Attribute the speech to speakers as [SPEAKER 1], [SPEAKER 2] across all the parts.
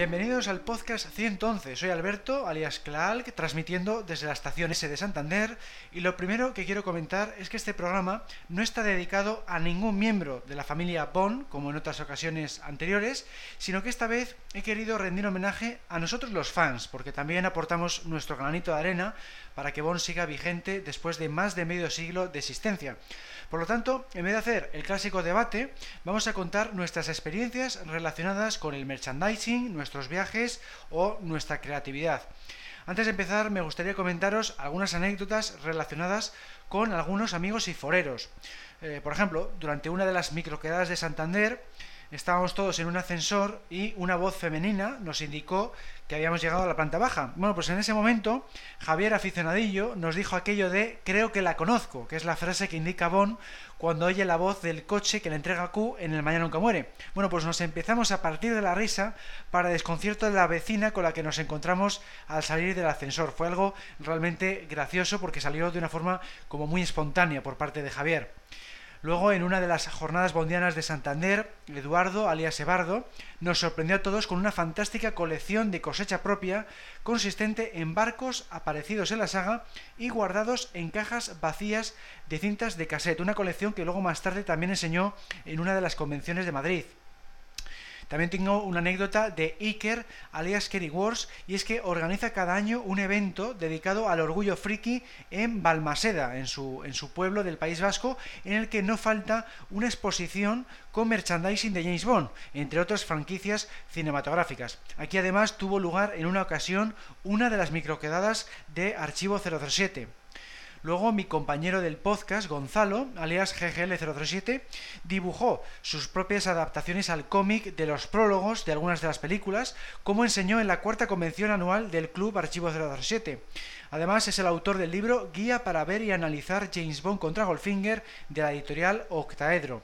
[SPEAKER 1] Bienvenidos al podcast 111. Soy Alberto, alias Clark, transmitiendo desde la estación S de Santander. Y lo primero que quiero comentar es que este programa no está dedicado a ningún miembro de la familia Bond, como en otras ocasiones anteriores, sino que esta vez he querido rendir homenaje a nosotros los fans, porque también aportamos nuestro granito de arena para que Bond siga vigente después de más de medio siglo de existencia. Por lo tanto, en vez de hacer el clásico debate, vamos a contar nuestras experiencias relacionadas con el merchandising, nuestros viajes o nuestra creatividad. Antes de empezar, me gustaría comentaros algunas anécdotas relacionadas con algunos amigos y foreros. Eh, por ejemplo, durante una de las microquedadas de Santander, estábamos todos en un ascensor y una voz femenina nos indicó que habíamos llegado a la planta baja. Bueno, pues en ese momento Javier Aficionadillo nos dijo aquello de creo que la conozco, que es la frase que indica Bon cuando oye la voz del coche que le entrega Q en el Mañana Nunca Muere. Bueno, pues nos empezamos a partir de la risa para desconcierto de la vecina con la que nos encontramos al salir del ascensor. Fue algo realmente gracioso porque salió de una forma como muy espontánea por parte de Javier. Luego, en una de las jornadas bondianas de Santander, Eduardo, alias Ebardo, nos sorprendió a todos con una fantástica colección de cosecha propia consistente en barcos aparecidos en la saga y guardados en cajas vacías de cintas de cassette, una colección que luego más tarde también enseñó en una de las convenciones de Madrid. También tengo una anécdota de Iker, alias Kerry Wars, y es que organiza cada año un evento dedicado al orgullo friki en Balmaseda, en su, en su pueblo del País Vasco, en el que no falta una exposición con merchandising de James Bond, entre otras franquicias cinematográficas. Aquí además tuvo lugar en una ocasión una de las microquedadas de Archivo 007. Luego mi compañero del podcast, Gonzalo, alias GGL037, dibujó sus propias adaptaciones al cómic de los prólogos de algunas de las películas, como enseñó en la cuarta convención anual del Club Archivo 007. Además es el autor del libro Guía para ver y analizar James Bond contra Goldfinger de la editorial Octaedro.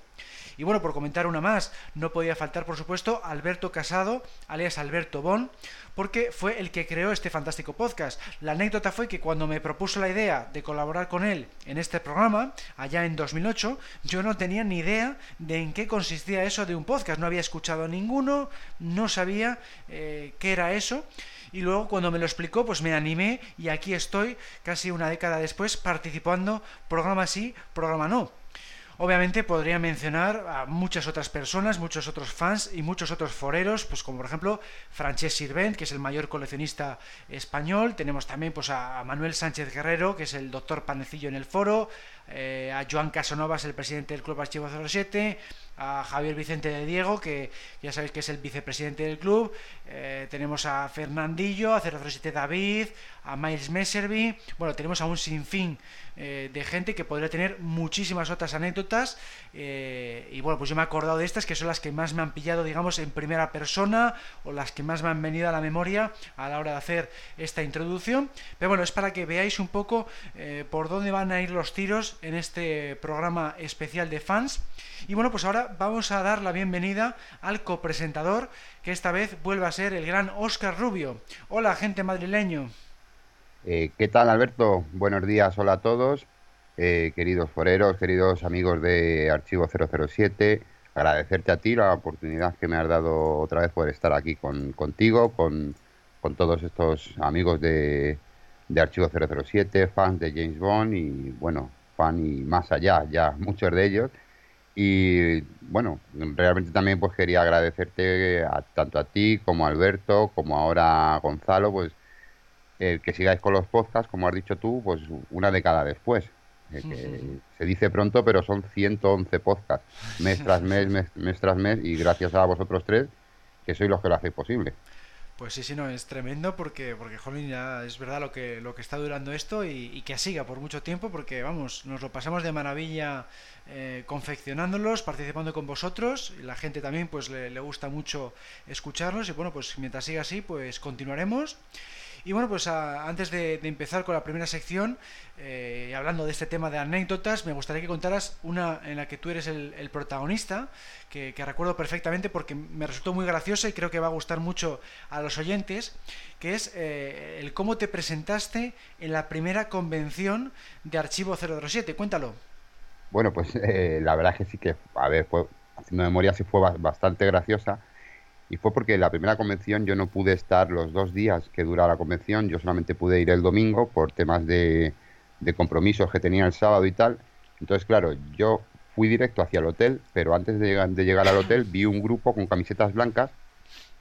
[SPEAKER 1] Y bueno, por comentar una más, no podía faltar, por supuesto, Alberto Casado, alias Alberto Bon, porque fue el que creó este fantástico podcast. La anécdota fue que cuando me propuso la idea de colaborar con él en este programa, allá en 2008, yo no tenía ni idea de en qué consistía eso de un podcast. No había escuchado ninguno, no sabía eh, qué era eso. Y luego cuando me lo explicó, pues me animé y aquí estoy, casi una década después, participando, programa sí, programa no. Obviamente podría mencionar a muchas otras personas, muchos otros fans y muchos otros foreros, pues como por ejemplo Francesc Sirvent, que es el mayor coleccionista español. Tenemos también pues a Manuel Sánchez Guerrero, que es el doctor panecillo en el foro, eh, a Joan Casanovas, el presidente del Club Archivo 07, a Javier Vicente de Diego, que ya sabéis que es el vicepresidente del club, eh, tenemos a Fernandillo, a 007 David, a Miles Messerby, bueno, tenemos a un sinfín eh, de gente que podría tener muchísimas otras anécdotas. Y bueno, pues yo me he acordado de estas que son las que más me han pillado, digamos, en primera persona o las que más me han venido a la memoria a la hora de hacer esta introducción, pero bueno, es para que veáis un poco por dónde van a ir los tiros en este programa especial de fans y bueno, pues ahora vamos a dar la bienvenida al copresentador, que esta vez vuelve a ser el gran Oscar Rubio. Hola, gente madrileño.
[SPEAKER 2] Eh, ¿Qué tal, Alberto? Buenos días, hola a todos, eh, queridos foreros, queridos amigos de Archivo 007. Agradecerte a ti la oportunidad que me has dado otra vez por estar aquí con, contigo, con, todos estos amigos de, de Archivo 007, fans de James Bond y, bueno, fan y más allá, ya muchos de ellos. Y bueno, realmente también pues quería agradecerte a, tanto a ti como a Alberto, como ahora a Gonzalo, pues el que sigáis con los podcasts, como has dicho tú, pues una década después. Eh, se dice pronto, pero son 111 podcasts, mes tras mes, mes, tras mes, y gracias a vosotros tres, que sois los que lo hacéis posible.
[SPEAKER 1] Pues sí, sí, no, es tremendo porque, porque jolín, ya es verdad lo que, lo que está durando esto y, que siga por mucho tiempo porque, vamos, nos lo pasamos de maravilla eh, confeccionándolos, participando con vosotros y la gente también pues le, le, gusta mucho escucharlos y bueno, pues mientras siga así, pues continuaremos. Y bueno, pues antes de, empezar con la primera sección, eh, hablando de este tema de anécdotas, me gustaría que contaras una en la que tú eres el, protagonista, que, recuerdo perfectamente porque me resultó muy graciosa y creo que va a gustar mucho a los oyentes, que es eh, el cómo te presentaste en la primera convención de Archivo 007. Cuéntalo.
[SPEAKER 2] Bueno, pues eh, la verdad que sí que, a ver, fue, haciendo memoria sí fue bastante graciosa y fue porque la primera convención yo no pude estar los dos días que dura la convención, yo solamente pude ir el domingo por temas de, compromisos que tenía el sábado y tal. Entonces, claro, yo fui directo hacia el hotel, pero antes de llegar, de llegar al hotel vi un grupo con camisetas blancas.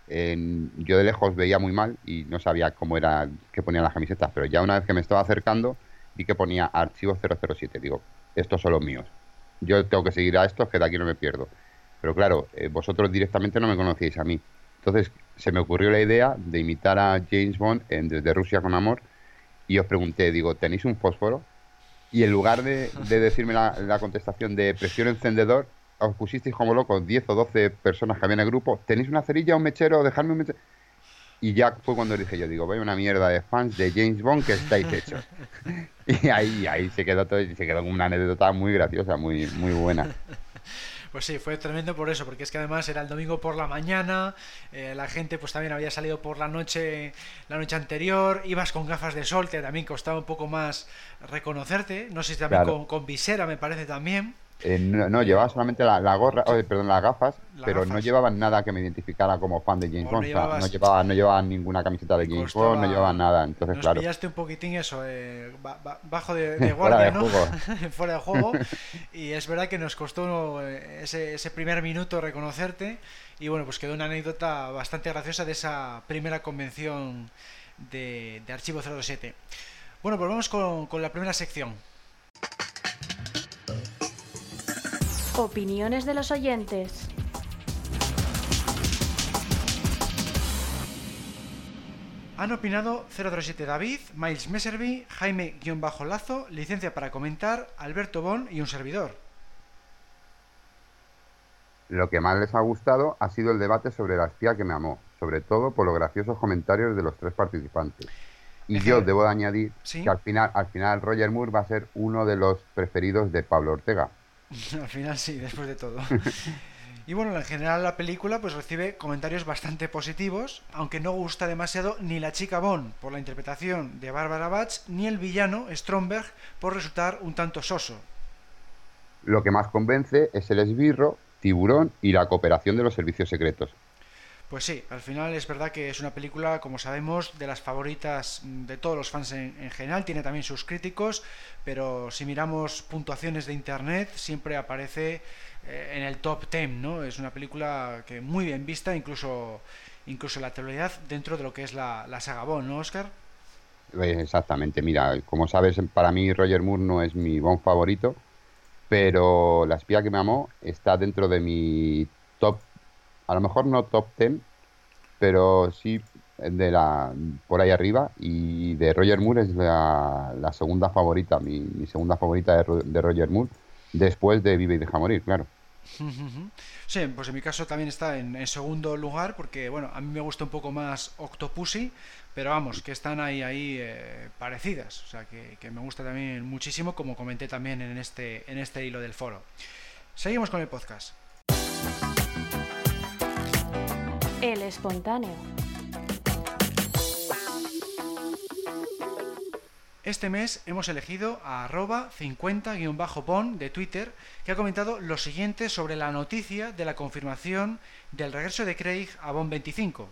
[SPEAKER 2] yo de lejos veía muy mal y no sabía cómo era que ponían las camisetas, pero ya una vez que me estaba acercando vi que ponía archivo 007. Digo, estos son los míos. Yo tengo que seguir a estos, que de aquí no me pierdo. Pero claro, eh, vosotros directamente no me conocíais a mí. Entonces se me ocurrió la idea de imitar a James Bond en Desde Rusia con Amor y os pregunté, digo, ¿tenéis un fósforo? Y en lugar de, decirme la, contestación de presión encendedor, os pusisteis como locos 10 o 12 personas que había en el grupo, ¿tenéis una cerilla, un mechero? Dejadme un mechero. Y ya fue cuando dije yo, digo, voy una mierda de fans de James Bond que estáis hechos. y ahí, ahí se quedó todo, y se quedó una anécdota muy graciosa, muy, muy buena.
[SPEAKER 1] Pues sí, fue tremendo por eso, porque es que además era el domingo por la mañana, eh, la gente pues también había salido por la noche, la noche anterior, ibas con gafas de sol, que también costaba un poco más reconocerte, no sé si también con, con visera me parece también.
[SPEAKER 2] Eh, no, llevaba solamente la, gorra, perdón, las gafas, pero no llevaban nada que me identificara como fan de James Bond. No, llevaban, no llevaban ninguna camiseta de James Bond, no llevaban nada. Entonces,
[SPEAKER 1] nos pillaste un poquitín eso, eh, bajo de, guardia, ¿no? Fuera de juego. y es verdad que nos costó eh, ese, ese primer minuto reconocerte. Y bueno, pues quedó una anécdota bastante graciosa de esa primera convención de, de Archivo 07. Bueno, pues vamos con, con la primera sección.
[SPEAKER 3] Opiniones de los oyentes.
[SPEAKER 1] Han opinado 037 David, Miles Messervy, Jaime-Lazo, licencia para comentar, Alberto Bon y un servidor.
[SPEAKER 2] Lo que más les ha gustado ha sido el debate sobre la espía que me amó, sobre todo por los graciosos comentarios de los tres participantes. Y yo debo de añadir que al final, al final Roger Moore va a ser uno de los preferidos de Pablo Ortega,
[SPEAKER 1] Al final sí, después de todo. Y bueno, en general la película pues recibe comentarios bastante positivos, aunque no gusta demasiado ni la chica Bond por la interpretación de Barbara Bach, ni el villano Stromberg por resultar un tanto soso.
[SPEAKER 2] Lo que más convence es el esbirro, tiburón y la cooperación de los servicios secretos.
[SPEAKER 1] Pues sí, al final es verdad que es una película, como sabemos, de las favoritas de todos los fans en, general, tiene también sus críticos, pero si miramos puntuaciones de internet siempre aparece eh, en el top 10, ¿no? Es una película que muy bien vista, incluso incluso la actualidad dentro de lo que es la, la saga Bond, ¿no, Oscar?
[SPEAKER 2] Eh, exactamente, mira, como sabes, para mí Roger Moore no es mi Bond favorito, pero La espía que me amó está dentro de mi top a lo mejor no top 10, pero sí de la por ahí arriba y de Roger Moore es la, segunda favorita, mi, segunda favorita de, Roger Moore, después de Vive y deja morir, claro.
[SPEAKER 1] Sí, pues en mi caso también está en, segundo lugar porque, bueno, a mí me gusta un poco más Octopussy, pero vamos, que están ahí, ahí eh, parecidas, o sea, que, que, me gusta también muchísimo, como comenté también en este, en este hilo del foro. Seguimos con el podcast.
[SPEAKER 3] El espontáneo.
[SPEAKER 1] Este mes hemos elegido a arroba 50-pon de Twitter, que ha comentado lo siguiente sobre la noticia de la confirmación del regreso de Craig a Bond 25.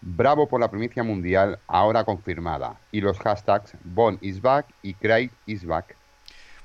[SPEAKER 2] Bravo por la primicia mundial ahora confirmada y los hashtags Bond is back y Craig is back.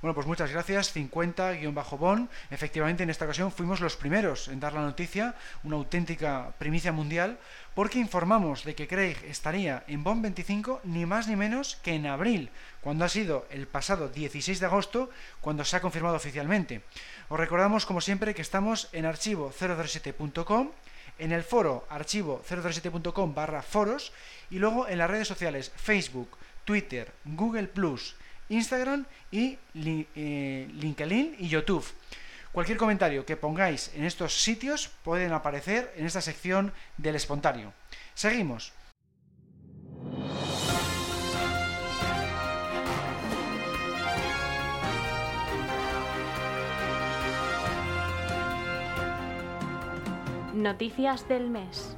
[SPEAKER 1] Bueno, pues muchas gracias, 50-Bon. Efectivamente, en esta ocasión fuimos los primeros en dar la noticia, una auténtica primicia mundial, porque informamos de que Craig estaría en Bond 25 ni más ni menos que en abril, cuando ha sido el pasado 16 de agosto, cuando se ha confirmado oficialmente. Os recordamos, como siempre, que estamos en archivo007.com, en el foro archivo007.com barra foros y luego en las redes sociales Facebook, Twitter, Google Plus, Instagram y eh, LinkedIn y YouTube. Cualquier comentario que pongáis en estos sitios pueden aparecer en esta sección del espontáneo. Seguimos.
[SPEAKER 3] Noticias del mes.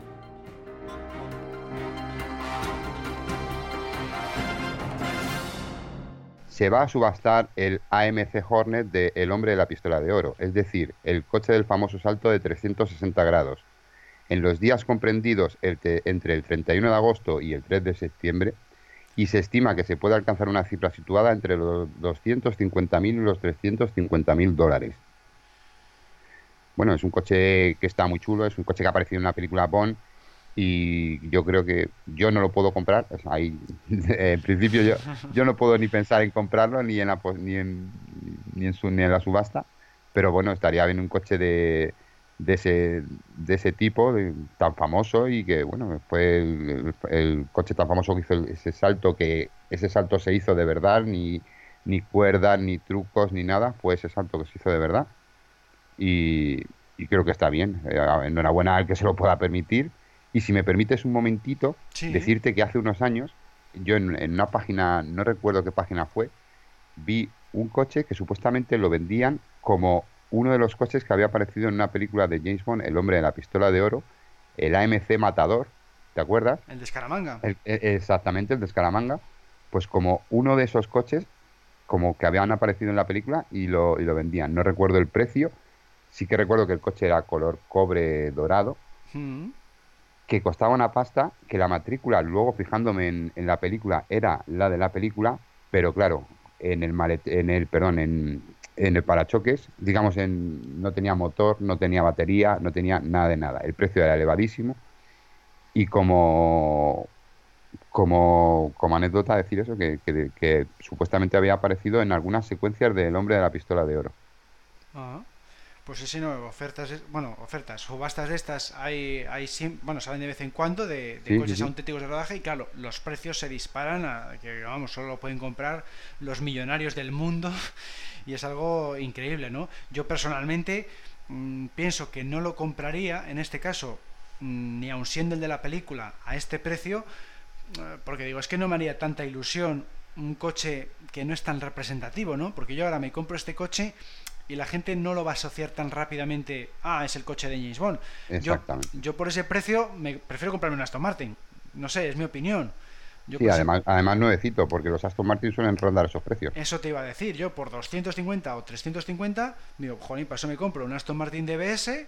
[SPEAKER 2] Se va a subastar el AMC Hornet de El hombre de la pistola de oro, es decir, el coche del famoso salto de 360 grados. En los días comprendidos entre el 31 de agosto y el 3 de septiembre, y se estima que se puede alcanzar una cifra situada entre los 250.000 y los 350.000 dólares. Bueno, es un coche que está muy chulo, es un coche que ha aparecido en una película Bond y yo creo que yo no lo puedo comprar. ahí, en principio yo, yo no puedo ni pensar en comprarlo ni en la, ni en, ni en, su, ni en la subasta, pero bueno, estaría bien un coche de, de, ese, de ese tipo, tan famoso y que bueno, fue el, coche tan famoso que hizo ese salto, que ese salto se hizo de verdad, ni, ni cuerdas, ni trucos, ni nada, fue ese salto que se hizo de verdad. Y, y creo que está bien. Eh, enhorabuena al que se lo pueda permitir y si me permites un momentito, decirte que hace unos años, yo en, una página, no recuerdo qué página fue, vi un coche que supuestamente lo vendían como uno de los coches que había aparecido en una película de James Bond, El hombre de la pistola de oro, el AMC Matador, ¿te acuerdas?
[SPEAKER 1] El de Escaramanga.
[SPEAKER 2] E, exactamente, el de Escaramanga. Pues como uno de esos coches, como que habían aparecido en la película y lo, y lo vendían. No recuerdo el precio, sí que recuerdo que el coche era color cobre dorado. Mm que costaba una pasta, que la matrícula, luego fijándome en, la película, era la de la película, pero claro, en el en el, perdón, en, el parachoques, digamos, en, no tenía motor, no tenía batería, no tenía nada de nada. El precio era elevadísimo y como como, como anécdota decir eso, que, que, supuestamente había aparecido en algunas secuencias del hombre de la pistola de oro.
[SPEAKER 1] Ah pues sí, no, ofertas, bueno, ofertas, subastas de estas hay, hay bueno, salen de vez en cuando de, coches auténticos de rodaje y claro, los precios se disparan a que, vamos, solo pueden comprar los millonarios del mundo y es algo increíble, ¿no? Yo personalmente mm, pienso que no lo compraría, en este caso, mm, ni aun siendo el de la película, a este precio, eh, porque digo, es que no me haría tanta ilusión un coche que no es tan representativo, ¿no? Porque yo ahora me compro este coche y la gente no lo va a asociar tan rápidamente, ah, es el coche de James Bond.
[SPEAKER 2] Exactamente.
[SPEAKER 1] Yo, por ese precio me prefiero comprarme un Aston Martin. No sé, es mi opinión.
[SPEAKER 2] sí, además, además nuevecito, porque los Aston Martin suelen rondar esos precios.
[SPEAKER 1] Eso te iba a decir, yo por 250 o 350, digo, joder, para eso me compro un Aston Martin DBS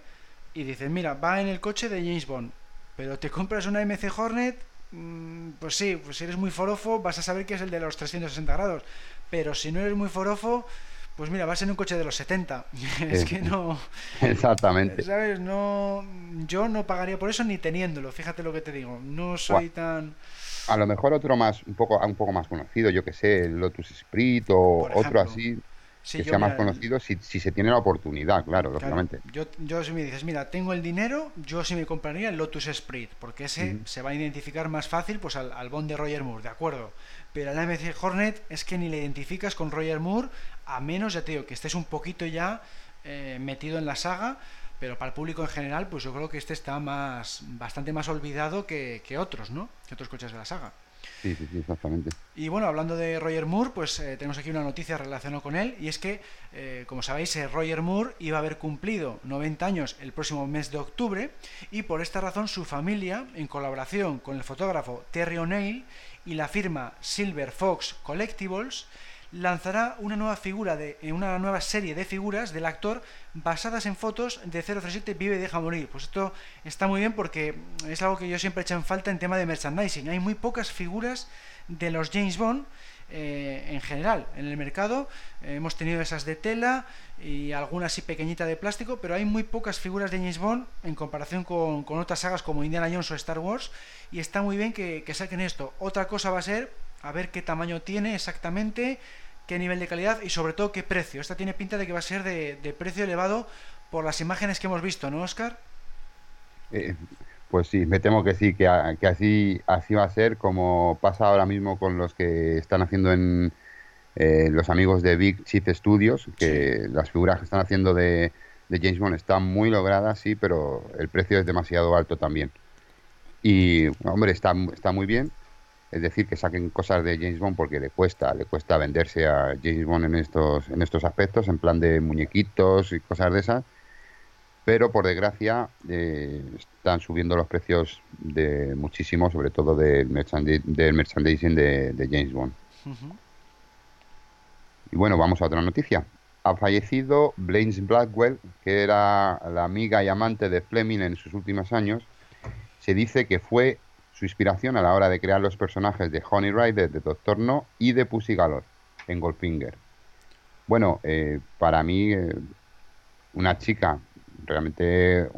[SPEAKER 1] y dices, mira, va en el coche de James Bond, pero te compras una MC Hornet, mm, pues sí, pues si eres muy forofo vas a saber que es el de los 360 grados, pero si no eres muy forofo pues mira, vas en un coche de los 70. es que no.
[SPEAKER 2] Exactamente.
[SPEAKER 1] ¿Sabes? No, yo no pagaría por eso ni teniéndolo. Fíjate lo que te digo. No soy tan.
[SPEAKER 2] A lo mejor otro más, un poco, un poco más conocido, yo que sé, el Lotus Sprint o otro así que sea más conocido si, se tiene la oportunidad, claro, lógicamente.
[SPEAKER 1] Yo, yo si me dices, mira, tengo el dinero, yo sí me compraría el Lotus Sprint, porque ese se va a identificar más fácil pues al, al Bond de Roger Moore, ¿de acuerdo? Pero el AMC Hornet es que ni le identificas con Roger Moore, a menos, ya te digo, que estés un poquito ya eh, metido en la saga, pero para el público en general, pues yo creo que este está más bastante más olvidado que, que otros, ¿no? Que otros coches de la saga.
[SPEAKER 2] Sí, sí, sí, exactamente.
[SPEAKER 1] Y bueno, hablando de Roger Moore, pues eh, tenemos aquí una noticia relacionada con él, y es que, eh, como sabéis, eh, Roger Moore iba a haber cumplido 90 años el próximo mes de octubre, y por esta razón su familia, en colaboración con el fotógrafo Terry O'Neill y la firma Silver Fox Collectibles, lanzará una nueva figura de una nueva serie de figuras del actor basadas en fotos de 037 Vive y deja morir. Pues esto está muy bien porque es algo que yo siempre he en falta en tema de merchandising. Hay muy pocas figuras de los James Bond eh, en general en el mercado. hemos tenido esas de tela y algunas así pequeñita de plástico, pero hay muy pocas figuras de James Bond en comparación con, otras sagas como Indiana Jones o Star Wars. Y está muy bien que, que saquen esto. Otra cosa va a ser a ver qué tamaño tiene exactamente qué nivel de calidad y sobre todo qué precio. Esta tiene pinta de que va a ser de, precio elevado por las imágenes que hemos visto, ¿no, Oscar?
[SPEAKER 2] Eh, pues sí, me temo que sí, que, así, así va a ser como pasa ahora mismo con los que están haciendo en eh, los amigos de Big Chief Studios, que las figuras que están haciendo de, de James Bond están muy logradas, sí, pero el precio es demasiado alto también. Y, hombre, está, está muy bien es decir, que saquen cosas de James Bond porque le cuesta, le cuesta venderse a James Bond en estos, en estos aspectos, en plan de muñequitos y cosas de esas. pero por desgracia eh, están subiendo los precios de muchísimo, sobre todo del, merchandising de, James Bond. Y bueno, vamos a otra noticia. Ha fallecido Blaine Blackwell, que era la amiga y amante de Fleming en sus últimos años. Se dice que fue inspiración a la hora de crear los personajes de Honey Rider, de Doctor No y de Pussy Galore en Goldfinger. Bueno, eh, para mí, eh, una chica realmente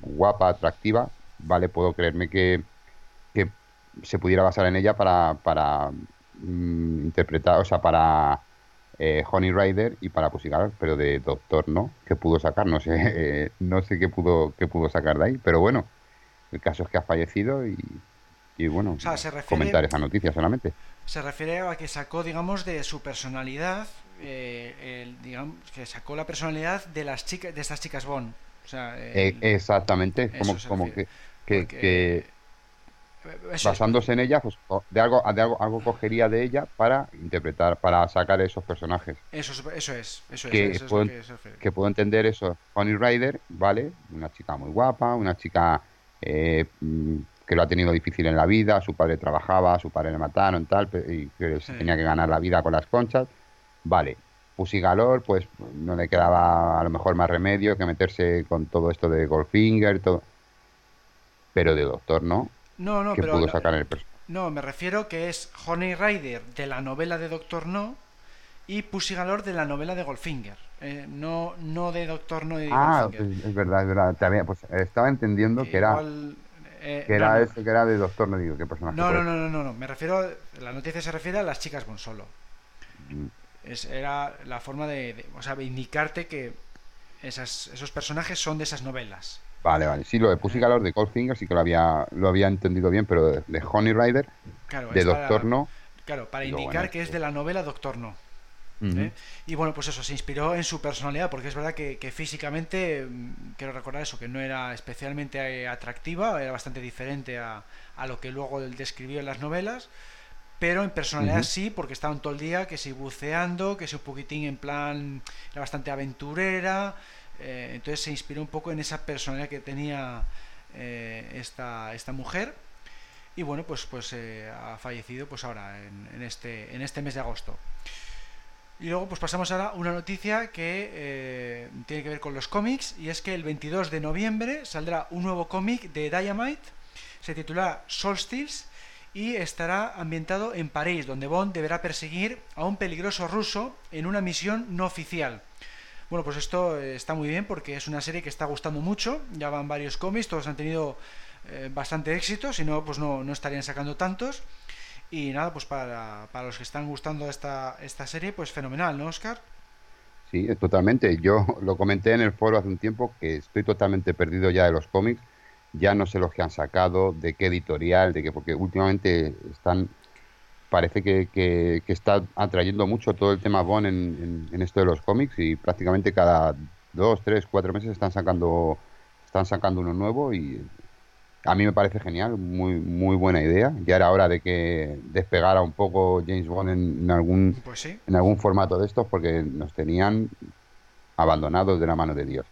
[SPEAKER 2] guapa, atractiva, vale, puedo creerme que, se pudiera basar en ella para, para mm, interpretar, o sea, para eh, Honey Rider y para Pussy pero de Doctor no, que pudo sacar, no sé, eh, no sé qué pudo, qué pudo sacar de ahí, pero bueno, el caso es que ha fallecido y, y bueno, comentar esa noticia solamente.
[SPEAKER 1] Se refiere a que sacó, digamos, de su personalidad, eh, digamos, que sacó la personalidad de las chicas, de estas chicas Bond.
[SPEAKER 2] Eh, exactamente, como, como que, que, basándose en ella, pues de algo, de algo, algo cogería de ella para interpretar, para sacar esos personajes.
[SPEAKER 1] Eso, eso es, eso
[SPEAKER 2] que,
[SPEAKER 1] es,
[SPEAKER 2] puedo, que, puedo entender eso. Honey Rider, ¿vale? Una chica muy guapa, una chica eh, que lo ha tenido difícil en la vida, su padre trabajaba, su padre le mataron, tal, y que tenía que ganar la vida con las conchas. Vale, Pussy Galore, pues no le quedaba a lo mejor más remedio que meterse con todo esto de Goldfinger, todo. Pero de Doctor, ¿no?
[SPEAKER 1] No, no,
[SPEAKER 2] pero. pudo sacar el
[SPEAKER 1] No, me refiero que es Honey Rider de la novela de Doctor No y Pussy Galore de la novela de Goldfinger. Eh, no, no de Doctor No y de
[SPEAKER 2] ah, pues, es verdad, es verdad. pues estaba entendiendo que era. Eh, que era ese que era de Doctor No, digo, ¿qué personaje?
[SPEAKER 1] No, no, no, no, no, no, me refiero. La noticia se refiere a las chicas Bon Solo. Mm era la forma de, o sea, indicarte que esas, esos personajes son de esas novelas.
[SPEAKER 2] Vale, vale. Sí, lo de Pussy Galore de Goldfinger sí que lo había, lo había entendido bien, pero de, Honey Rider, de Doctor No.
[SPEAKER 1] Claro, para indicar que es de la novela Doctor No. ¿Eh? Y bueno, pues eso, se inspiró en su personalidad, porque es verdad que, físicamente, mm, quiero recordar eso, que no era especialmente eh, atractiva, era bastante diferente a, a lo que luego él describió en las novelas pero en personalidad sí, porque estaban todo el día que si buceando, que si un poquitín en plan, era bastante aventurera, eh, entonces se inspiró un poco en esa personalidad que tenía eh, esta, esta mujer y bueno, pues, pues eh, ha fallecido pues ahora en, este, en este mes de agosto. Y luego pues pasamos ahora a una noticia que tiene que ver con los cómics y es que el 22 de noviembre saldrá un nuevo cómic de Dynamite, se titula Solstice y estará ambientado en París, donde Bond deberá perseguir a un peligroso ruso en una misión no oficial. Bueno, pues esto eh, está muy bien porque es una serie que está gustando mucho, ya van varios cómics, todos han tenido eh, bastante éxito, si no, pues no, no, estarían sacando tantos. Y nada, pues para, para los que están gustando esta, esta serie, pues fenomenal, ¿no, Oscar?
[SPEAKER 2] Sí, totalmente. Yo lo comenté en el foro hace un tiempo que estoy totalmente perdido ya de los cómics ya no sé los que han sacado, de qué editorial, de qué, porque últimamente están, parece que, que, está atrayendo mucho todo el tema Bond en, en, esto de los cómics y prácticamente cada dos, tres, cuatro meses están sacando, están sacando uno nuevo y a mí me parece genial, muy, muy buena idea. Ya era hora de que despegara un poco James Bond en, algún,
[SPEAKER 1] pues
[SPEAKER 2] en algún formato de estos porque nos tenían abandonados de la mano de Dios.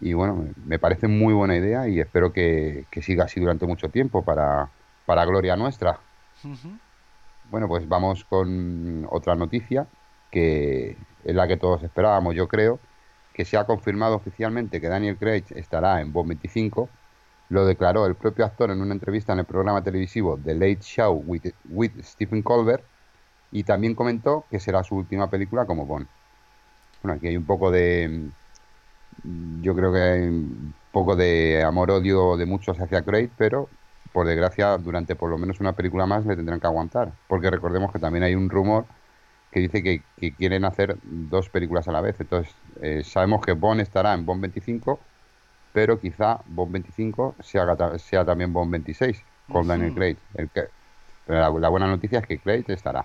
[SPEAKER 2] Y bueno, me parece muy buena idea y espero que, siga así durante mucho tiempo para, para gloria nuestra. Bueno, pues vamos con otra noticia que es la que todos esperábamos, yo creo, que se ha confirmado oficialmente que Daniel Craig estará en Bond 25. Lo declaró el propio actor en una entrevista en el programa televisivo The Late Show with, Stephen Colbert y también comentó que será su última película como Bond. Bueno, aquí hay un poco de, yo creo que hay un poco de amor-odio de muchos hacia Craig, pero por desgracia, durante por lo menos una película más le tendrán que aguantar. Porque recordemos que también hay un rumor que dice que, quieren hacer dos películas a la vez. Entonces, eh, sabemos que Bond estará en Bond 25, pero quizá Bond 25 sea, sea también Bond 26 con Daniel Craig. El que, pero la, la, buena noticia es que Craig estará.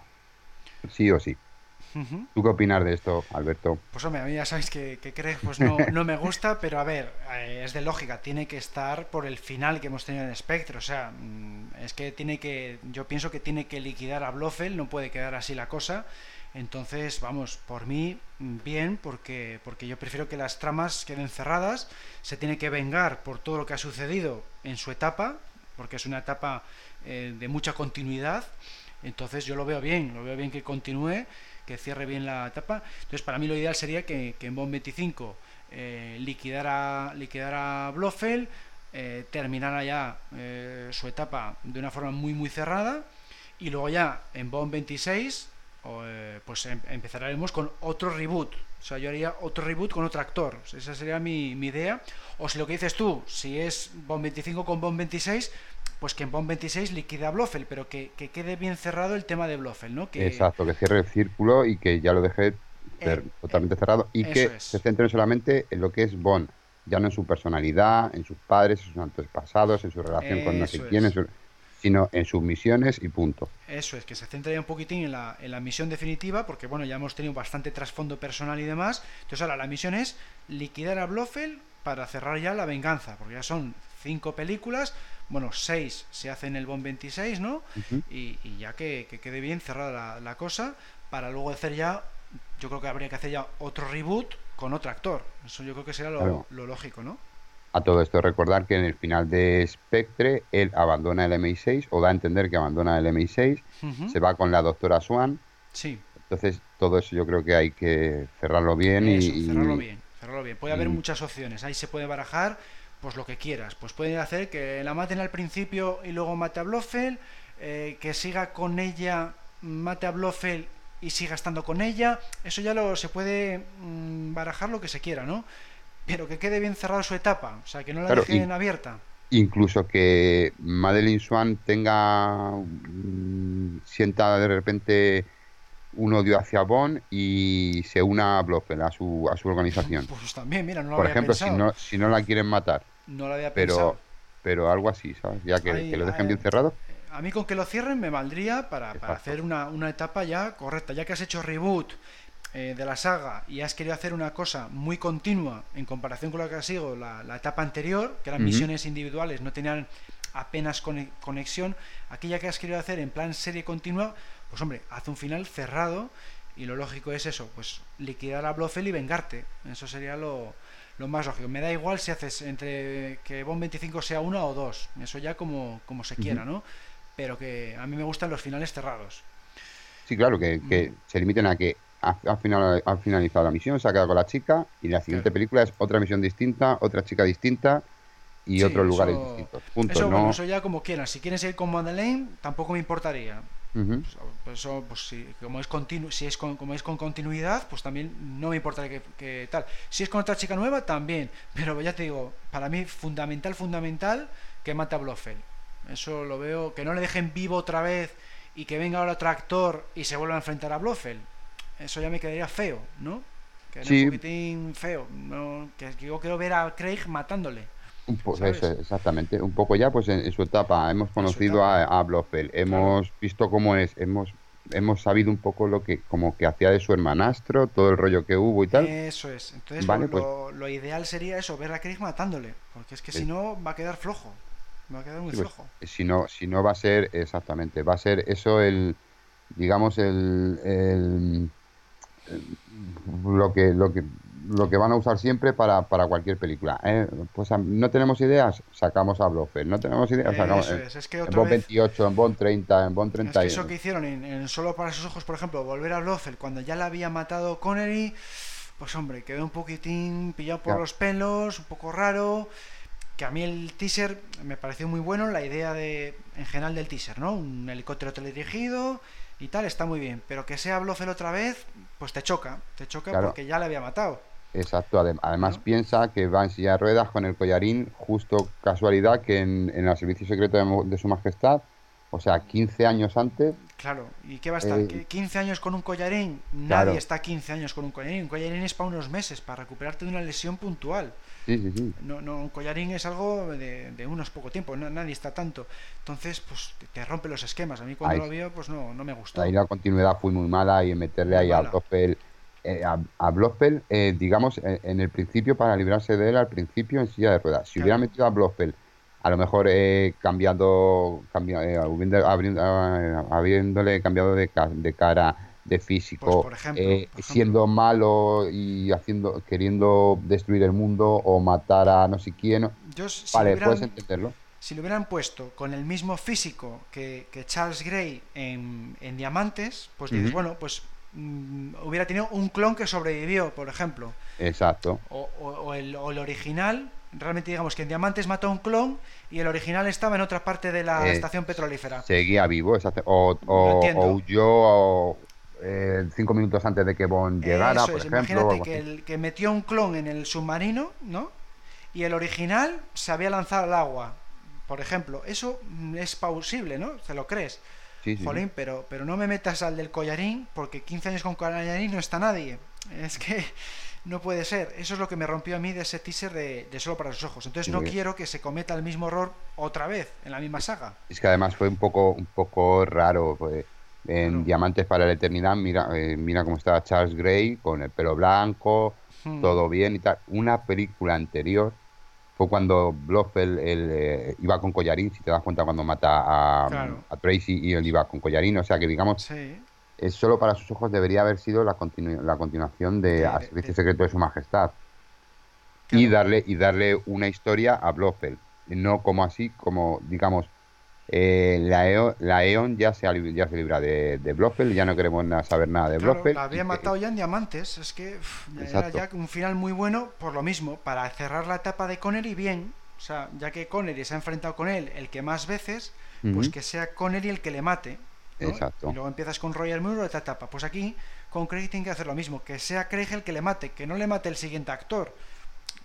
[SPEAKER 2] Sí o sí. ¿Tú qué opinas de esto, Alberto?
[SPEAKER 1] Pues hombre, a mí ya sabéis que, que pues no, me gusta, pero a ver, eh, es de lógica, tiene que estar por el final que hemos tenido en Spectre, o sea, mm, es que tiene que, yo pienso que tiene que liquidar a Blofeld, no puede quedar así la cosa, Entonces, vamos, por mí, bien, porque, porque yo prefiero que las tramas queden cerradas. Se tiene que vengar por todo lo que ha sucedido en su etapa, porque es una etapa eh, de mucha continuidad. Entonces yo lo veo bien, lo veo bien que continúe, que cierre bien la etapa. Entonces para mí lo ideal sería que, en Bond 25 eh, liquidara, liquidara Blofeld, eh, terminara ya su etapa de una forma muy muy cerrada y luego ya en Bond 26 pues em, empezaremos con otro reboot. O sea, yo haría otro reboot con otro actor. Esa sería mi, mi idea. O si lo que dices tú, si es Bond 25 con Bond 26, pues que en Bond 26 liquida a Blofeld, pero que, quede bien cerrado el tema de Blofeld, ¿no? Que...
[SPEAKER 2] Exacto, que cierre el círculo y que ya lo deje eh, totalmente cerrado y que se centre solamente en lo que es Bond, ya no en su personalidad, en sus padres, en sus antepasados, en su relación con no sé quién, sino en sus misiones y punto.
[SPEAKER 1] Eso es, que se centre ya un poquitín en la, en la misión definitiva, porque bueno, ya hemos tenido bastante trasfondo personal y demás. Entonces ahora la misión es liquidar a Blofeld para cerrar ya la venganza, porque ya son cinco películas, bueno, seis se hace en el Bond 26, ¿no? y, ya que, quede bien cerrada la, cosa, para luego hacer ya, yo creo que habría que hacer ya otro reboot con otro actor. Eso yo creo que sería lo, lógico, ¿no?
[SPEAKER 2] A todo esto recordar que en el final de Spectre él abandona el MI6 o da a entender que abandona el MI6, se va con la doctora Swan.
[SPEAKER 1] Sí.
[SPEAKER 2] Entonces todo eso yo creo que hay que cerrarlo bien y
[SPEAKER 1] cerrarlo bien, cerrarlo bien. Puede haber muchas opciones, ahí se puede barajar pues lo que quieras. Pues pueden hacer que la maten al principio y luego mate a Blofeld, eh, que siga con ella, mate a Blofeld y siga estando con ella. Eso ya lo se puede mm, barajar lo que se quiera, ¿no? Pero que quede bien cerrada su etapa, o sea, que no la dejen abierta.
[SPEAKER 2] Incluso que Madeline Swan tenga. Mm, sienta de repente un odio hacia Bond y se una a Blofeld, a su, a su organización.
[SPEAKER 1] Pues también, mira, no lo
[SPEAKER 2] Por ejemplo, Si, no, si no la quieren matar.
[SPEAKER 1] No lo había
[SPEAKER 2] pero,
[SPEAKER 1] pensado.
[SPEAKER 2] Pero algo así, ¿sabes? Ya que, lo dejen bien cerrado.
[SPEAKER 1] A mí con que lo cierren me valdría para, para hacer una, una, etapa ya correcta. Ya que has hecho reboot eh, de la saga y has querido hacer una cosa muy continua en comparación con lo que ha sido la, la etapa anterior, que eran misiones individuales, no tenían apenas conexión, aquí ya que has querido hacer en plan serie continua, pues hombre, haz un final cerrado y lo lógico es eso, pues liquidar a Blofeld y vengarte. Eso sería lo, lo más lógico. Me da igual si haces entre que Bond 25 sea una o dos, eso ya como, como se quiera, ¿no? Pero que a mí me gustan los finales cerrados.
[SPEAKER 2] Sí, claro, que, que mm. se limiten a que al final ha finalizado la misión, se ha quedado con la chica y la siguiente película es otra misión distinta, otra chica distinta y otros lugares distintos.
[SPEAKER 1] eso, eso ya como quieran. Si quieren seguir con Madeleine, tampoco me importaría. Pues eso, pues si, como es continu, si es con, como es con continuidad, pues también no me importa que, tal. Si es con otra chica nueva, también. Pero ya te digo, para mí fundamental, fundamental que mate a Blofeld. Eso lo veo, que no le dejen vivo otra vez y que venga ahora otro actor y se vuelva a enfrentar a Blofeld. Eso ya me quedaría feo, ¿no? Que un poquitín feo. ¿no? que yo quiero ver a Craig matándole
[SPEAKER 2] exactamente, un poco ya pues en, su etapa hemos conocido a, a Blofeld, hemos visto cómo es, hemos hemos sabido un poco lo que como que hacía de su hermanastro, todo el rollo que hubo y tal.
[SPEAKER 1] Eso es. Entonces lo, pues ideal sería eso, ver a Craig matándole, porque es que si no va a quedar flojo. Va a quedar muy pues, flojo.
[SPEAKER 2] Si no, si no va a ser exactamente, va a ser eso el digamos el, el lo que lo que lo que van a usar siempre para, para cualquier película. ¿eh? Pues no tenemos ideas, sacamos a Blofeld. No tenemos ideas, sacamos en Bond 28, en Bond 30, en Bond 30.
[SPEAKER 1] Es eso que hicieron en, Solo para sus ojos, por ejemplo, volver a Blofeld cuando ya la había matado Connery, pues hombre, quedó un poquitín pillado por los pelos, un poco raro. Que a mí el teaser me pareció muy bueno, la idea de en general del teaser, ¿no? Un helicóptero teledirigido y tal, está muy bien. Pero que sea Blofeld otra vez, pues te choca, te choca porque ya le había matado.
[SPEAKER 2] Exacto, además piensa que va en silla de ruedas con el collarín, justo casualidad que en, en el servicio secreto de, su majestad, o sea, 15 años antes.
[SPEAKER 1] Claro, ¿y qué va a estar? ¿15 eh, años con un collarín? Nadie está 15 años con un collarín. Un collarín es para unos meses, para recuperarte de una lesión puntual.
[SPEAKER 2] Sí, sí, sí.
[SPEAKER 1] No, no, un collarín es algo de, de unos poco tiempo, nadie está tanto. Entonces, pues te rompe los esquemas. A mí cuando lo vio, pues no, no me gustó.
[SPEAKER 2] Ahí la continuidad fue muy mala y meterle ahí al tope eh, a, a Blofeld, eh, digamos, eh, en, el principio, para librarse de él al principio en silla de ruedas. Si hubiera metido a Blofeld, a lo mejor cambiando, habiéndole cambiado de, de, cara, de físico,
[SPEAKER 1] Pues, por ejemplo,
[SPEAKER 2] eh,
[SPEAKER 1] por ejemplo.
[SPEAKER 2] siendo malo y haciendo queriendo destruir el mundo o matar a no sé quién.
[SPEAKER 1] Yo, si,
[SPEAKER 2] vale,
[SPEAKER 1] hubieran,
[SPEAKER 2] puedes entenderlo.
[SPEAKER 1] si lo hubieran puesto con el mismo físico que, que Charles Grey en, en Diamantes, pues dices, bueno, pues mm, hubiera tenido un clon que sobrevivió, por ejemplo.
[SPEAKER 2] Exacto.
[SPEAKER 1] O, o- o el, o el original, realmente digamos que en Diamantes mató a un clon y el original estaba en otra parte de la
[SPEAKER 2] Eh,
[SPEAKER 1] estación petrolífera.
[SPEAKER 2] Seguía vivo, exacto. O, o, huyó o, eh, cinco minutos antes de que Bond llegara,
[SPEAKER 1] Eso
[SPEAKER 2] por
[SPEAKER 1] es,
[SPEAKER 2] ejemplo.
[SPEAKER 1] imagínate que, el, que metió un clon en el submarino, ¿no? Y el original se había lanzado al agua, por ejemplo. Eso mm, es plausible, ¿no? ¿Te lo crees?
[SPEAKER 2] Sí, sí, sí.
[SPEAKER 1] Jolín, pero, pero no me metas al del collarín, porque 15 años con collarín no está nadie. Es que no puede ser. Eso es lo que me rompió a mí de ese teaser de, de Solo para sus ojos. Entonces no
[SPEAKER 2] Sí.
[SPEAKER 1] quiero que se cometa el mismo error otra vez, en la misma saga.
[SPEAKER 2] Es que además fue un poco, un poco raro. pues, en. Diamantes para la Eternidad, mira, eh, mira cómo estaba Charles Grey con el pelo blanco,
[SPEAKER 1] Hmm.
[SPEAKER 2] todo bien y tal. Una película anterior fue cuando Blofeld él, eh, iba con collarín, si te das cuenta, cuando mata a,
[SPEAKER 1] Claro.
[SPEAKER 2] a Tracy y él iba con collarín. O sea que, digamos,
[SPEAKER 1] Sí,
[SPEAKER 2] es solo para sus ojos debería haber sido la, continu- la continuación de,
[SPEAKER 1] De-
[SPEAKER 2] A Servicio
[SPEAKER 1] de-
[SPEAKER 2] Secreto de Su Majestad. Y darle, y darle una historia a Blofeld. No como así, como, digamos, eh, la, EO la E.ON ya se, ya se libra de, de Blofeld, ya no queremos na- saber nada de
[SPEAKER 1] Claro,
[SPEAKER 2] Blofeld.
[SPEAKER 1] la había matado ya en Diamantes. Es que era ya un final muy bueno por lo mismo, para cerrar la etapa de Connery bien. O sea, ya que Connery se ha enfrentado con él el que más veces, pues que sea Connery el que le mate. ¿No?
[SPEAKER 2] Exacto.
[SPEAKER 1] Y luego empiezas con Roger Moore otra etapa. Pues aquí con Craig tiene que hacer lo mismo, que sea Craig el que le mate, que no le mate el siguiente actor.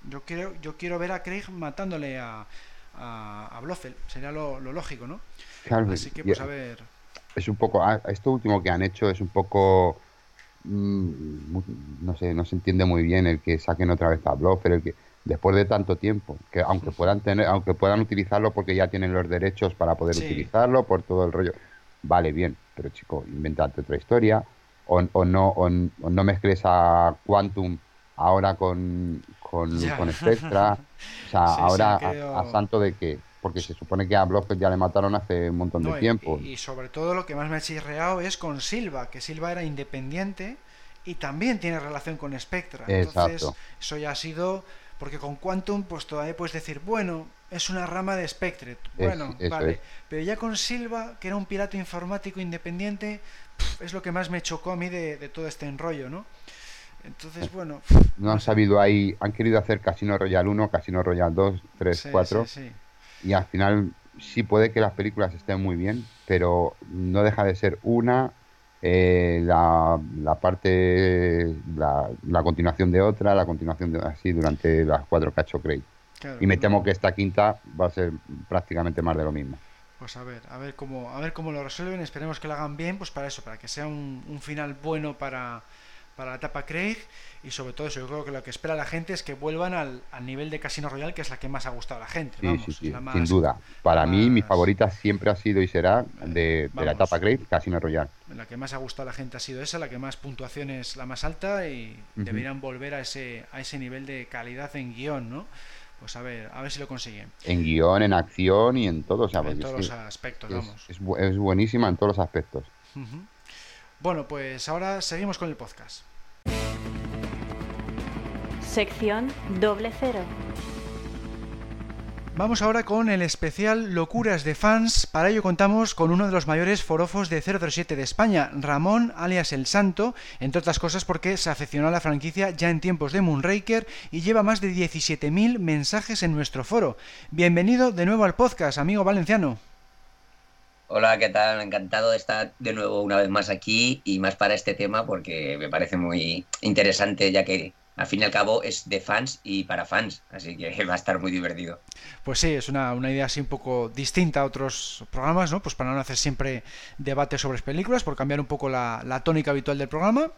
[SPEAKER 1] Yo quiero, yo quiero ver a Craig matándole a, a, a Blofeld, sería lo, lo lógico, ¿no?
[SPEAKER 2] Claro,
[SPEAKER 1] Así que pues a ver.
[SPEAKER 2] es un poco ah, esto último que han hecho es un poco mm, no sé no se entiende muy bien el que saquen otra vez a Blofeld el que después de tanto tiempo que aunque puedan tener aunque puedan utilizarlo porque ya tienen los derechos para poder
[SPEAKER 1] Sí.
[SPEAKER 2] utilizarlo por todo el rollo vale bien pero chico invéntate otra historia o, o no o, no mezcles a Quantum ahora con con, con Spectra o sea
[SPEAKER 1] Sí,
[SPEAKER 2] ahora a, a santo de qué porque se supone que a Blofeld ya le mataron hace un montón
[SPEAKER 1] No,
[SPEAKER 2] de
[SPEAKER 1] y-
[SPEAKER 2] tiempo
[SPEAKER 1] Y, sobre todo lo que más me ha chirreado es con Silva, que Silva era independiente y también tiene relación con Spectra. Entonces,
[SPEAKER 2] Exacto.
[SPEAKER 1] eso ya ha sido. Porque con Quantum, pues todavía puedes decir, bueno, es una rama de Spectre. Bueno, vale.
[SPEAKER 2] es.
[SPEAKER 1] Pero ya con Silva, que era un pirata informático independiente, es lo que más me chocó a mí de, de todo este enrollo, ¿no? Entonces, bueno.
[SPEAKER 2] No han sabido ahí, han querido hacer Casino Royale 1, Casino Royale 2, 3,
[SPEAKER 1] sí,
[SPEAKER 2] 4
[SPEAKER 1] sí, sí.
[SPEAKER 2] y al final sí puede que las películas estén muy bien, pero no deja de ser una, eh, la, la parte, la, la continuación de otra, la continuación de así durante las cuatro que ha hecho Craig.
[SPEAKER 1] Claro,
[SPEAKER 2] Y me
[SPEAKER 1] no.
[SPEAKER 2] temo que esta quinta va a ser prácticamente más de lo mismo.
[SPEAKER 1] Pues a ver, a ver cómo, a ver cómo lo resuelven. Esperemos que lo hagan bien, pues para eso, para que sea un, un final bueno para, para la etapa Craig. Y sobre todo eso, yo creo que lo que espera la gente es que vuelvan al, al nivel de Casino Royale, que es la que más ha gustado a la gente.
[SPEAKER 2] Sí,
[SPEAKER 1] vamos,
[SPEAKER 2] sí,
[SPEAKER 1] es
[SPEAKER 2] sí,
[SPEAKER 1] la más-
[SPEAKER 2] sin duda. Para mí, mi favorita siempre ha sido y será de, de la etapa Craig, Casino Royale.
[SPEAKER 1] La que más ha gustado a la gente ha sido esa, la que más puntuación es la más alta y deberían volver a ese, a ese nivel de calidad en guion, ¿no? Pues a ver, a ver si lo consiguen.
[SPEAKER 2] En guion, en acción y en todo. O sea,
[SPEAKER 1] en todos los aspectos,
[SPEAKER 2] es,
[SPEAKER 1] vamos.
[SPEAKER 2] es bu- es buenísima en todos los aspectos.
[SPEAKER 1] Bueno, pues ahora seguimos con el podcast.
[SPEAKER 3] Sección doble cero.
[SPEAKER 1] Vamos ahora con el especial Locuras de Fans. Para ello contamos con uno de los mayores forofos de 007 de España, Ramón, alias El Santo, entre otras cosas porque se aficionó a la franquicia ya en tiempos de Moonraker y lleva más de 17.000 mensajes en nuestro foro. Bienvenido de nuevo al podcast, amigo valenciano.
[SPEAKER 4] Hola, ¿qué tal? Encantado de estar de nuevo una vez más aquí y más para este tema porque me parece muy interesante ya que al fin y al cabo es de fans y para fans, así que va a estar muy divertido.
[SPEAKER 1] Pues sí, es una, una idea así un poco distinta a otros programas, ¿no? Pues para no hacer siempre debate sobre películas, por cambiar un poco la, la tónica habitual del programa.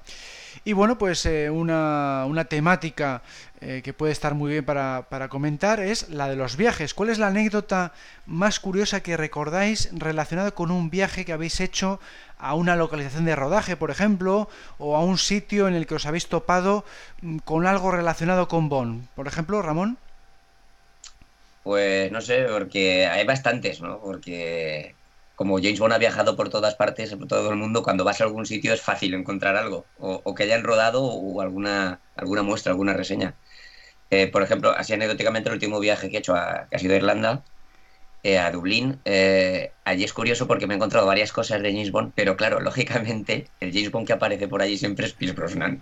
[SPEAKER 1] Y bueno, pues eh, una, una temática eh, que puede estar muy bien para, para comentar es la de los viajes. ¿Cuál es la anécdota más curiosa que recordáis relacionada con un viaje que habéis hecho a una localización de rodaje, por ejemplo, o a un sitio en el que os habéis topado mm, con algo relacionado con Bond? Por ejemplo, Ramón.
[SPEAKER 4] Pues no sé, porque hay bastantes, ¿no? Porque como James Bond ha viajado por todas partes, por todo el mundo, cuando vas a algún sitio es fácil encontrar algo, o, que hayan rodado o alguna, alguna muestra, alguna reseña. Eh, por ejemplo, así anecdóticamente, el último viaje que he hecho, ha sido a Irlanda, eh, a Dublín, eh, allí es curioso porque me he encontrado varias cosas de James Bond, pero claro, lógicamente, el James Bond que aparece por allí siempre es Pierce Brosnan.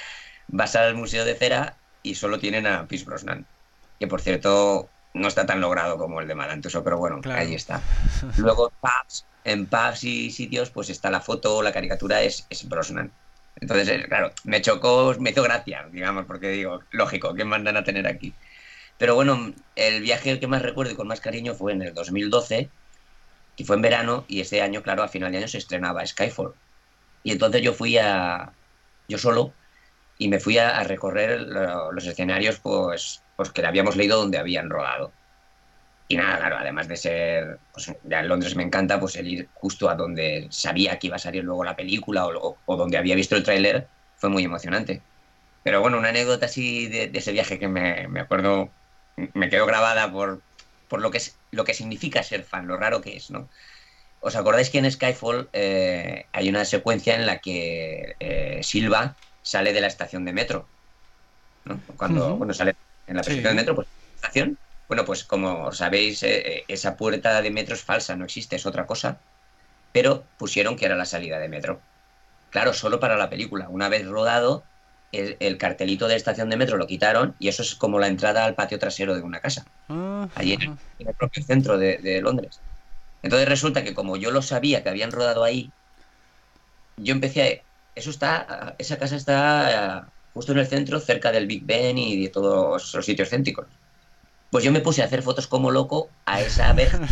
[SPEAKER 4] Vas al Museo de Cera y solo tienen a Pierce Brosnan, que por cierto no está tan logrado como el de Malantuso, pero bueno, ahí está. Luego en pubs y sitios, pues está la foto, la caricatura es, es Brosnan. Entonces, eh, claro, me chocó, me hizo gracia, digamos, porque digo, lógico, ¿qué mandan a tener aquí? Pero bueno, el viaje que más recuerdo y con más cariño fue en el 2012, que fue en verano, y ese año, claro, a final de año se estrenaba Skyfall. Y entonces yo fui a, yo solo, y me fui a, recorrer los escenarios, pues, pues que habíamos leído donde habían rodado. Y nada, claro, además de ser, pues ya Londres me encanta, pues el ir justo a donde sabía que iba a salir luego la película o, donde había visto el tráiler, fue muy emocionante. Pero bueno, una anécdota así de, ese viaje que me, me, acuerdo, me quedó grabada por, por lo, que es, lo que significa ser fan, lo raro que es, ¿no? ¿Os acordáis que en Skyfall eh, hay una secuencia en la que eh, Silva sale de la estación de metro? ¿no? Cuando, sale en la estación de metro, pues estación bueno, pues como sabéis, eh, eh, esa puerta de metro es falsa, no existe, es otra cosa. Pero pusieron que era la salida de metro. Claro, solo para la película. Una vez rodado, el, cartelito de estación de metro lo quitaron y eso es como la entrada al patio trasero de una casa. Allí en, el propio centro de, Londres. Entonces resulta que como yo lo sabía que habían rodado ahí, yo empecé a... Eso está, esa casa está justo en el centro, cerca del Big Ben y de todos los sitios céntricos. Pues yo me puse a hacer fotos como loco a esa abeja.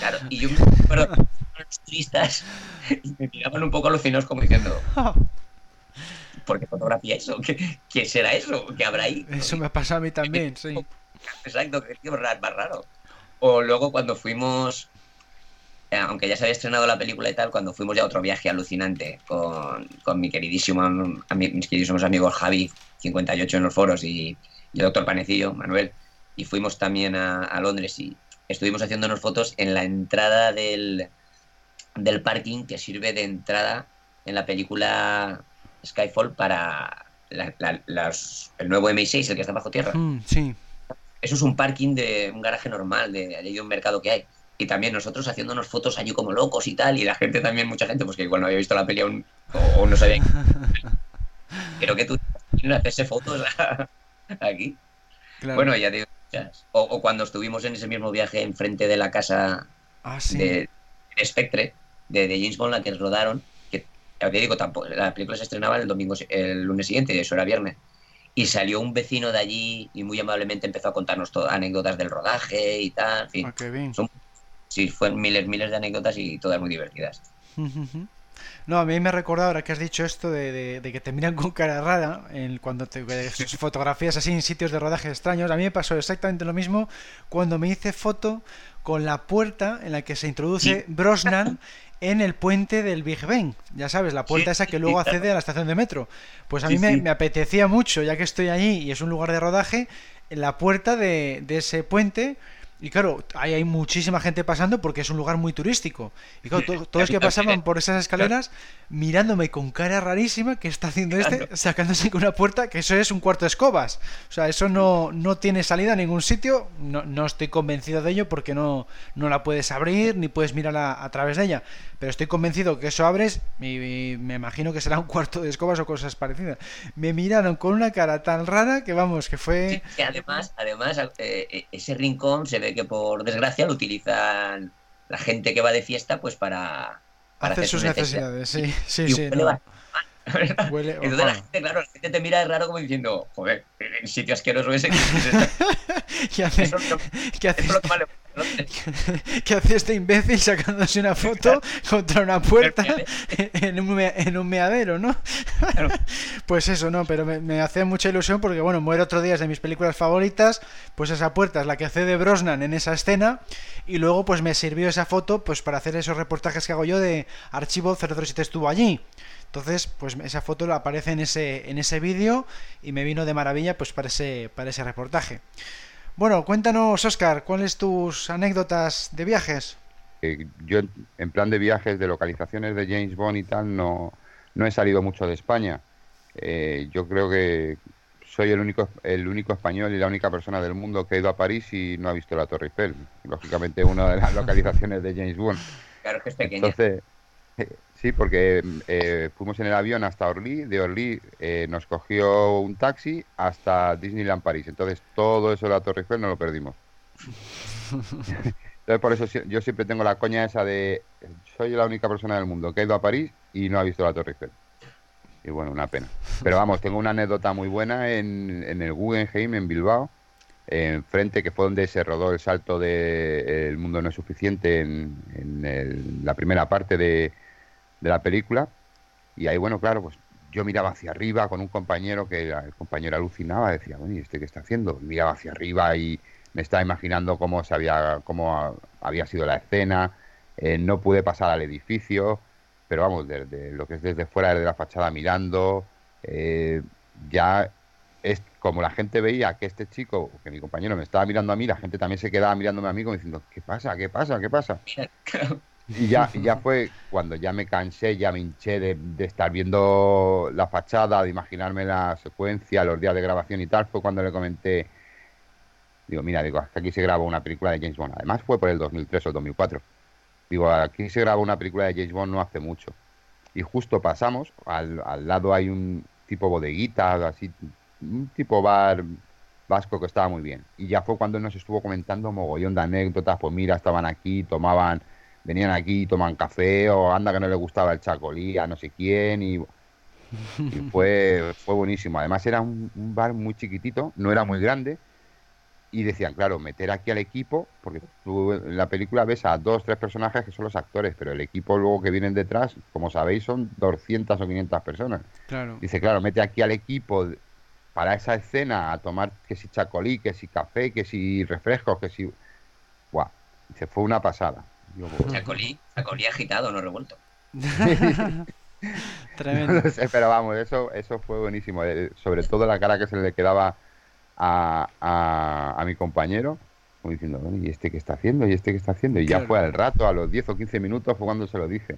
[SPEAKER 4] Claro, y yo me acuerdo los turistas y me miraban un poco alucinados como diciendo, ¿por qué fotografía eso? ¿Qué, será eso? ¿Qué habrá ahí?
[SPEAKER 1] Eso me ha pasado a mí también, sí.
[SPEAKER 4] Exacto, es más raro. O luego cuando fuimos, eh, aunque ya se había estrenado la película y tal, cuando fuimos ya a otro viaje alucinante con, con mi queridísimo, mis queridísimos amigos Javi, 58 en los foros, y, y el doctor Panecillo, Manuel, y fuimos también a, Londres y estuvimos haciéndonos fotos en la entrada del, del parking que sirve de entrada en la película Skyfall para el nuevo M6, el que está bajo tierra.
[SPEAKER 1] Mm, sí.
[SPEAKER 4] Eso es un parking de un garaje normal, de allí de un mercado que hay. Y también nosotros haciéndonos fotos allí como locos y tal, y la gente también, mucha gente, pues que igual no había visto la peli aún, o, no sabía. Creo que tú tienes hacerse fotos aquí. Bueno, ya digo, o, cuando estuvimos en ese mismo viaje enfrente de la casa
[SPEAKER 1] ah,
[SPEAKER 4] de, Spectre, de, James Bond, la que rodaron, que ya te digo, tampoco, la película se estrenaba el domingo, el lunes siguiente, eso era viernes. Y salió un vecino de allí y muy amablemente empezó a contarnos anécdotas del rodaje y tal. En fin,
[SPEAKER 1] ah,
[SPEAKER 4] sí, fueron miles, miles de anécdotas y todas muy divertidas.
[SPEAKER 1] No, a mí me ha recordado ahora que has dicho esto de, que te miran con cara rara en, cuando te fotografías así en sitios de rodaje extraños. A mí me pasó exactamente lo mismo cuando me hice foto con la puerta en la que se introduce Brosnan en el puente del Big Ben. Ya sabes, la puerta esa que luego accede a la estación de metro. Pues a mí me, me, apetecía mucho, ya que estoy allí y es un lugar de rodaje, en la puerta de, de ese puente y claro, ahí hay muchísima gente pasando porque es un lugar muy turístico. Y claro, todos los que pasaban por esas escaleras mirándome con cara rarísima que está haciendo este, sacándose con una puerta, que eso es un cuarto de escobas. O sea, eso no, no tiene salida a ningún sitio. No, no estoy convencido de ello porque no, no la puedes abrir ni puedes mirar a, través de ella. Pero estoy convencido que eso abres y, me imagino que será un cuarto de escobas o cosas parecidas. Me miraron con una cara tan rara que vamos, que fue...
[SPEAKER 4] además, además eh, eh, ese rincón se ve que por desgracia lo utilizan la gente que va de fiesta pues para,
[SPEAKER 1] para hacer, sus necesidades. Sí, sí, sí.
[SPEAKER 4] Huele, Entonces la gente, claro, la gente te mira de raro como diciendo, joder, el sitio asqueroso ese.
[SPEAKER 1] ¿Qué hace, ¿qué hace, ¿Qué hace este imbécil sacándose una foto contra una puerta en un, en un meadero, no? Pues eso, no, pero me, me, hace mucha ilusión porque, bueno, muere otro día de mis películas favoritas, pues esa puerta es la que hace de Brosnan en esa escena y luego pues me sirvió esa foto pues para hacer esos reportajes que hago yo de Archivo 007 estuvo allí. Entonces, pues esa foto aparece en ese, en ese vídeo y me vino de maravilla pues para ese, para ese reportaje. Bueno, cuéntanos, Oscar, ¿cuáles tus anécdotas de viajes?
[SPEAKER 2] eh, yo en plan de viajes, de localizaciones de James Bond y tal, no, no he salido mucho de España. Eh, yo creo que soy el único, el único español y la única persona del mundo que ha ido a París y no ha visto la Torre Eiffel. Lógicamente, una de las localizaciones de James Bond.
[SPEAKER 4] Claro que es pequeña.
[SPEAKER 2] Entonces, eh, sí, porque eh, fuimos en el avión hasta Orly, de Orly eh, nos cogió un taxi hasta Disneyland París. Entonces, todo eso de la Torre Eiffel no lo perdimos. Entonces, por eso yo siempre tengo la coña esa de soy la única persona del mundo que ha ido a París y no ha visto la Torre Eiffel y bueno, una pena. Pero vamos, tengo una anécdota muy buena en, en el Guggenheim, en Bilbao, enfrente, que fue donde se rodó el salto de El mundo no es suficiente en, en la primera parte de, de, la película. Y ahí, bueno, claro, pues yo miraba hacia arriba con un compañero que el compañero alucinaba, decía, bueno, ¿y este qué está haciendo? Miraba hacia arriba y me estaba imaginando cómo, se había, cómo había sido la escena. Eh, no pude pasar al edificio pero vamos, desde lo que es desde fuera, desde la fachada mirando, eh, ya es como la gente veía que este chico, que mi compañero me estaba mirando a mí, la gente también se quedaba mirándome a mí como diciendo, ¿qué pasa? ¿Qué pasa? ¿Qué pasa? Y ya, ya fue cuando ya me cansé, ya me hinché de, estar viendo la fachada, de imaginarme la secuencia, los días de grabación y tal, fue cuando le comenté, digo, mira, digo, aquí se grabó una película de James Bond. Además fue por el 2003 o el 2004. Digo, aquí se grabó una película de James Bond no hace mucho. Y justo pasamos, al, al lado hay un tipo bodeguita, así, un tipo bar vasco que estaba muy bien. Y ya fue cuando nos estuvo comentando mogollón de anécdotas, pues mira, estaban aquí, tomaban, venían aquí, toman café, o anda que no le gustaba el chacolí a no sé quién, y, y fue, fue buenísimo. Además era un, un bar muy chiquitito, no era muy grande, y decían, claro, meter aquí al equipo, porque tú en la película ves a dos, tres personajes que son los actores, pero el equipo luego que vienen detrás, como sabéis, son 200 o 500 personas.
[SPEAKER 1] Claro.
[SPEAKER 2] Dice, claro, mete aquí al equipo para esa escena a tomar que si chacolí, que si café, que si refrescos, que si... Guau, dice, fue una pasada.
[SPEAKER 4] Yo, chacolí, chacolí agitado, no revuelto.
[SPEAKER 1] Tremendo.
[SPEAKER 2] No sé, pero vamos, eso, eso fue buenísimo. Eh, sobre todo la cara que se le quedaba a, a, a mi compañero, como diciendo, bueno, ¿y este qué está haciendo? ¿Y este qué está haciendo? Y claro. ya fue al rato, a los 10 o 15 minutos fue cuando se lo dije.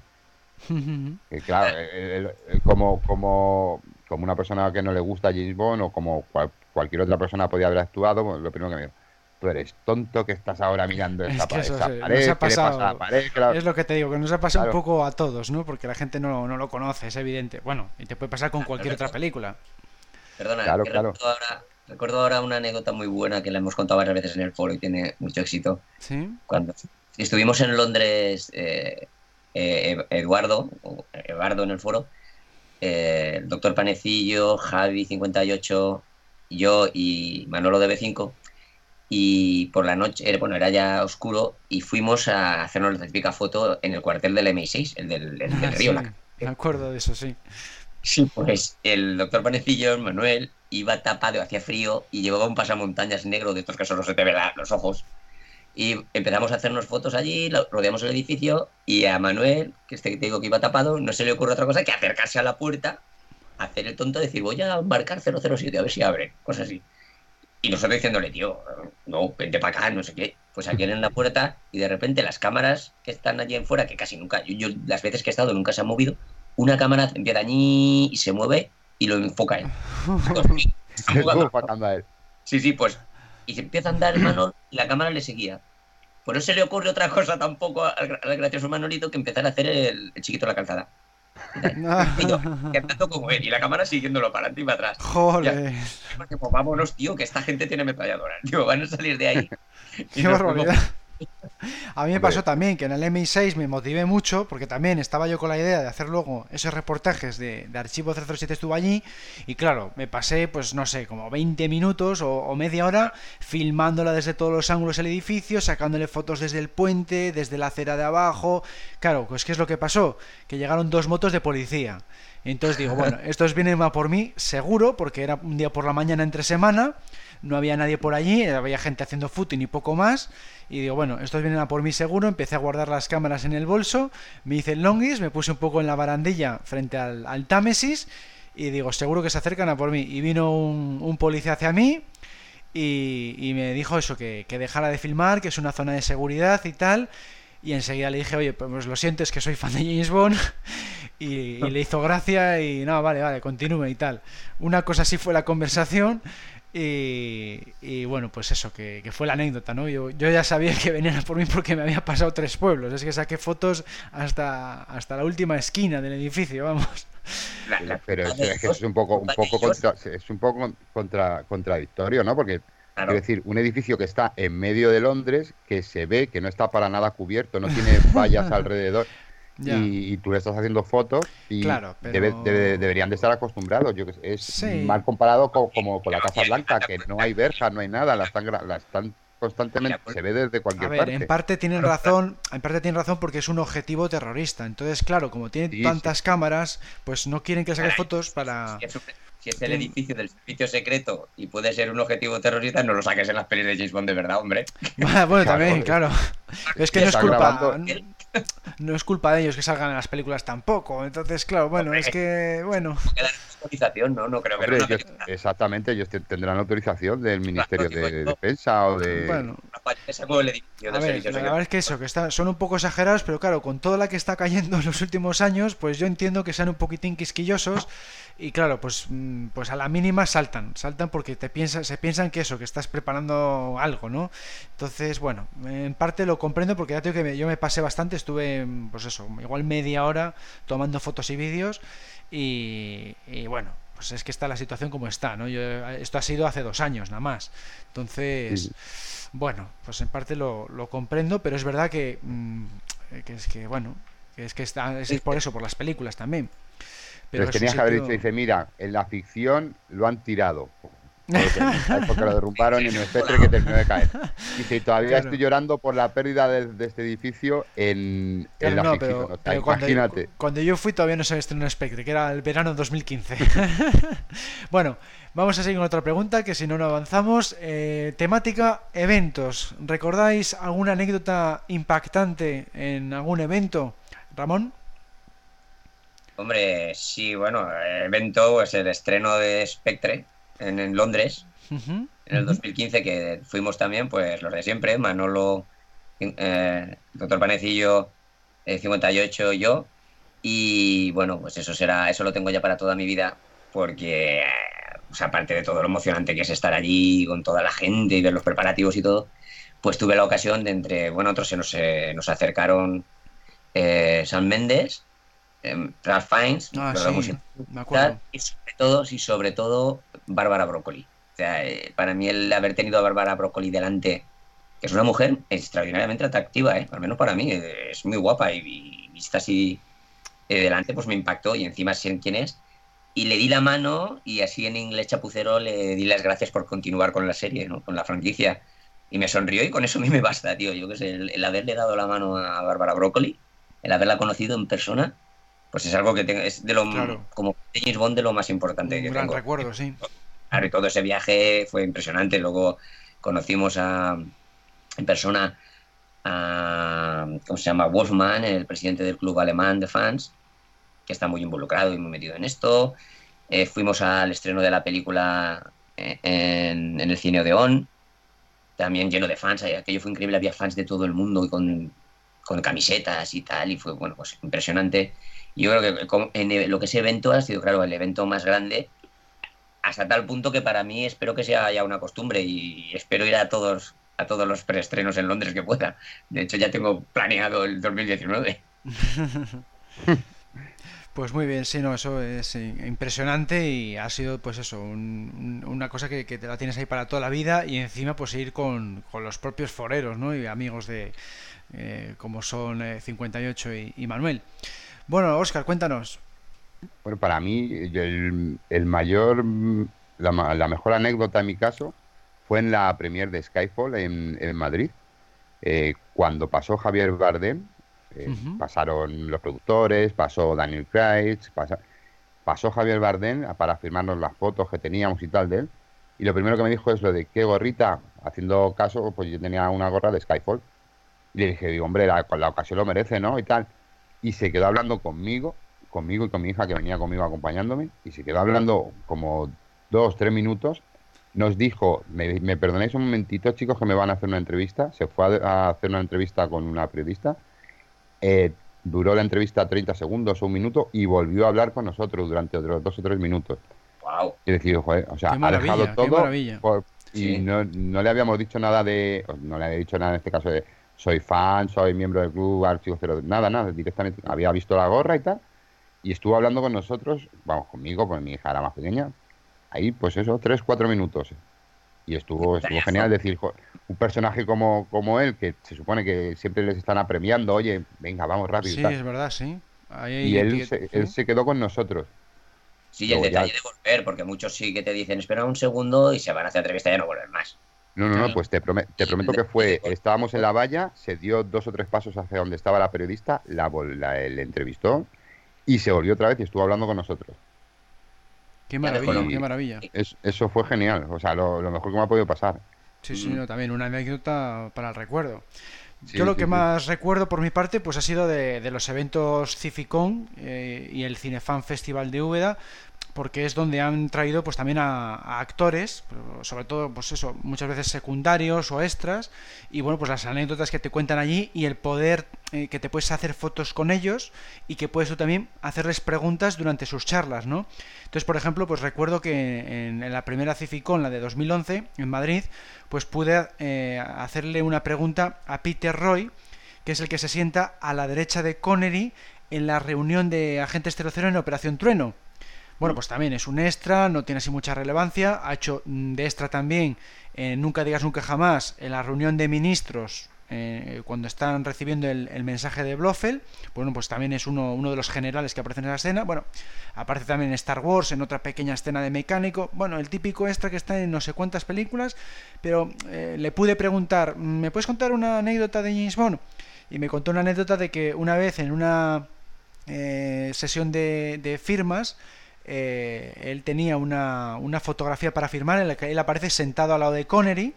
[SPEAKER 2] que claro, él, él, como, como, como una persona que no le gusta James Bond o como cual, cualquier otra persona podía haber actuado, pues, lo primero que me dijo, tú eres tonto que estás ahora mirando esa,
[SPEAKER 1] es que eso,
[SPEAKER 2] esa
[SPEAKER 1] sí,
[SPEAKER 2] pared,
[SPEAKER 1] nos ha pasado,
[SPEAKER 2] la pared claro.
[SPEAKER 1] Es lo que te digo, que nos ha pasado
[SPEAKER 2] Claro.
[SPEAKER 1] un poco a todos, ¿no? Porque la gente no, no lo conoce, es evidente. Bueno, y te puede pasar con cualquier otra película.
[SPEAKER 4] Perdona,
[SPEAKER 2] Claro,
[SPEAKER 4] que
[SPEAKER 2] claro.
[SPEAKER 4] Recuerdo, ahora, recuerdo ahora una anécdota muy buena que la hemos contado varias veces en el foro y tiene mucho éxito.
[SPEAKER 1] ¿Sí?
[SPEAKER 4] Cuando estuvimos en Londres, eh, eh, Eduardo, o Eduardo en el foro, eh, el doctor Panecillo, Javi58, yo y Manolo de B5, y por la noche, eh, bueno, era ya oscuro, y fuimos a hacernos la típica foto en el cuartel del MI6, el del, el del
[SPEAKER 1] Ah,
[SPEAKER 4] río.
[SPEAKER 1] sí,
[SPEAKER 4] La-
[SPEAKER 1] me acuerdo de eso, sí.
[SPEAKER 4] Sí, pues el doctor Panecillo, Manuel, iba tapado, hacía frío y llevaba un pasamontañas negro de estos que solo se te ven la- los ojos. Y empezamos a hacernos fotos allí, rodeamos el edificio y a Manuel, que este que te digo que iba tapado, no se le ocurre otra cosa que acercarse a la puerta, hacer el tonto, decir voy a marcar 007 a ver si abre, cosas así. Y nosotros diciéndole, tío, no, vente para acá, no sé qué. Pues aquí en la puerta y de repente las cámaras que están allí en fuera, que casi nunca, yo, yo las veces que he estado nunca se han movido, una cámara empieza allí y se mueve y lo enfoca él. Sí, sí, pues. Y se empieza a andar el Manol y la cámara le seguía. Pues no se le ocurre otra cosa tampoco al, al gracioso Manolito que empezar a hacer el, el chiquito en la calzada. Yo, cantando como él, y la cámara siguiéndolo para adelante y para atrás.
[SPEAKER 1] Joder,
[SPEAKER 4] Porque, pues, vámonos, tío, que esta gente tiene ametralladoras. Digo, van a salir de ahí.
[SPEAKER 1] Qué barbaridad.
[SPEAKER 4] fuimos-
[SPEAKER 1] A mí me pasó también que en el MI6 me motivé mucho porque también estaba yo con la idea de hacer luego esos reportajes de, de Archivo 007 estuvo allí y claro, me pasé pues no sé, como 20 minutos o, o media hora filmándola desde todos los ángulos del edificio, sacándole fotos desde el puente, desde la acera de abajo. Claro, pues ¿qué es lo que pasó? Que llegaron dos motos de policía. Entonces digo, bueno, estos vienen a por mí, seguro, porque era un día por la mañana entre semana, no había nadie por allí, había gente haciendo footing y poco más. Y digo, bueno, estos vienen a por mí seguro, empecé a guardar las cámaras en el bolso, me hice el longis, me puse un poco en la barandilla frente al, Támesis y digo, seguro que se acercan a por mí. Y vino un, policía hacia mí y, y me dijo eso, que, que dejara de filmar, que es una zona de seguridad y tal. y enseguida le dije, oye, pues lo siento, es que soy fan de James Bond. Y, le hizo gracia y no, vale, vale, continúe y tal. Una cosa así fue la conversación. Y, bueno, pues eso, que, fue la anécdota, ¿no? Yo, yo, ya sabía que venían a por mí porque me había pasado tres pueblos. Es que saqué fotos hasta, hasta la última esquina del edificio, vamos.
[SPEAKER 2] Pero es, que es un poco, un poco, es un poco contra, contradictorio, ¿no? Porque Es decir, un edificio que está en medio de Londres, que se ve que no está para nada cubierto, no tiene vallas alrededor. Y, tú le estás haciendo fotos y deberían de estar acostumbrados. Yo es mal comparado con, como con la Casa Blanca, que no hay verjas, no hay nada, la están, la están constantemente se ve desde cualquier a ver,
[SPEAKER 1] en parte tienen razón en parte tienen razón porque es un objetivo terrorista entonces claro como tienen tantas cámaras pues no quieren que saques fotos para
[SPEAKER 4] si es el edificio del servicio secreto y puede ser un objetivo terrorista, no lo saques en las pelis de James Bond de verdad, hombre.
[SPEAKER 1] bueno, también, claro. Es que no es culpa. No es culpa de ellos que salgan en las películas tampoco. Entonces, claro, bueno, es que, bueno.
[SPEAKER 4] autorización, ¿no? No creo
[SPEAKER 2] que Exactamente, ellos tendrán autorización del Ministerio de Defensa o de.
[SPEAKER 1] Bueno. A ver, la verdad es que eso, que son un poco exagerados, pero claro, con toda la que está cayendo en los últimos años, pues yo entiendo que sean un poquitín quisquillosos y claro, pues, mm, pues a la mínima saltan, saltan porque te piensas, se piensan que eso, que estás preparando algo, ¿no? Entonces, bueno, en parte lo comprendo porque ya tengo que yo me pasé bastante, estuve, pues eso, igual media hora tomando fotos y vídeos y, bueno, pues es que está la situación como está, ¿no? Yo, esto ha sido hace dos años nada más. Entonces, bueno, pues en parte lo, lo, comprendo, pero es verdad que, mm, que es que, bueno, que es que está, es por eso, por las películas también.
[SPEAKER 2] Pero, tenías que haber dicho, dice, mira, en la ficción lo han tirado. Porque, lo derrumbaron y no es que terminó de caer. Dice, y todavía estoy llorando por la pérdida de, este edificio en, la ficción.
[SPEAKER 1] imagínate. Cuando, yo fui todavía no se estrenó Spectre, que era el verano de 2015. bueno, vamos a seguir con otra pregunta, que si no, no avanzamos. Eh, temática, eventos. ¿Recordáis alguna anécdota impactante en algún evento? Ramón.
[SPEAKER 4] Hombre, sí, bueno, el evento es el estreno de Spectre en, Londres, en el 2015, que fuimos también, pues los de siempre, Manolo, eh, Doctor Panecillo, 58, eh, yo, y bueno, pues eso será, eso lo tengo ya para toda mi vida, porque, pues, aparte de todo lo emocionante que es estar allí con toda la gente y ver los preparativos y todo, pues tuve la ocasión de entre, bueno, otros se nos, eh, nos acercaron eh, San Méndez, eh, Ralph Fiennes,
[SPEAKER 1] ah,
[SPEAKER 4] y sobre todo, y sobre todo Bárbara Broccoli. O sea, eh, para mí el haber tenido a Bárbara Broccoli delante, que es una mujer extraordinariamente atractiva, ¿eh? al menos para mí, eh, es muy guapa y, vista así delante, pues me impactó y encima sé quién es. Y le di la mano y así en inglés chapucero le di las gracias por continuar con la serie, ¿no? con la franquicia. Y me sonrió y con eso a mí me basta, tío. Yo que sé, el, haberle dado la mano a Bárbara Broccoli, el haberla conocido en persona, pues es algo que es de lo como James Bond de lo más importante
[SPEAKER 1] Un
[SPEAKER 4] que
[SPEAKER 1] gran recuerdo, sí.
[SPEAKER 4] Claro, y todo ese viaje fue impresionante. Luego conocimos a en persona a ¿cómo se llama? Wolfman, el presidente del club alemán de fans, que está muy involucrado y muy metido en esto. Eh, fuimos al estreno de la película eh, en, el cine Odeón, también lleno de fans. Aquello fue increíble, había fans de todo el mundo y con, con camisetas y tal, y fue bueno, pues impresionante yo creo que en lo que ese evento ha sido, claro, el evento más grande, hasta tal punto que para mí espero que sea ya una costumbre y espero ir a todos a todos los preestrenos en Londres que pueda. De hecho, ya tengo planeado el 2019.
[SPEAKER 1] Pues muy bien, sí, no, eso es impresionante y ha sido, pues eso, una cosa que, te la tienes ahí para toda la vida y encima, pues ir con, los propios foreros, ¿no? Y amigos de, eh, como son 58 eh, y Manuel. Bueno, Oscar, cuéntanos.
[SPEAKER 2] Bueno, para mí el, mayor, la, mejor anécdota en mi caso fue en la premier de Skyfall en, Madrid, eh, cuando pasó Javier Bardem, eh, pasaron los productores, pasó Daniel Craig, pasó Javier Bardem para firmarnos las fotos que teníamos y tal de él, y lo primero que me dijo es lo de qué gorrita, haciendo caso, pues yo tenía una gorra de Skyfall, y le dije, digo, hombre, la, la ocasión lo merece, ¿no? Y tal y se quedó hablando conmigo, conmigo y con mi hija que venía conmigo acompañándome, y se quedó hablando como dos, tres minutos nos dijo, me, me perdonáis un momentito chicos que me van a hacer una entrevista, se fue a, a hacer una entrevista con una periodista, eh, duró la entrevista 30 segundos o un minuto y volvió a hablar con nosotros durante otros dos o tres minutos.
[SPEAKER 4] Wow.
[SPEAKER 2] Decir, joder, o sea, ha dejado
[SPEAKER 1] qué
[SPEAKER 2] todo
[SPEAKER 1] maravilla.
[SPEAKER 2] por- y
[SPEAKER 4] Sí.
[SPEAKER 2] no, no le habíamos dicho nada de, no le había dicho nada en este caso de soy fan, soy miembro del club, archivo cero, nada, nada, directamente había visto la gorra y tal, y estuvo hablando con nosotros, vamos, conmigo, pues mi hija era más pequeña, ahí pues eso, tres, cuatro minutos. Y estuvo, estuvo genial decir, jo, un personaje como, como él, que se supone que siempre les están apremiando, oye, venga, vamos rápido
[SPEAKER 1] Sí,
[SPEAKER 2] tal.
[SPEAKER 1] es verdad, sí. Ahí
[SPEAKER 2] Y él se, él se quedó con nosotros.
[SPEAKER 4] Sí, y el
[SPEAKER 2] Luego ya-
[SPEAKER 4] detalle de volver, porque muchos sí que te dicen, espera un segundo y se van a hacer entrevista y ya no vuelven más.
[SPEAKER 2] No, no, no, pues te, prome- te prometo que fue, estábamos en la valla, se dio dos o tres pasos hacia donde estaba la periodista, la, la- le entrevistó y se volvió otra vez y estuvo hablando con nosotros.
[SPEAKER 1] Qué maravilla, qué maravilla.
[SPEAKER 2] Es- eso fue genial, o sea, lo, lo mejor que me ha podido pasar.
[SPEAKER 1] Sí, sí,
[SPEAKER 4] Mm.
[SPEAKER 1] no, también una anécdota para el recuerdo.
[SPEAKER 2] Sí,
[SPEAKER 1] Yo lo
[SPEAKER 2] sí,
[SPEAKER 1] que
[SPEAKER 2] sí.
[SPEAKER 1] más recuerdo por mi parte pues ha sido de, de los eventos Cificon eh, y el Cinefan Festival de Úbeda porque es donde han traído pues también a, actores, sobre todo pues eso, muchas veces secundarios o extras y bueno, pues las anécdotas que te cuentan allí y el poder eh, que te puedes hacer fotos con ellos y que puedes tú también hacerles preguntas durante sus charlas, ¿no? Entonces, por ejemplo, pues recuerdo que en, en la primera Cificon, la de 2011, en Madrid, pues pude eh, hacerle una pregunta a Peter Roy, que es el que se sienta a la derecha de Connery en la reunión de agentes 00 en Operación Trueno. Bueno, pues también es un extra, no tiene así mucha relevancia. Ha hecho mm, de extra también eh, Nunca digas nunca jamás en la reunión de ministros eh, cuando están recibiendo el, mensaje de Blofeld. Bueno, pues también es uno, de los generales que aparece en esa escena. Bueno, aparece también en Star Wars, en otra pequeña escena de mecánico. Bueno, el típico extra que está en no sé cuántas películas. Pero eh, le pude preguntar, ¿me puedes contar una anécdota de James Bond? Y me contó una anécdota de que una vez en una eh, sesión de, de firmas, eh, él tenía una, una fotografía para firmar en la que él aparece sentado al lado de Connery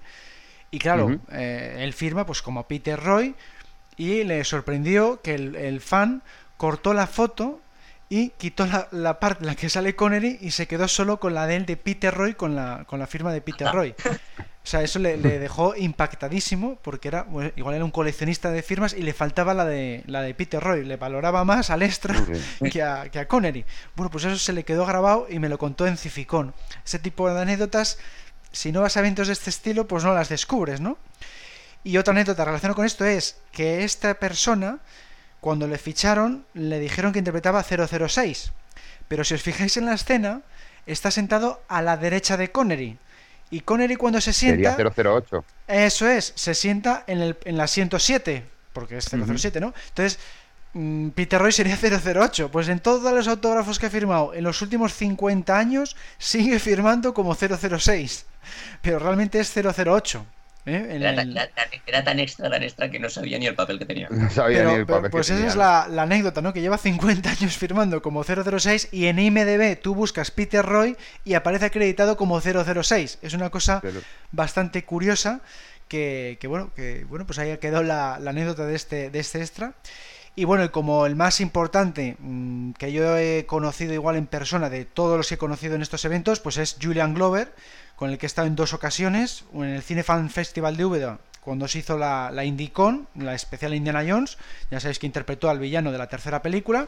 [SPEAKER 1] y claro, eh, él firma pues como Peter Roy y le sorprendió que el, el fan cortó la foto y quitó la, la parte en la que sale Connery y se quedó solo con la de él de Peter Roy con la, con la firma de Peter Roy. O sea, eso le, le dejó impactadísimo porque era bueno, igual era un coleccionista de firmas y le faltaba la de la de Peter Roy, le valoraba más al extra
[SPEAKER 2] Sí.
[SPEAKER 1] que a, que a Connery. Bueno, pues eso se le quedó grabado y me lo contó en Cificón. Ese tipo de anécdotas, si no vas a eventos de este estilo, pues no las descubres, ¿no? Y otra anécdota relacionada con esto es que esta persona, cuando le ficharon, le dijeron que interpretaba 006. Pero si os fijáis en la escena, está sentado a la derecha de Connery. Y Connery cuando se sienta...
[SPEAKER 2] Sería 008.
[SPEAKER 1] Eso es, se sienta en el, en la 107, porque es 007, ¿no? Entonces, mm, Peter Roy sería 008. Pues en todos los autógrafos que ha firmado en los últimos 50 años, sigue firmando como 006. Pero realmente es 008. ¿Eh? En
[SPEAKER 4] Era, tan-
[SPEAKER 1] el-
[SPEAKER 4] era tan- era tan extra, tan extra que no sabía ni el papel que tenía.
[SPEAKER 2] No sabía
[SPEAKER 1] pero,
[SPEAKER 2] ni el
[SPEAKER 1] pero,
[SPEAKER 2] papel que
[SPEAKER 1] pues esa
[SPEAKER 2] tenía.
[SPEAKER 1] es la, la anécdota, ¿no? Que lleva 50 años firmando como 006 y en IMDB tú buscas Peter Roy y aparece acreditado como 006. Es una cosa
[SPEAKER 2] Pero-
[SPEAKER 1] bastante curiosa que, que, bueno, que bueno, pues ahí quedó la, la anécdota de este, de este extra. Y bueno, y como el más importante mm, que yo he conocido igual en persona de todos los que he conocido en estos eventos, pues es Julian Glover, con el que he estado en dos ocasiones, en el Cinefan Festival de Úbeda, cuando se hizo la, la Indicon, la especial Indiana Jones, ya sabéis que interpretó al villano de la tercera película,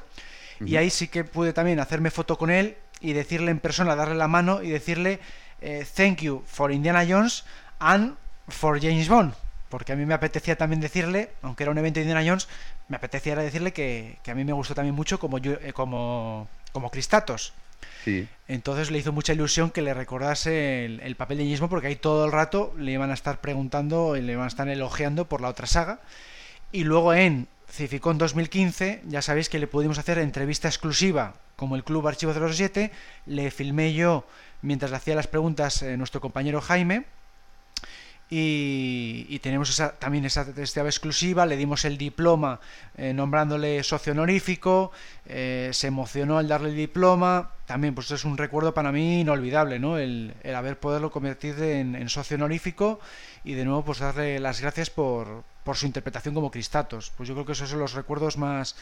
[SPEAKER 1] y ahí sí que pude también hacerme foto con él y decirle en persona, darle la mano y decirle eh, thank you for Indiana Jones and for James Bond. Porque a mí me apetecía también decirle, aunque era un evento de Indiana Jones, me apetecía decirle que, que a mí me gustó también mucho como, yo- eh, como, como Cristatos. Entonces le hizo mucha ilusión que le recordase el, el papel de Bond porque ahí todo el rato le iban a estar preguntando y le iban a estar elogiando por la otra saga. Y luego en Cificon 2015, ya sabéis que le pudimos hacer entrevista exclusiva como el Club Archivo 07. Le filmé yo mientras le hacía las preguntas eh, nuestro compañero Jaime. Y, y tenemos esa, también esa testeada exclusiva, le dimos el diploma eh, nombrándole socio honorífico, eh, se emocionó al darle el diploma, también pues es un recuerdo para mí inolvidable, ¿no? El, el haber poderlo convertir en, en socio honorífico y de nuevo pues darle las gracias por, por su interpretación como Cristatos. Pues yo creo que esos son los recuerdos más,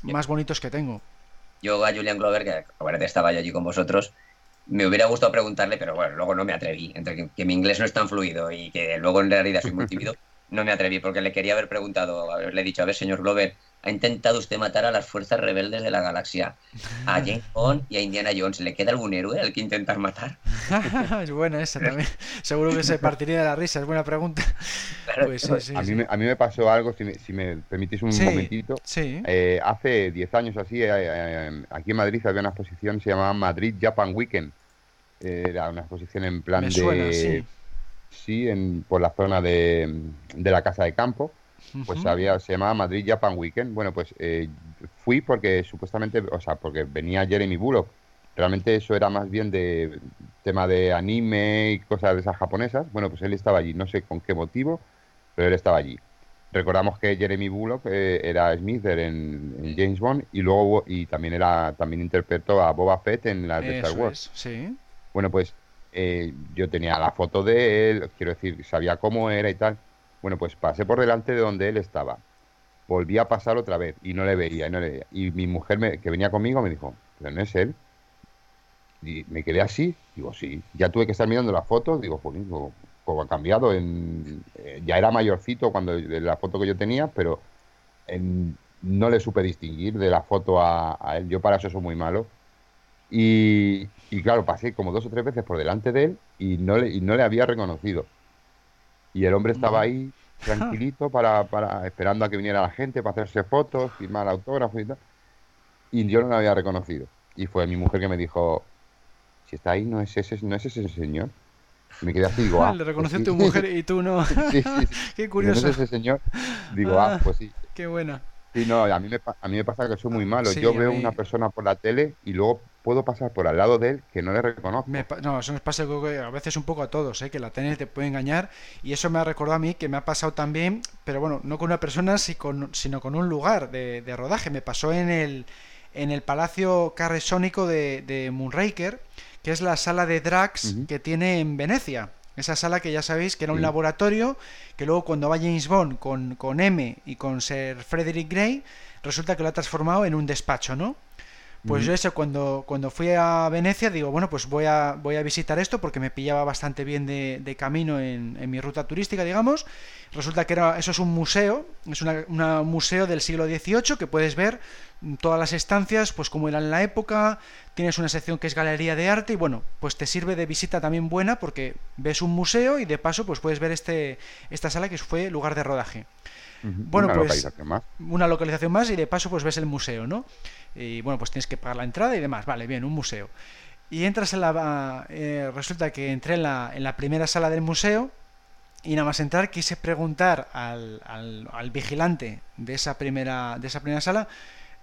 [SPEAKER 1] más bonitos que tengo.
[SPEAKER 4] Yo a Julian Glover, que acuérdate estaba yo allí con vosotros, me hubiera gustado preguntarle, pero bueno, luego no me atreví. Entre que, mi inglés no es tan fluido y que luego en realidad soy muy tímido, no me atreví porque le quería haber preguntado, haberle dicho, a ver, señor Glover, ha intentado usted matar a las fuerzas rebeldes de la galaxia, a James Bond y a Indiana Jones. ¿Le queda algún héroe al que intentar matar?
[SPEAKER 1] es buena esa también. Seguro que se partiría de la risa, es buena pregunta.
[SPEAKER 2] Pues a, mí me, a, mí me, pasó algo, si me, permitís un momentito. Eh, hace 10 años así, eh, eh, aquí en Madrid había una exposición, se llamaba Madrid Japan Weekend. Era una exposición en plan de... sí, en, por la zona de, de la Casa de Campo pues había, se llamaba Madrid Japan Weekend. Bueno, pues eh, fui porque supuestamente, o sea, porque venía Jeremy Bullock. Realmente eso era más bien de tema de anime y cosas de esas japonesas. Bueno, pues él estaba allí, no sé con qué motivo, pero él estaba allí. Recordamos que Jeremy Bullock eh, era Smither en, James Bond y luego y también era también interpretó a Boba Fett en la de Star Wars.
[SPEAKER 1] sí.
[SPEAKER 2] Bueno, pues eh, yo tenía la foto de él, quiero decir, sabía cómo era y tal. Bueno, pues pasé por delante de donde él estaba. Volví a pasar otra vez y no le veía, y no le veía. Y mi mujer que venía conmigo me dijo, pero no es él. Y me quedé así, digo, sí. Ya tuve que estar mirando la foto, digo, pues, como ha cambiado. Eh, ya era mayorcito cuando la foto que yo tenía, pero no le supe distinguir de la foto a, él. Yo para eso soy muy malo. Y, claro, pasé como dos o tres veces por delante de él y no le, y no le había reconocido. Y el hombre estaba ahí tranquilito para, para, esperando a que viniera la gente para hacerse fotos, firmar autógrafos y tal. Y yo no lo había reconocido. Y fue mi mujer que me dijo, si está ahí, no es ese, no es ese señor. Y me quedé así, digo, ah.
[SPEAKER 1] Le reconoció pues tu mujer y tú no. sí, sí, Qué curioso.
[SPEAKER 2] no es ese señor. Digo, ah, pues sí.
[SPEAKER 1] Qué buena.
[SPEAKER 2] Sí, no, a mí me, a mí me pasa que soy muy malo. yo veo una persona por la tele y luego puedo pasar por al lado de él que no le reconozco.
[SPEAKER 1] no, eso nos pasa a veces un poco a todos, ¿eh? que la tele te puede engañar y eso me ha recordado a mí que me ha pasado también, pero bueno, no con una persona, sino con un lugar de, rodaje. Me pasó en el, en el Palacio Carresónico de, de Moonraker, que es la sala de drags que tiene en Venecia. Esa sala que ya sabéis que era un laboratorio, que luego cuando va James Bond con, con M y con Sir Frederick Gray, resulta que lo ha transformado en un despacho, ¿no? Pues yo eso, cuando, cuando fui a Venecia, digo, bueno, pues voy a, voy a visitar esto porque me pillaba bastante bien de, camino en, mi ruta turística, digamos. Resulta que era, eso es un museo, es un museo del siglo XVIII que puedes ver todas las estancias, pues como eran en la época, tienes una sección que es galería de arte y bueno, pues te sirve de visita también buena porque ves un museo y de paso pues puedes ver este, esta sala que fue lugar de rodaje.
[SPEAKER 2] Bueno, una pues localización más.
[SPEAKER 1] una localización más y de paso pues ves el museo, ¿no? Y bueno, pues tienes que pagar la entrada y demás. Vale, bien, un museo. Y entras en la... Eh, resulta que entré en la, en la primera sala del museo y nada más entrar quise preguntar al, al, vigilante de esa primera, de esa primera sala,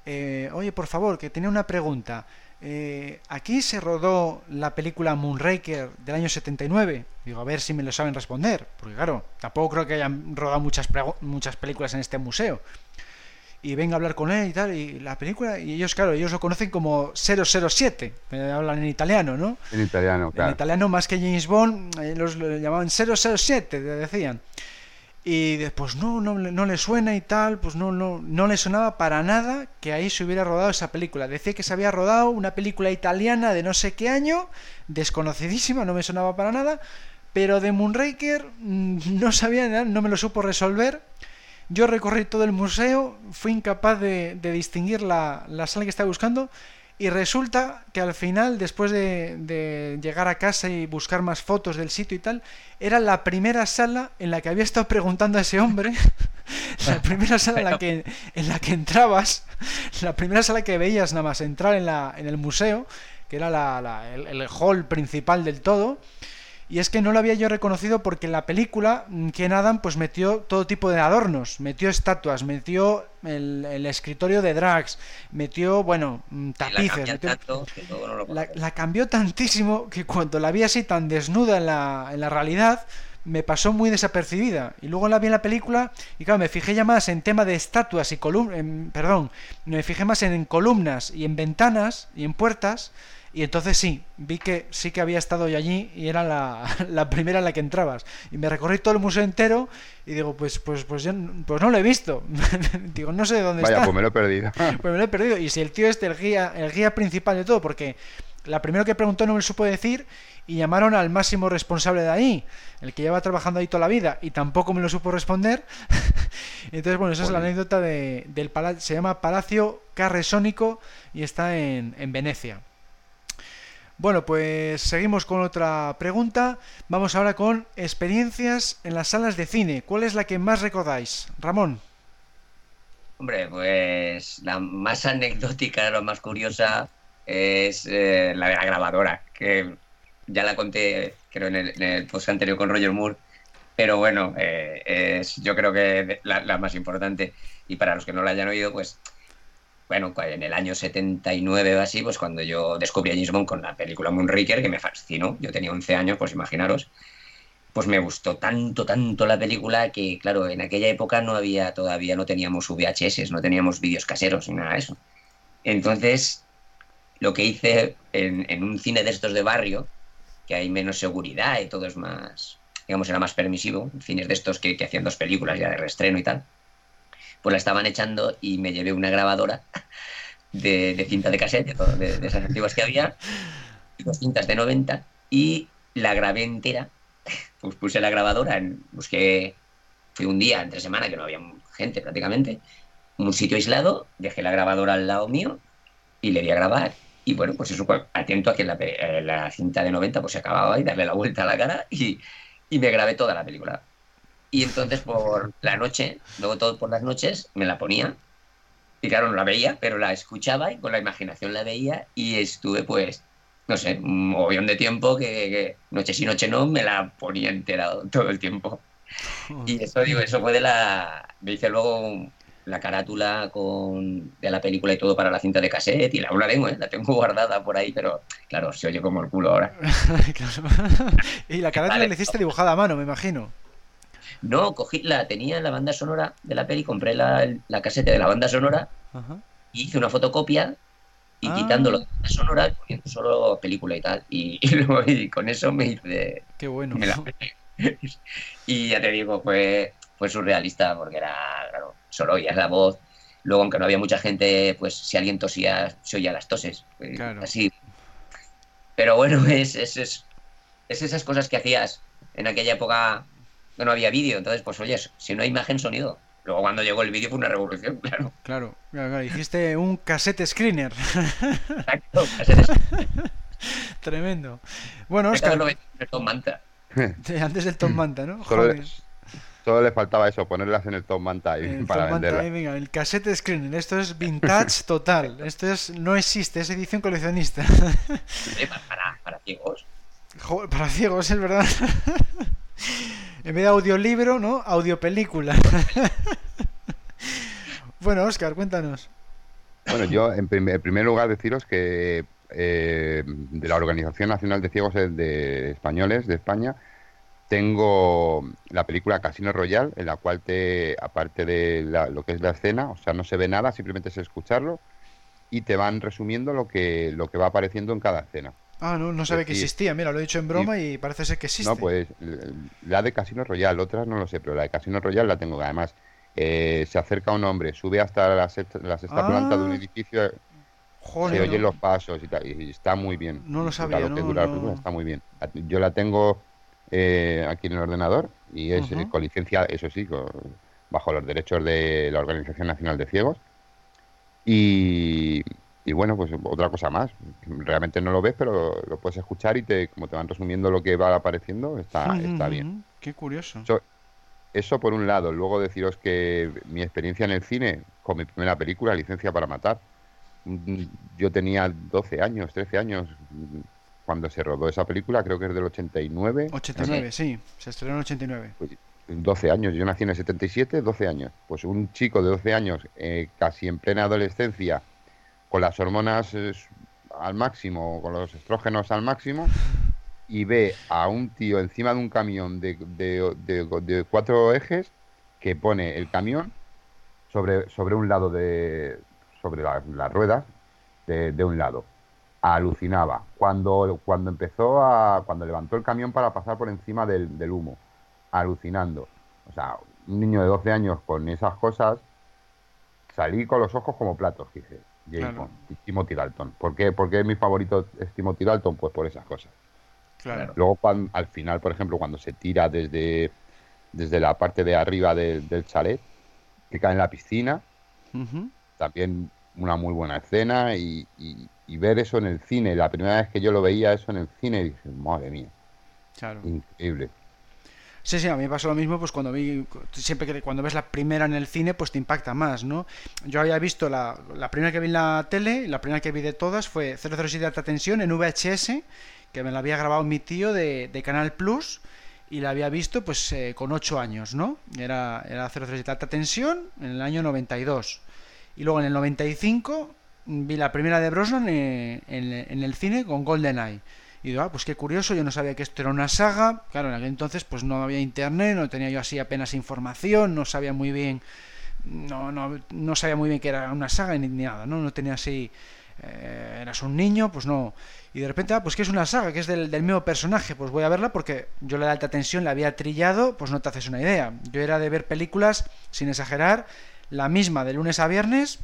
[SPEAKER 1] eh, oye, por favor, que tenía una pregunta. Eh, aquí se rodó la película Moonraker del año 79. Digo, a ver si me lo saben responder. Porque claro, tampoco creo que hayan rodado muchas, muchas películas en este museo y venga a hablar con él y tal, y la película, y ellos, claro, ellos lo conocen como 007, eh, hablan en italiano, ¿no?
[SPEAKER 2] En italiano, claro.
[SPEAKER 1] En italiano más que James Bond, ellos lo llamaban 007, decían. Y después no, no, no le suena y tal, pues no, no, no le sonaba para nada que ahí se hubiera rodado esa película. Decía que se había rodado una película italiana de no sé qué año, desconocidísima, no me sonaba para nada, pero de Moonraker mm, no sabía nada, no me lo supo resolver yo recorrí todo el museo, fui incapaz de, distinguir la, sala que estaba buscando y resulta que al final, después de, llegar a casa y buscar más fotos del sitio y tal, era la primera sala en la que había estado preguntando a ese hombre, la primera sala en la que, en la que entrabas, la primera sala que veías nada más entrar en, la, en el museo, que era el, el hall principal del todo, y es que no lo había yo reconocido porque en la película mm, Ken Adam pues metió todo tipo de adornos, metió estatuas, metió el, escritorio de drags, metió, bueno, mm, tapices. La, cambió tantísimo que cuando la vi así tan desnuda en la, en la realidad, me pasó muy desapercibida. Y luego la vi en la película y claro, me fijé ya más en tema de estatuas y columnas, perdón, me fijé más en columnas y en ventanas y en puertas y entonces sí, vi que sí que había estado yo allí y era la, primera en la que entrabas. Y me recorrí todo el museo entero y digo, pues pues pues, pues no lo he visto. digo, no sé de dónde
[SPEAKER 2] Vaya,
[SPEAKER 1] está.
[SPEAKER 2] pues me lo he perdido.
[SPEAKER 1] pues me lo he perdido. Y si el tío este, el guía, el guía principal de todo, porque la primera que preguntó no me lo supo decir y llamaron al máximo responsable de ahí, el que lleva trabajando ahí toda la vida y tampoco me lo supo responder. Entonces, bueno, esa es la anécdota de, del palacio, se llama Palacio Carresónico y está en, en Venecia. Bueno, pues seguimos con otra pregunta. Vamos ahora con experiencias en las salas de cine. ¿Cuál es la que más recordáis? Ramón.
[SPEAKER 4] Hombre, pues la más anecdótica, la más curiosa es eh, la de la grabadora, que ya la conté, creo, en el, post anterior con Roger Moore. Pero bueno, eh, es yo creo que la, más importante. Y para los que no la hayan oído, pues bueno, en el año 79 o así, pues cuando yo descubrí a James Bond con la película Moonraker, que me fascinó, yo tenía 11 años, pues imaginaros, pues me gustó tanto, tanto la película que, claro, en aquella época no había todavía, no teníamos VHS, no teníamos vídeos caseros ni nada de eso. Entonces, lo que hice en, un cine de estos de barrio, que hay menos seguridad y todo es más, digamos, era más permisivo, cines de estos que, que hacían dos películas ya de reestreno y tal, pues la estaban echando y me llevé una grabadora de, cinta de cassette, de, esas antiguas que había, dos cintas de 90, y la grabé entera. Pues puse la grabadora, en, busqué, fui un día, entre semana, que no había gente prácticamente, un sitio aislado, dejé la grabadora al lado mío y le di a grabar. Y bueno, pues eso, atento a que la, eh, la cinta de 90 pues se acababa y darle la vuelta a la cara y me grabé toda la película. Y entonces por la noche, luego todo por las noches, me la ponía. Y claro, no la veía, pero la escuchaba y con la imaginación la veía y estuve pues, no sé, un mogollón de tiempo que, noche sí, noche no, me la ponía entera todo el tiempo. Y eso, digo, eso fue de la... Me hice luego la carátula con, de la película y todo para la cinta de cassette y la, la tengo, ¿eh? la tengo guardada por ahí, pero claro, se oye como el culo ahora.
[SPEAKER 1] y la carátula le hiciste dibujada a mano, me imagino.
[SPEAKER 4] No, cogí, la tenía en la banda sonora de la peli, compré la, la caseta de la banda sonora y hice una fotocopia y ah. quitándolo de la sonora, poniendo solo película y tal. Y, con eso me hice.
[SPEAKER 1] Qué bueno.
[SPEAKER 4] y ya te digo, fue, fue surrealista porque era, claro, solo oías la voz. Luego, aunque no había mucha gente, pues si alguien tosía, se oía las toses. Pues, así. Pero bueno, es, es, es, es esas cosas que hacías en aquella época no había vídeo. Entonces, pues oye, si no hay imagen, sonido. Luego cuando llegó el vídeo fue una revolución, claro.
[SPEAKER 1] Claro, claro, hiciste un cassette screener.
[SPEAKER 4] Exacto, cassette screener.
[SPEAKER 1] Tremendo. Bueno, Oscar.
[SPEAKER 4] El Tom Manta.
[SPEAKER 1] antes del Tom Manta, ¿no?
[SPEAKER 2] Solo, le faltaba eso, ponerlas en el Tom Manta y para Tom venderla.
[SPEAKER 1] Manta, venga, el cassette screener. Esto es vintage total. Esto es no existe, es edición coleccionista.
[SPEAKER 4] para, para ciegos.
[SPEAKER 1] para ciegos, es verdad. En vez de audiolibro, ¿no? Audiopelícula. bueno, Oscar, cuéntanos.
[SPEAKER 2] Bueno, yo en primer lugar deciros que eh, de la Organización Nacional de Ciegos de Españoles de España tengo la película Casino Royal, en la cual te, aparte de lo que es la escena, o sea, no se ve nada, simplemente es escucharlo y te van resumiendo lo que, lo que va apareciendo en cada escena.
[SPEAKER 1] Ah, no, no sabe que existía. Mira, lo he dicho en broma y, parece ser que existe.
[SPEAKER 2] No, pues la de Casino Royal, otras no lo sé, pero la de Casino Royal la tengo. Además, eh, se acerca un hombre, sube hasta la sexta, planta de un ah. edificio, Joder, se oyen los pasos y, tal, y, está muy bien.
[SPEAKER 1] No lo sabía,
[SPEAKER 2] no, Está muy bien. Yo la tengo eh, aquí en el ordenador y es uh con licencia, eso sí, bajo los derechos de la Organización Nacional de Ciegos. Y, y bueno, pues otra cosa más. Realmente no lo ves, pero lo puedes escuchar y te, como te van resumiendo lo que va apareciendo, está, está bien.
[SPEAKER 1] Qué curioso.
[SPEAKER 2] Eso, por un lado. Luego deciros que mi experiencia en el cine, con mi primera película, Licencia para Matar, mm, yo tenía 12 años, 13 años cuando se rodó esa película, creo que es del 89.
[SPEAKER 1] 89, sí, se estrenó en 89.
[SPEAKER 2] 12 pues, años, yo nací en el 77, 12 años. Pues un chico de 12 años, eh, casi en plena adolescencia, con las hormonas al máximo, con los estrógenos al máximo, y ve a un tío encima de un camión de, cuatro ejes que pone el camión sobre, sobre un lado de. sobre las la ruedas de, un lado. Alucinaba. Cuando, cuando empezó a. cuando levantó el camión para pasar por encima del, del humo. Alucinando. O sea, un niño de 12 años con esas cosas, salí con los ojos como platos, dije James Bond, Timothy Dalton. ¿Por qué, ¿Por qué mi favorito es Timothy Dalton? Pues por esas cosas.
[SPEAKER 1] Claro.
[SPEAKER 2] Luego cuando, al final, por ejemplo, cuando se tira desde, desde la parte de arriba de- del chalet, que cae en la piscina, también una muy buena escena y, y- y ver eso en el cine, la primera vez que yo lo veía eso en el cine, dije, madre mía,
[SPEAKER 1] Claro.
[SPEAKER 2] increíble.
[SPEAKER 1] Sí, sí, a mí me pasó lo mismo, pues cuando vi, siempre que cuando ves la primera en el cine, pues te impacta más, ¿no? Yo había visto la, la primera que vi en la tele, la primera que vi de todas fue 007 Alta Tensión en VHS, que me la había grabado mi tío de, de Canal Plus, y la había visto pues eh, con 8 años, ¿no? Era, era 007 Alta Tensión en el año 92. Y luego en el 95 vi la primera de Brosnan eh, en, en el cine con GoldenEye. Y digo, ah, pues qué curioso, yo no sabía que esto era una saga. Claro, en aquel entonces pues no había internet, no tenía yo así apenas información, no sabía muy bien, no, no, no sabía muy bien que era una saga ni, nada, ¿no? No tenía así, eh, eras un niño, pues no. Y de repente, ah, pues que es una saga, que es del, del mismo personaje, pues voy a verla porque yo la de alta tensión la había trillado, pues no te haces una idea. Yo era de ver películas, sin exagerar, la misma de lunes a viernes,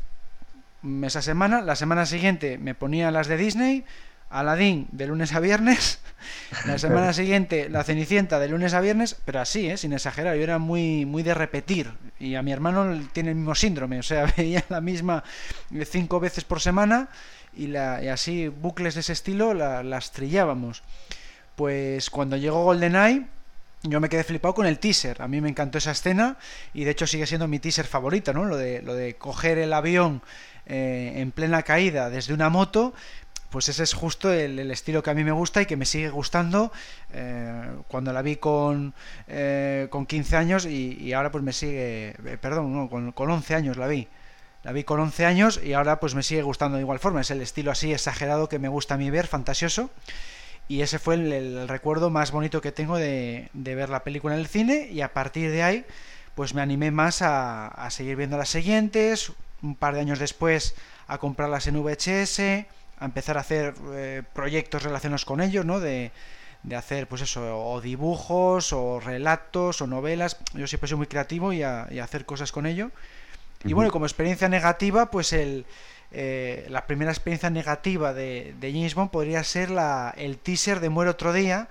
[SPEAKER 1] esa semana, la semana siguiente me ponía las de Disney, Aladdin de lunes a viernes, la semana siguiente la Cenicienta de lunes a viernes, pero así, ¿eh? sin exagerar, yo era muy, muy de repetir y a mi hermano tiene el mismo síndrome, o sea, veía la misma eh, cinco veces por semana y, la, y así bucles de ese estilo la- las trillábamos. Pues cuando llegó GoldenEye, yo me quedé flipado con el teaser. A mí me encantó esa escena y de hecho sigue siendo mi teaser favorito, ¿no? Lo de, lo de coger el avión eh, en plena caída desde una moto. Pues ese es justo el, estilo que a mí me gusta y que me sigue gustando eh, cuando la vi con, eh, con 15 años y, y ahora pues me sigue, eh, perdón, no, con, con 11 años la vi. La vi con 11 años y ahora pues me sigue gustando de igual forma. Es el estilo así exagerado que me gusta a mí ver, fantasioso. Y ese fue el, el recuerdo más bonito que tengo de, de ver la película en el cine y a partir de ahí pues me animé más a, a seguir viendo las siguientes, un par de años después a comprarlas en VHS, a empezar a hacer eh, proyectos relacionados con ellos, ¿no? De, de hacer pues eso, o dibujos, o relatos, o novelas. Yo siempre soy muy creativo y a, y a hacer cosas con ello. Y bueno, como experiencia negativa, pues el, eh, la primera experiencia negativa de, de James Bond podría ser la, el teaser de Muere otro día.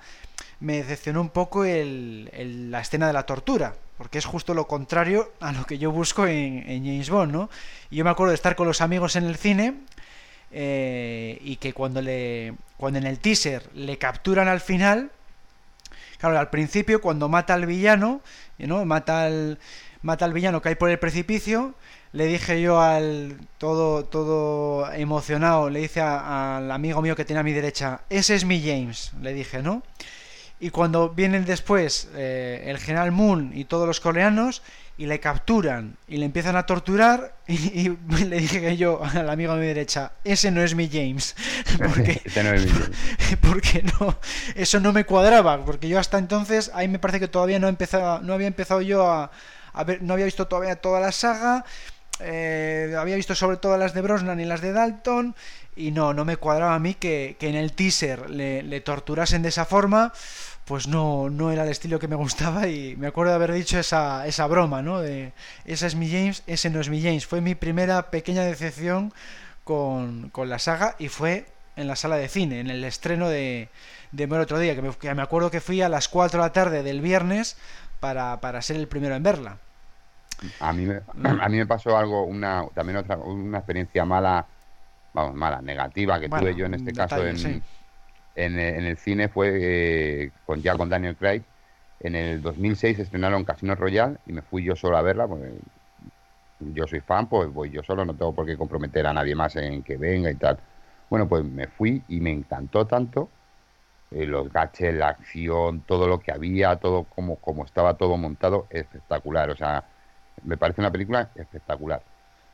[SPEAKER 1] Me decepcionó un poco el, el- la escena de la tortura, porque es justo lo contrario a lo que yo busco en, en James Bond, ¿no? Y yo me acuerdo de estar con los amigos en el cine eh, y que cuando le cuando en el teaser le capturan al final, claro, al principio cuando mata al villano, ¿no? Mata al mata al villano hay por el precipicio, le dije yo al todo todo emocionado, le dice al amigo mío que tiene a mi derecha, ese es mi James, le dije, ¿no? Y cuando vienen después eh, el general Moon y todos los coreanos y le capturan y le empiezan a torturar y, y le dije yo al amigo de mi derecha, ese no es mi James, porque
[SPEAKER 2] Este no es mi James.
[SPEAKER 1] porque no eso no me cuadraba porque yo hasta entonces ahí me parece que todavía no he empezado no había empezado yo a, a ver no había visto todavía toda la saga eh, había visto sobre todo las de Brosnan y las de Dalton y no no me cuadraba a mí que, que en el teaser le, le torturasen de esa forma pues no, no era el estilo que me gustaba y me acuerdo de haber dicho esa, esa broma, ¿no? De ese es mi James, ese no es mi James. Fue mi primera pequeña decepción con, con la saga y fue en la sala de cine, en el estreno de, de otro día, que me, que me acuerdo que fui a las 4 de la tarde del viernes para, para ser el primero en verla.
[SPEAKER 2] A mí, me, a mí me pasó algo, una también otra una experiencia mala, vamos, mala, negativa que
[SPEAKER 1] Bueno,
[SPEAKER 2] tuve yo en este caso en,
[SPEAKER 1] sí.
[SPEAKER 2] En, en el cine fue eh, con ya con Daniel Craig. En el 2006 estrenaron Casino Royale y me fui yo solo a verla yo soy fan, pues voy yo solo, no tengo por qué comprometer a nadie más en que venga y tal. Bueno, pues me fui y me encantó tanto eh, los gaches, la acción, todo lo que había, todo como, como estaba todo montado, espectacular. O sea, me parece una película espectacular.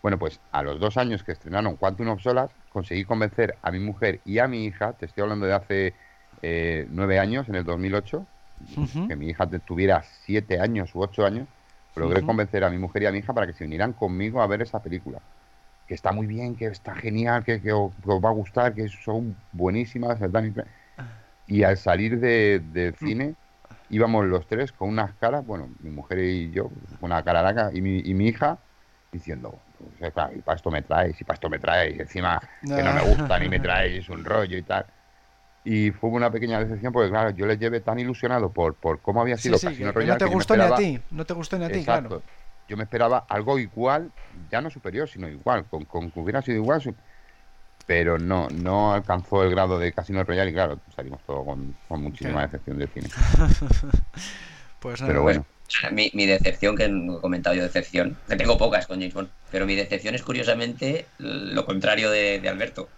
[SPEAKER 2] Bueno, pues a los dos años que estrenaron Quantum of Solace, conseguí convencer a mi mujer y a mi hija, te estoy hablando de hace eh, nueve años, en el 2008,
[SPEAKER 1] Ujú.
[SPEAKER 2] que mi hija tuviera siete años u ocho años, logré
[SPEAKER 1] Ujú.
[SPEAKER 2] convencer a mi mujer y a mi hija para que se vinieran conmigo a ver esa película. Que está muy bien, que está genial, que, que os, que os va a gustar, que son buenísimas. Y al salir de- del cine, íbamos los tres con unas caras, bueno, mi mujer y yo, con una cara larga, y mi, y mi hija, diciendo, pues, claro, y para esto me traes, y para esto me traes, y encima que no me gusta ni me traes, es un rollo y tal. Y fue una pequeña decepción porque, claro, yo le llevé tan ilusionado por, por cómo había sido
[SPEAKER 1] sí, Casino Royale. No te gustó ni a ti, no te gustó ni a ti, claro.
[SPEAKER 2] Yo me esperaba algo igual, ya no superior, sino igual, con, con que hubiera sido igual, pero no, no alcanzó el grado de Casino Royale y, claro, salimos todos con, con muchísima decepción del cine.
[SPEAKER 1] pues
[SPEAKER 2] pero bueno.
[SPEAKER 4] Mi, mi, decepción, que he comentado yo decepción, que tengo pocas con James Bond, pero mi decepción es curiosamente lo contrario de Alberto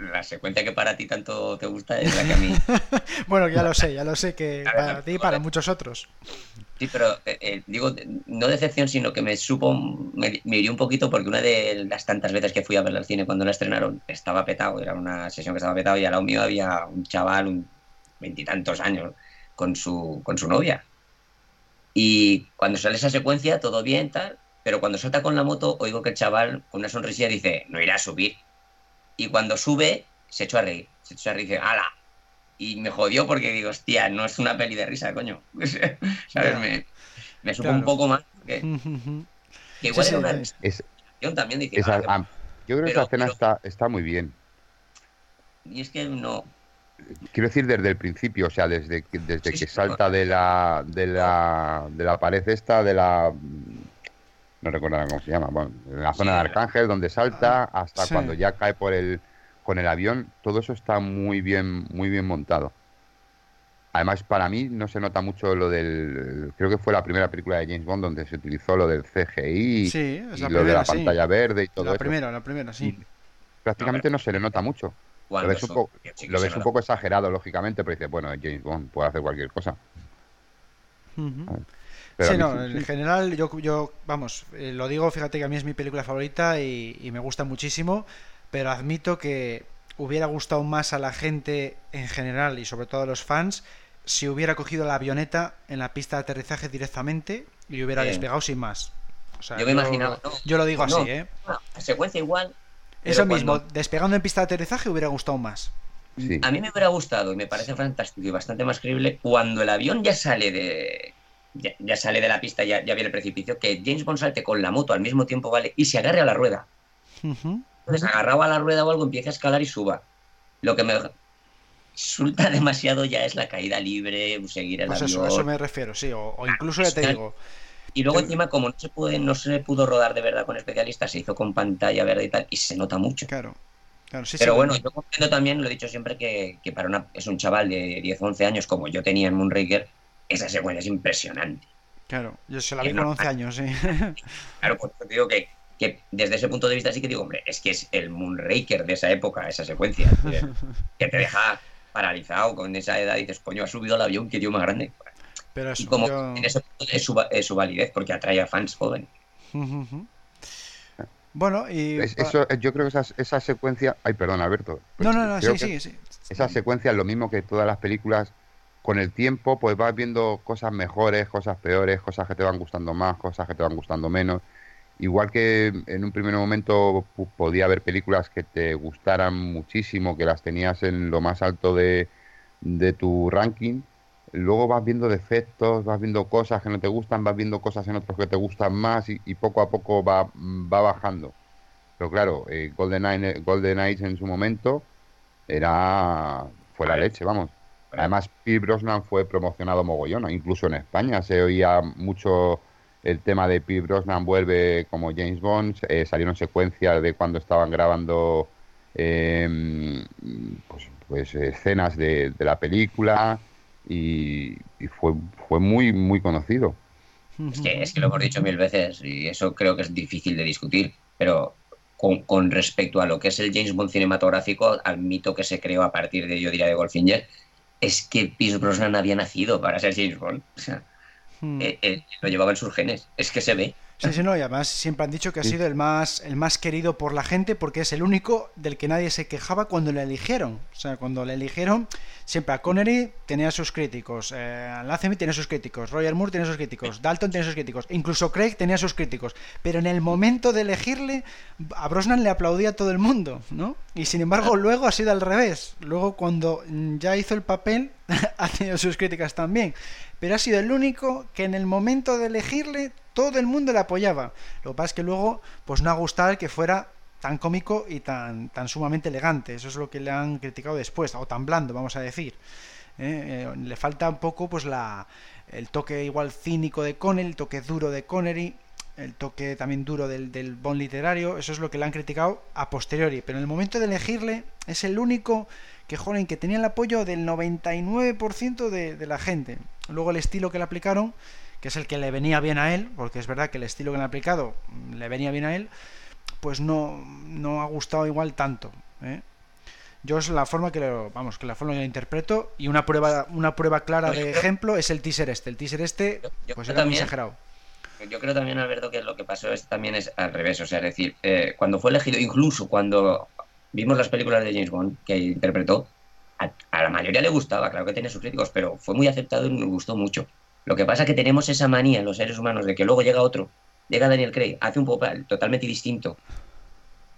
[SPEAKER 4] la secuencia que para ti tanto te gusta es la que a mí.
[SPEAKER 1] bueno, ya lo sé, ya lo sé que para ti y para muchos otros.
[SPEAKER 4] Sí, pero eh, eh, digo, no decepción, sino que me supo, me, me un poquito porque una de las tantas veces que fui a ver al cine cuando la estrenaron estaba petado, era una sesión que estaba petado y al lado mío había un chaval, un veintitantos años, con su, con su novia. Y cuando sale esa secuencia, todo bien, tal, pero cuando salta con la moto, oigo que el chaval con una sonrisilla dice, no irá a subir. Y cuando sube, se echó a reír. Se echó a reír y dice, ¡hala! Y me jodió porque digo, hostia, no es una peli de risa, coño. ¿Sabes? Me, me supo un poco más. Que, igual era una es, también. Dice,
[SPEAKER 2] ah, yo creo que esa escena está, está muy bien.
[SPEAKER 4] Y es que no,
[SPEAKER 2] quiero decir desde el principio, o sea, desde, desde que salta de la, de la de la pared esta, de la no recuerdo cómo se llama, bueno, en la zona de Arcángel, donde salta, hasta cuando ya cae por el, con el avión, todo eso está muy bien, muy bien montado. Además, para mí no se nota mucho lo del. Creo que fue la primera película de James Bond donde se utilizó lo del CGI
[SPEAKER 1] y
[SPEAKER 2] lo de la pantalla verde y todo
[SPEAKER 1] la
[SPEAKER 2] eso.
[SPEAKER 1] Primera, la primera, sí.
[SPEAKER 2] prácticamente no, se le nota mucho. Lo ves, un, poco, lo ves un poco exagerado, lógicamente, pero dices, bueno, James Bond puede hacer cualquier cosa
[SPEAKER 1] sí, no, en general yo, yo vamos, eh, lo digo, fíjate que a mí es mi película favorita y, me gusta muchísimo, pero admito que hubiera gustado más a la gente en general y sobre todo a los fans si hubiera cogido la avioneta en la pista de aterrizaje directamente y hubiera despegado sin más.
[SPEAKER 4] yo me imaginaba.
[SPEAKER 1] yo lo digo así, ¿eh?
[SPEAKER 4] la secuencia igual.
[SPEAKER 1] Eso mismo, despegando en pista de aterrizaje hubiera gustado más.
[SPEAKER 4] A mí me hubiera gustado y me parece fantástico y bastante más creíble cuando el avión ya sale de, ya, sale de la pista, ya, ya, viene el precipicio, que James Bond salte con la moto al mismo tiempo, ¿vale? Y se agarre a la rueda. Entonces, agarrado a la rueda o algo, empieza a escalar y suba. Lo que me resulta demasiado ya es la caída libre, seguir el pues
[SPEAKER 1] Eso, eso me refiero, sí. O, incluso ya te digo.
[SPEAKER 4] Y luego encima, como no se puede, no se pudo rodar de verdad con especialistas, se hizo con pantalla verde y tal, y se nota mucho.
[SPEAKER 1] Claro. Claro, sí,
[SPEAKER 4] Pero bueno, yo comprendo también, lo he dicho siempre, que, que para una, es un chaval de 10 11 años como yo tenía en Moonraker, esa secuencia es impresionante.
[SPEAKER 1] Claro, yo se la vi con 11 años, sí.
[SPEAKER 4] Claro, pues te digo que, desde ese punto de vista sí que digo, hombre, es que es el Moonraker de esa época, esa secuencia, que te deja paralizado con esa edad y dices, coño, ha subido al avión, qué tío más grande.
[SPEAKER 1] Pero
[SPEAKER 4] y como en ese punto es su, validez, porque atrae a fans jóvenes.
[SPEAKER 1] Bueno, y.
[SPEAKER 2] eso, yo creo que esa, esa secuencia. Ay, perdón, Alberto.
[SPEAKER 1] No, no, no, sí, sí, sí.
[SPEAKER 2] Esa secuencia es lo mismo que todas las películas con el tiempo pues vas viendo cosas mejores, cosas peores, cosas que te van gustando más, cosas que te van gustando menos. Igual que en un primer momento podía haber películas que te gustaran muchísimo, que las tenías en lo más alto de, de tu ranking, luego vas viendo defectos, vas viendo cosas que no te gustan, vas viendo cosas en otros que te gustan más y, poco a poco va, va bajando. Pero claro, eh, Golden, Golden Eyes en su momento era fue la leche, vamos. Además, Pierce Brosnan fue promocionado mogollón, incluso en España se oía mucho el tema de Pierce Brosnan vuelve como James Bond, eh, salieron secuencias de cuando estaban grabando em, pues, pues, escenas de, la película y, fue, fue muy, muy conocido.
[SPEAKER 4] Es que, es que lo hemos dicho mil veces y eso creo que es difícil de discutir, pero con, con, respecto a lo que es el James Bond cinematográfico, al mito que se creó a partir de, yo diría, de Goldfinger, es que Pierce Brosnan había nacido para ser James Bond. O sea, hmm. eh, eh, lo llevaba en sus genes. Es que se ve.
[SPEAKER 1] Sí, sí, no, y además siempre han dicho que ha sido el más, el más querido por la gente porque es el único del que nadie se quejaba cuando le eligieron. O sea, cuando le eligieron, siempre a Connery tenía sus críticos, eh, Lazenby tenía sus críticos, Roger Moore tenía sus críticos, Dalton tenía sus críticos, incluso Craig tenía sus críticos. Pero en el momento de elegirle, a Brosnan le aplaudía a todo el mundo, ¿no? Y sin embargo, luego ha sido al revés. Luego, cuando ya hizo el papel, ha tenido sus críticas también. Pero ha sido el único que en el momento de elegirle todo el mundo le apoyaba. Lo que pasa es que luego, pues no ha gustado que fuera tan cómico y tan, tan sumamente elegante. Eso es lo que le han criticado después, o tan blando, vamos a decir. ¿eh? Eh, le falta un poco pues la, el toque igual cínico de Connery, el toque duro de Connery, el toque también duro del, del Bond literario, eso es lo que le han criticado a posteriori, pero en el momento de elegirle es el único que, que tenía el apoyo del 99% de, de la gente. Luego el estilo que le aplicaron, que es el que le venía bien a él, porque es verdad que el estilo que le han aplicado le venía bien a él, pues no, no ha gustado igual tanto. ¿eh? Yo es la forma que lo, vamos, que la forma que lo interpreto y una prueba, una prueba clara de ejemplo es el teaser este. El teaser este, pues era muy exagerado.
[SPEAKER 4] Yo creo también, Alberto, que lo que pasó es, también es al revés. O sea, es decir, eh, cuando fue elegido, incluso cuando vimos las películas de James Bond que interpretó, a, a la mayoría le gustaba, claro que tiene sus críticos, pero fue muy aceptado y nos gustó mucho. Lo que pasa es que tenemos esa manía en los seres humanos de que luego llega otro, llega Daniel Craig, hace un papel totalmente distinto,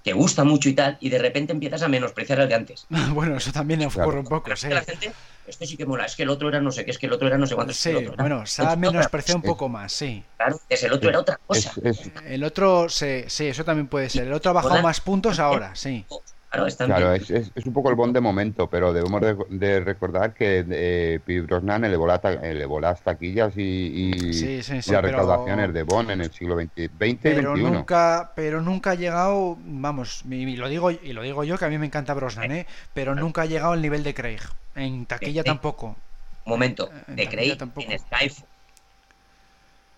[SPEAKER 4] que gusta mucho y tal, y de repente empiezas a menospreciar al de antes.
[SPEAKER 1] bueno, eso también ocurre un poco,
[SPEAKER 4] Pero es
[SPEAKER 1] sí.
[SPEAKER 4] que la gente, este sí que mola, es que el otro era no sé qué, es que el otro era no sé cuánto. es que
[SPEAKER 1] Sí,
[SPEAKER 4] el otro
[SPEAKER 1] bueno, se ha menospreciado un poco más, sí.
[SPEAKER 4] Claro, es el otro era otra cosa.
[SPEAKER 2] Es, es-
[SPEAKER 1] El otro, sí, sí, eso también puede ser. El otro ha bajado más puntos ahora, sí.
[SPEAKER 4] Claro, están
[SPEAKER 2] claro,
[SPEAKER 4] bien.
[SPEAKER 2] es, es- es un poco el Bond de momento, pero debemos de, de recordar que eh, Brosnan elevó, la elevó las taquillas y, y-
[SPEAKER 1] Sí, sí,
[SPEAKER 2] y
[SPEAKER 1] sí,
[SPEAKER 2] las
[SPEAKER 1] pero-
[SPEAKER 2] recaudaciones de Bond en el siglo XX, XX y
[SPEAKER 1] Pero
[SPEAKER 2] XXI.
[SPEAKER 1] nunca, pero nunca ha llegado, vamos, y y lo digo y lo digo yo que a mí me encanta Brosnan, ¿eh? pero nunca ha llegado al nivel de Craig. En taquilla
[SPEAKER 4] Sí.
[SPEAKER 1] tampoco.
[SPEAKER 4] Un momento,
[SPEAKER 1] en
[SPEAKER 4] de Craig
[SPEAKER 1] tampoco.
[SPEAKER 4] en Skyfall.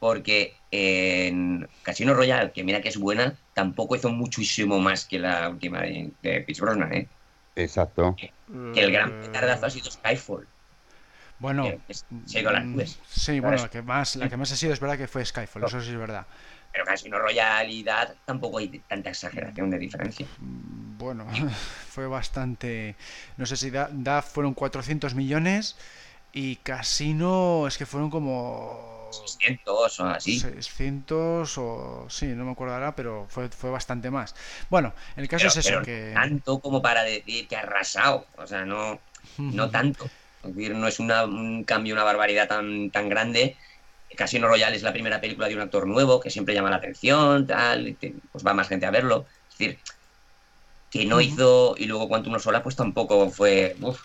[SPEAKER 4] Porque en Casino Royale, que mira que es buena, tampoco hizo muchísimo más que la última de, de Pierce Brosnan, ¿eh?
[SPEAKER 2] Exacto.
[SPEAKER 4] Que el gran petardazo ha sido Skyfall.
[SPEAKER 1] Bueno,
[SPEAKER 4] que es- se ha ido a las nubes.
[SPEAKER 1] sí, bueno, la que más, la que más ha sido es verdad que fue Skyfall, eso sí es verdad.
[SPEAKER 4] Pero Casino Royale y Dad tampoco hay tanta exageración de diferencia.
[SPEAKER 1] Mm, Bueno, fue bastante, no sé si da, da fueron 400 millones y Casino es que fueron como
[SPEAKER 4] 600 o así.
[SPEAKER 1] 600 o sí, no me acuerdo ahora, pero fue, fue bastante más. Bueno, el caso
[SPEAKER 4] Pero,
[SPEAKER 1] es eso,
[SPEAKER 4] pero
[SPEAKER 1] que...
[SPEAKER 4] tanto como para decir que ha arrasado. O sea, no, no tanto. Es decir, no es una- un cambio, una barbaridad tan, tan grande. Casino Royale es la primera película de un actor nuevo que siempre llama la atención, tal, pues va más gente a verlo. Es decir, que no hizo, y luego Quantum Sola, pues tampoco fue. uf,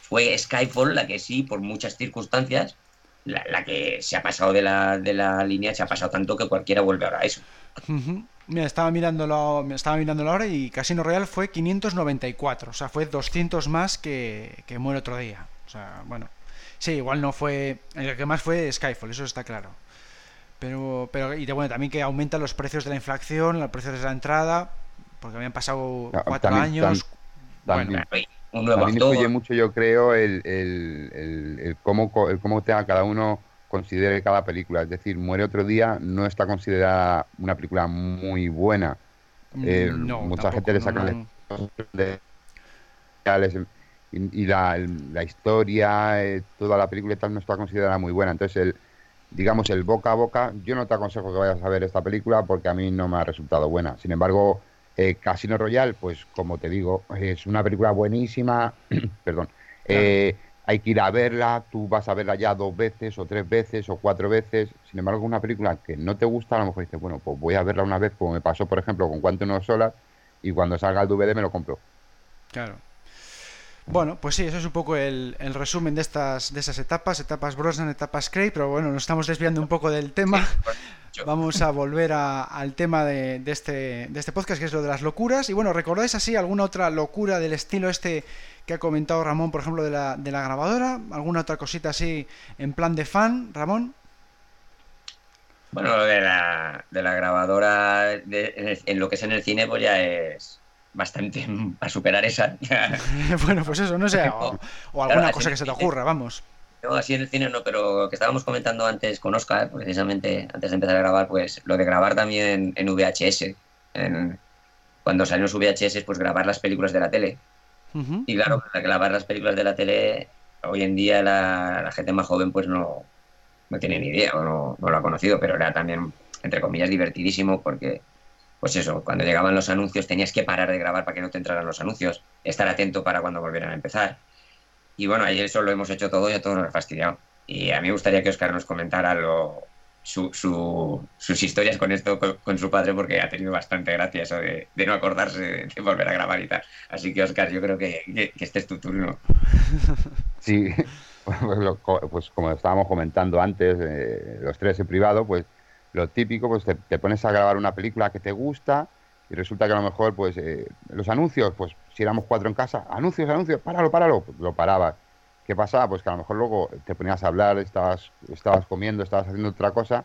[SPEAKER 4] fue Skyfall la que sí, por muchas circunstancias, la, la que se ha pasado de la, de la línea, se ha pasado tanto que cualquiera vuelve ahora a eso.
[SPEAKER 1] Ujú. Mira, estaba mirándolo, me estaba mirándolo ahora y Casino Royale fue 594, o sea, fue 200 más que, que Muere otro día. O sea, bueno, sí, igual no fue, el que más fue Skyfall, eso está claro. Pero, pero y de, bueno, también que aumentan los precios de la inflación, los precios de la entrada, porque habían pasado cuatro
[SPEAKER 2] también-
[SPEAKER 1] años.
[SPEAKER 2] También,
[SPEAKER 1] Bueno,
[SPEAKER 4] nuevo
[SPEAKER 2] también
[SPEAKER 4] actor.
[SPEAKER 2] influye mucho, yo creo, el, el, el- el cómo, co- el cómo tenga cada uno considere cada película. Es decir, Muere otro día no está considerada una película muy buena. eh,
[SPEAKER 1] no,
[SPEAKER 2] mucha
[SPEAKER 1] tampoco,
[SPEAKER 2] gente le saca
[SPEAKER 1] no.
[SPEAKER 2] de- y, y la, el- la historia, eh, toda la película y tal no está considerada muy buena. Entonces, el, digamos, el boca a boca, yo no te aconsejo que vayas a ver esta película porque a mí no me ha resultado buena. Sin embargo, eh, Casino Royale, pues como te digo, es una película buenísima, perdón, eh, hay que ir a verla, tú vas a verla ya dos veces o tres veces o cuatro veces, sin embargo una película que no te gusta, a lo mejor dices, bueno, pues voy a verla una vez, como me pasó por ejemplo con Quantum of Solace, y cuando salga el DVD me lo compro.
[SPEAKER 1] Claro. Bueno, pues sí, eso es un poco el, el resumen de estas de esas etapas, etapas Brosnan, etapas Craig, pero bueno, nos estamos desviando un poco del tema. Vamos a volver a- al tema de, de este, de este podcast, que es lo de las locuras. Y bueno, ¿recordáis así alguna otra locura del estilo este que ha comentado Ramón, por ejemplo, de la, de la grabadora? ¿Alguna otra cosita así en plan de fan, Ramón?
[SPEAKER 4] Bueno, lo de la, de la grabadora de- en, el- en lo que es en el cine, pues ya es bastante a superar esa.
[SPEAKER 1] bueno, pues eso, no sé, o, o alguna
[SPEAKER 4] Claro,
[SPEAKER 1] cosa que se te ocurra, vamos.
[SPEAKER 4] No, así en el cine no, pero que estábamos comentando antes con Oscar, precisamente antes de empezar a grabar, pues lo de grabar también en VHS. en- cuando salieron los VHS, pues grabar las películas de la tele. Y claro, para grabar las películas de la tele, hoy en día la, la gente más joven pues no, no tiene ni idea o no, no lo ha conocido, pero era también, entre comillas, divertidísimo porque, pues eso, cuando llegaban los anuncios tenías que parar de grabar para que no te entraran los anuncios, estar atento para cuando volvieran a empezar. Y bueno, ahí eso lo hemos hecho todo y a todos nos ha fastidiado. Y a mí me gustaría que Oscar nos comentara lo, sus historias con esto, con, su padre, porque ha tenido bastante gracia eso de, no acordarse de, volver a grabar y tal. Así que, Oscar, yo creo que, este es tu turno.
[SPEAKER 2] Sí, pues, pues, como estábamos comentando antes, eh, los tres en privado, pues lo típico, pues te, pones a grabar una película que te gusta y resulta que a lo mejor, pues eh, los anuncios, pues si éramos cuatro en casa, anuncios, anuncios, páralo, páralo, pues, lo parabas ¿Qué pasaba? Pues que a lo mejor luego te ponías a hablar, estabas, estabas comiendo, estabas haciendo otra cosa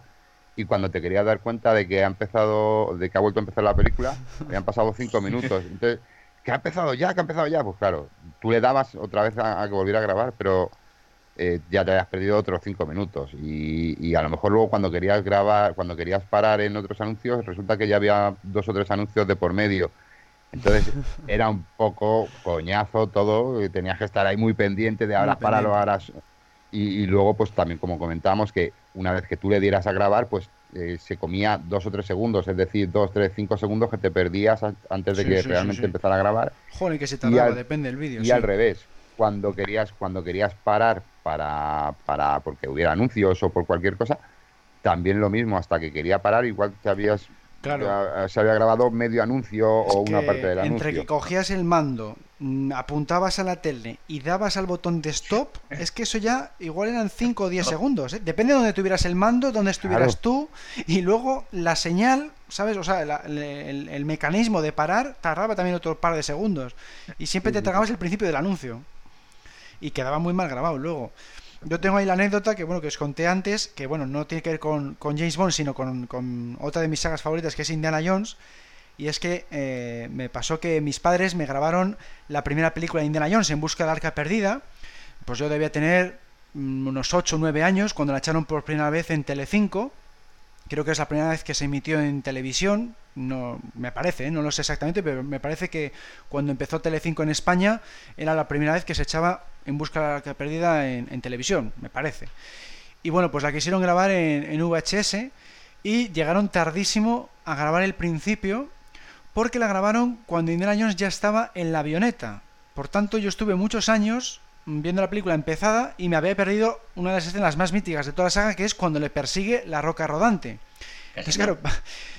[SPEAKER 2] y cuando te querías dar cuenta de que ha empezado, de que ha vuelto a empezar la película, habían pasado cinco minutos. Entonces, ¿que ha empezado ya? ¿Que ha empezado ya? Pues claro, tú le dabas otra vez a, que volviera a grabar, pero eh, ya te habías perdido otros cinco minutos. Y, y, a lo mejor luego cuando querías grabar, cuando querías parar en otros anuncios, resulta que ya había dos o tres anuncios de por medio. Entonces era un poco coñazo todo, y tenías que estar ahí muy pendiente de ahora para lo harás. Y, luego, pues también, como comentábamos, que una vez que tú le dieras a grabar, pues eh, se comía dos o tres segundos, es decir, dos, tres, cinco segundos que te perdías antes de que realmente empezara a grabar.
[SPEAKER 1] Joder, que se tardaba, depende del vídeo.
[SPEAKER 2] Y al revés, cuando querías, cuando querías parar para, para, porque hubiera anuncios o por cualquier cosa, también lo mismo, hasta que quería parar, igual te habías Claro. se había grabado medio anuncio o una parte del anuncio.
[SPEAKER 1] Entre que cogías el mando, mm, apuntabas a la tele y dabas al botón de stop, es que eso ya igual eran 5 o 10 segundos. ¿eh? Depende de donde tuvieras el mando, donde estuvieras tú y luego la señal, ¿sabes? O sea, el, mecanismo de parar tardaba también otro par de segundos. Y siempre te tragabas el principio del anuncio. Y quedaba muy mal grabado luego. Yo tengo ahí la anécdota que bueno que os conté antes, que bueno, no tiene que ver con, James Bond, sino con, otra de mis sagas favoritas, que es Indiana Jones. Y es que eh, me pasó que mis padres me grabaron la primera película de Indiana Jones, En Busca del Arca Perdida. Pues yo debía tener unos 8 o 9 años cuando la echaron por primera vez en Telecinco. Creo que es la primera vez que se emitió en televisión. No, me parece, ¿eh? no lo sé exactamente, pero me parece que cuando empezó Telecinco en España era la primera vez que se echaba en busca de la perdida en, televisión, me parece. Y bueno, pues la quisieron grabar en, VHS y llegaron tardísimo a grabar el principio porque la grabaron cuando Indiana Jones ya estaba en la avioneta. Por tanto, yo estuve muchos años viendo la película empezada y me había perdido una de las escenas más míticas de toda la saga, que es cuando le persigue la roca rodante. Entonces, claro,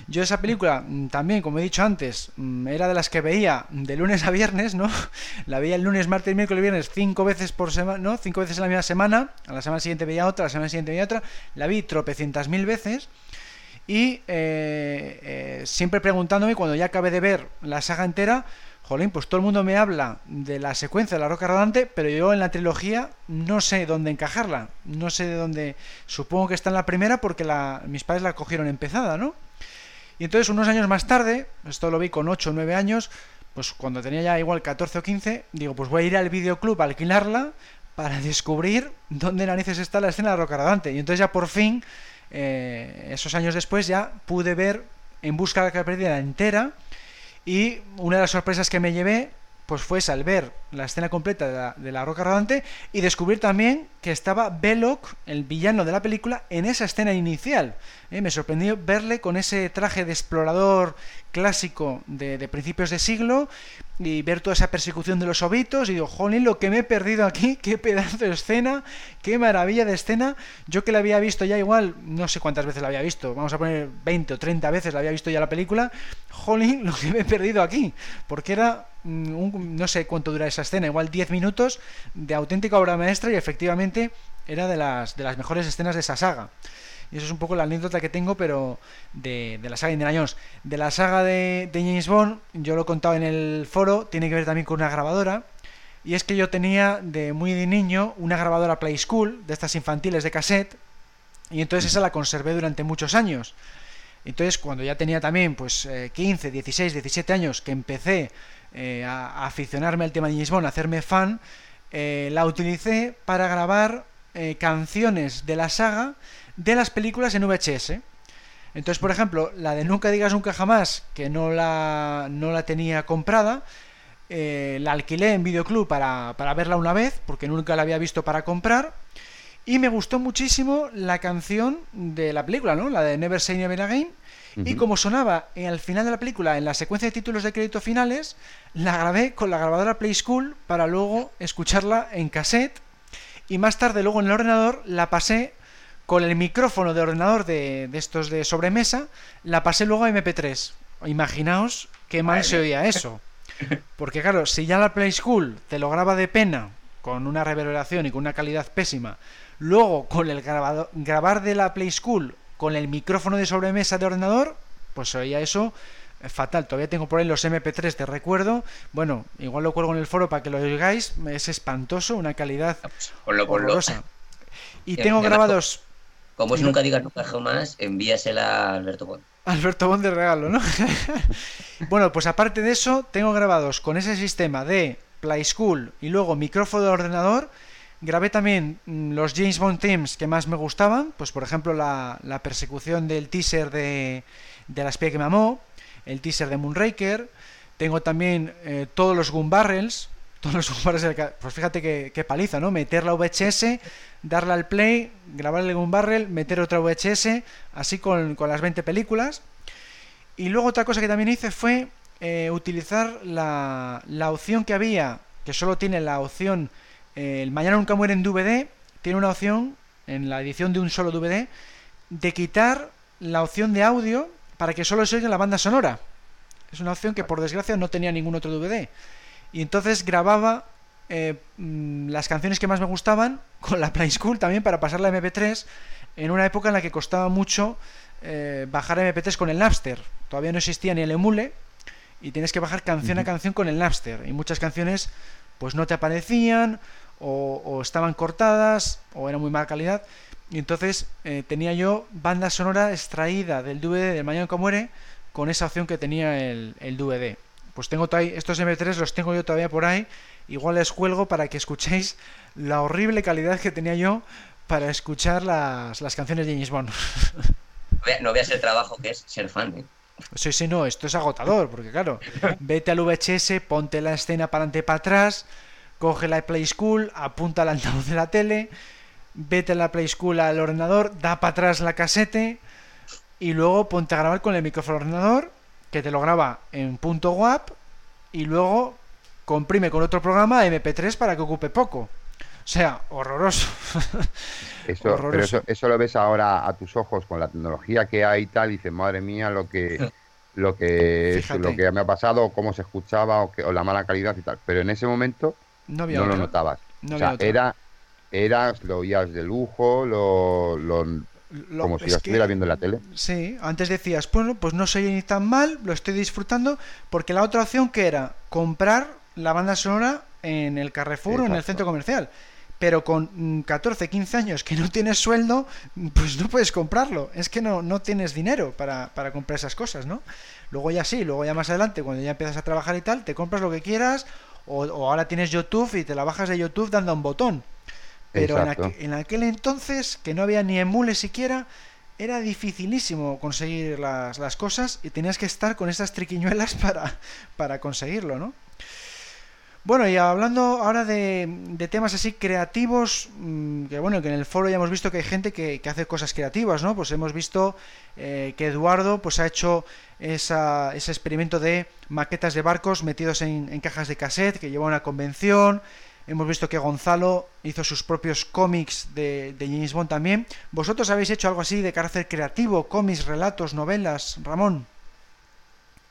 [SPEAKER 1] yo esa película mm, también, como he dicho antes, mm, era de las que veía de lunes a viernes, ¿no? La veía el lunes, martes, miércoles, viernes, cinco veces por semana, ¿no? Cinco veces en la misma semana. A la semana siguiente veía otra, a la semana siguiente veía otra. La vi tropecientas mil veces. Y eh, eh, siempre preguntándome, cuando ya acabé de ver la saga entera, Jolín, pues todo el mundo me habla de la secuencia de la roca rodante, pero yo en la trilogía no sé dónde encajarla. No sé de dónde. Supongo que está en la primera porque la, mis padres la cogieron empezada, ¿no? Y entonces, unos años más tarde, esto lo vi con 8 o 9 años, pues cuando tenía ya igual 14 o 15, digo, pues voy a ir al videoclub a alquilarla para descubrir dónde narices está la escena de la roca rodante. Y entonces, ya por fin, eh, esos años después, ya pude ver en busca de la perdida entera y una de las sorpresas que me llevé pues fue al ver la escena completa de la, Roca Rodante y descubrir también que estaba Belloc, el villano de la película, en esa escena inicial. ¿eh? Me sorprendió verle con ese traje de explorador clásico de, principios de siglo y ver toda esa persecución de los ovitos y digo, jolín, lo que me he perdido aquí, qué pedazo de escena, qué maravilla de escena. Yo que la había visto ya igual, no sé cuántas veces la había visto, vamos a poner 20 o 30 veces la había visto ya la película, jolín, lo que me he perdido aquí, porque era Mm, no sé cuánto dura esa escena, igual 10 minutos de auténtica obra maestra y efectivamente era de las, de las mejores escenas de esa saga. Y eso es un poco la anécdota que tengo, pero de, la saga de Indiana Jones. De la saga de, James Bond, yo lo he contado en el foro, tiene que ver también con una grabadora. Y es que yo tenía de muy de niño una grabadora Play School, de estas infantiles de cassette, y entonces esa la conservé durante muchos años. Entonces, cuando ya tenía también pues 15, 16, 17 años, que empecé eh, a, aficionarme al tema de James a hacerme fan, eh, la utilicé para grabar eh, canciones de la saga de las películas en VHS. Entonces, por ejemplo, la de Nunca digas nunca jamás, que no la, no la tenía comprada, la alquilé en videoclub para, para verla una vez, porque nunca la había visto para comprar. Y me gustó muchísimo la canción de la película, ¿no? La de Never Say Never Again, y como sonaba al final de la película, en la secuencia de títulos de crédito finales, la grabé con la grabadora Play School para luego escucharla en cassette. Y más tarde, luego en el ordenador, la pasé con el micrófono de ordenador de, de estos de sobremesa, la pasé luego a MP3. Imaginaos qué mal se oía eso. Porque claro, si ya la Play School te lo graba de pena, con una reverberación y con una calidad pésima, luego con el grabado, grabar de la Play School con el micrófono de sobremesa de ordenador, pues se oía eso eh, fatal. Todavía tengo por ahí los MP3 de recuerdo. Bueno, igual lo cuelgo en el foro para que lo oigáis. Es espantoso, una calidad
[SPEAKER 4] ponlo.
[SPEAKER 1] horrorosa. Y tengo grabados
[SPEAKER 4] Como es nunca digas nunca jamás, envíasela a Alberto Bond.
[SPEAKER 1] Alberto Bond de regalo, ¿no? bueno, pues aparte de eso, tengo grabados con ese sistema de Play School y luego micrófono de ordenador. Grabé también mm, los James Bond themes que más me gustaban, pues por ejemplo la, la persecución del teaser de, de la espía que me amó, el teaser de Moonraker. Tengo también eh, todos los Gun Barrels, todos los ca- Pues fíjate qué, paliza, ¿no? Meter la VHS, darle al play, grabar Gun Barrel, meter otra VHS, así con, con las 20 películas. Y luego otra cosa que también hice fue eh, utilizar la, la opción que había, que solo tiene la opción, eh, el Mañana Nunca Muere en DVD, tiene una opción en la edición de un solo DVD de quitar la opción de audio para que solo se oiga la banda sonora. Es una opción que por desgracia no tenía ningún otro DVD. Y entonces grababa eh, mm, las canciones que más me gustaban con la Play School también para pasar la MP3 en una época en la que costaba mucho eh, bajar MP3 con el Napster. Todavía no existía ni el emule y tienes que bajar canción a canción con el Napster. Y muchas canciones pues no te aparecían o, o estaban cortadas o era muy mala calidad. Y entonces eh, tenía yo banda sonora extraída del DVD de Mañana que muere con esa opción que tenía el, el DVD. Pues tengo todavía, estos MP3 los tengo yo todavía por ahí. Igual les cuelgo para que escuchéis la horrible calidad que tenía yo para escuchar las, las canciones de James Bond.
[SPEAKER 4] No vea- No veas el trabajo que es ser fan. ¿eh?
[SPEAKER 1] Sí, sí, no, esto es agotador, porque claro, vete al VHS, ponte la escena para adelante y para atrás, coge la Play School, apunta al altavoz de la tele, vete a la Play School al ordenador, da para atrás la casete y luego ponte a grabar con el micrófono ordenador, que te lo graba en punto WAP y luego comprime con otro programa MP3 para que ocupe poco. O sea, horroroso.
[SPEAKER 2] Eso, pero
[SPEAKER 1] Horroroso.
[SPEAKER 2] eso, eso lo ves ahora a tus ojos con la tecnología que hay y tal, y dices, madre mía, lo que lo que es, lo que me ha pasado, cómo se escuchaba o, que- o la mala calidad y tal. Pero en ese momento
[SPEAKER 1] No había
[SPEAKER 2] no lo notabas.
[SPEAKER 1] No
[SPEAKER 2] o sea, era, eras, lo oías de lujo, lo, lo-
[SPEAKER 1] Lo-
[SPEAKER 2] como si lo
[SPEAKER 1] que-
[SPEAKER 2] estuviera viendo en la tele.
[SPEAKER 1] Sí, antes decías, bueno, pues no soy ni tan mal, lo estoy disfrutando, porque la otra opción que era comprar la banda sonora en el Carrefour o en el centro comercial. Pero con mm, 14, 15 años que no tienes sueldo, pues no puedes comprarlo. Es que no, no tienes dinero para, para comprar esas cosas, ¿no? Luego ya sí, luego ya más adelante, cuando ya empiezas a trabajar y tal, te compras lo que quieras, o, o ahora tienes YouTube y te la bajas de YouTube dando a un botón. Pero en, aqu- en aquel entonces, que no había ni emule siquiera, era dificilísimo conseguir las, las cosas y tenías que estar con esas triquiñuelas para, para conseguirlo, ¿no? Bueno, y hablando ahora de, de temas así creativos, mm, que bueno, que en el foro ya hemos visto que hay gente que, que hace cosas creativas, ¿no? Pues hemos visto eh, que Eduardo pues ha hecho esa- ese experimento de maquetas de barcos metidos en, en cajas de cassette que lleva a una convención. Hemos visto que Gonzalo hizo sus propios cómics de, James Bond también. ¿Vosotros habéis hecho algo así de carácter creativo? ¿Cómics, relatos, novelas? Ramón.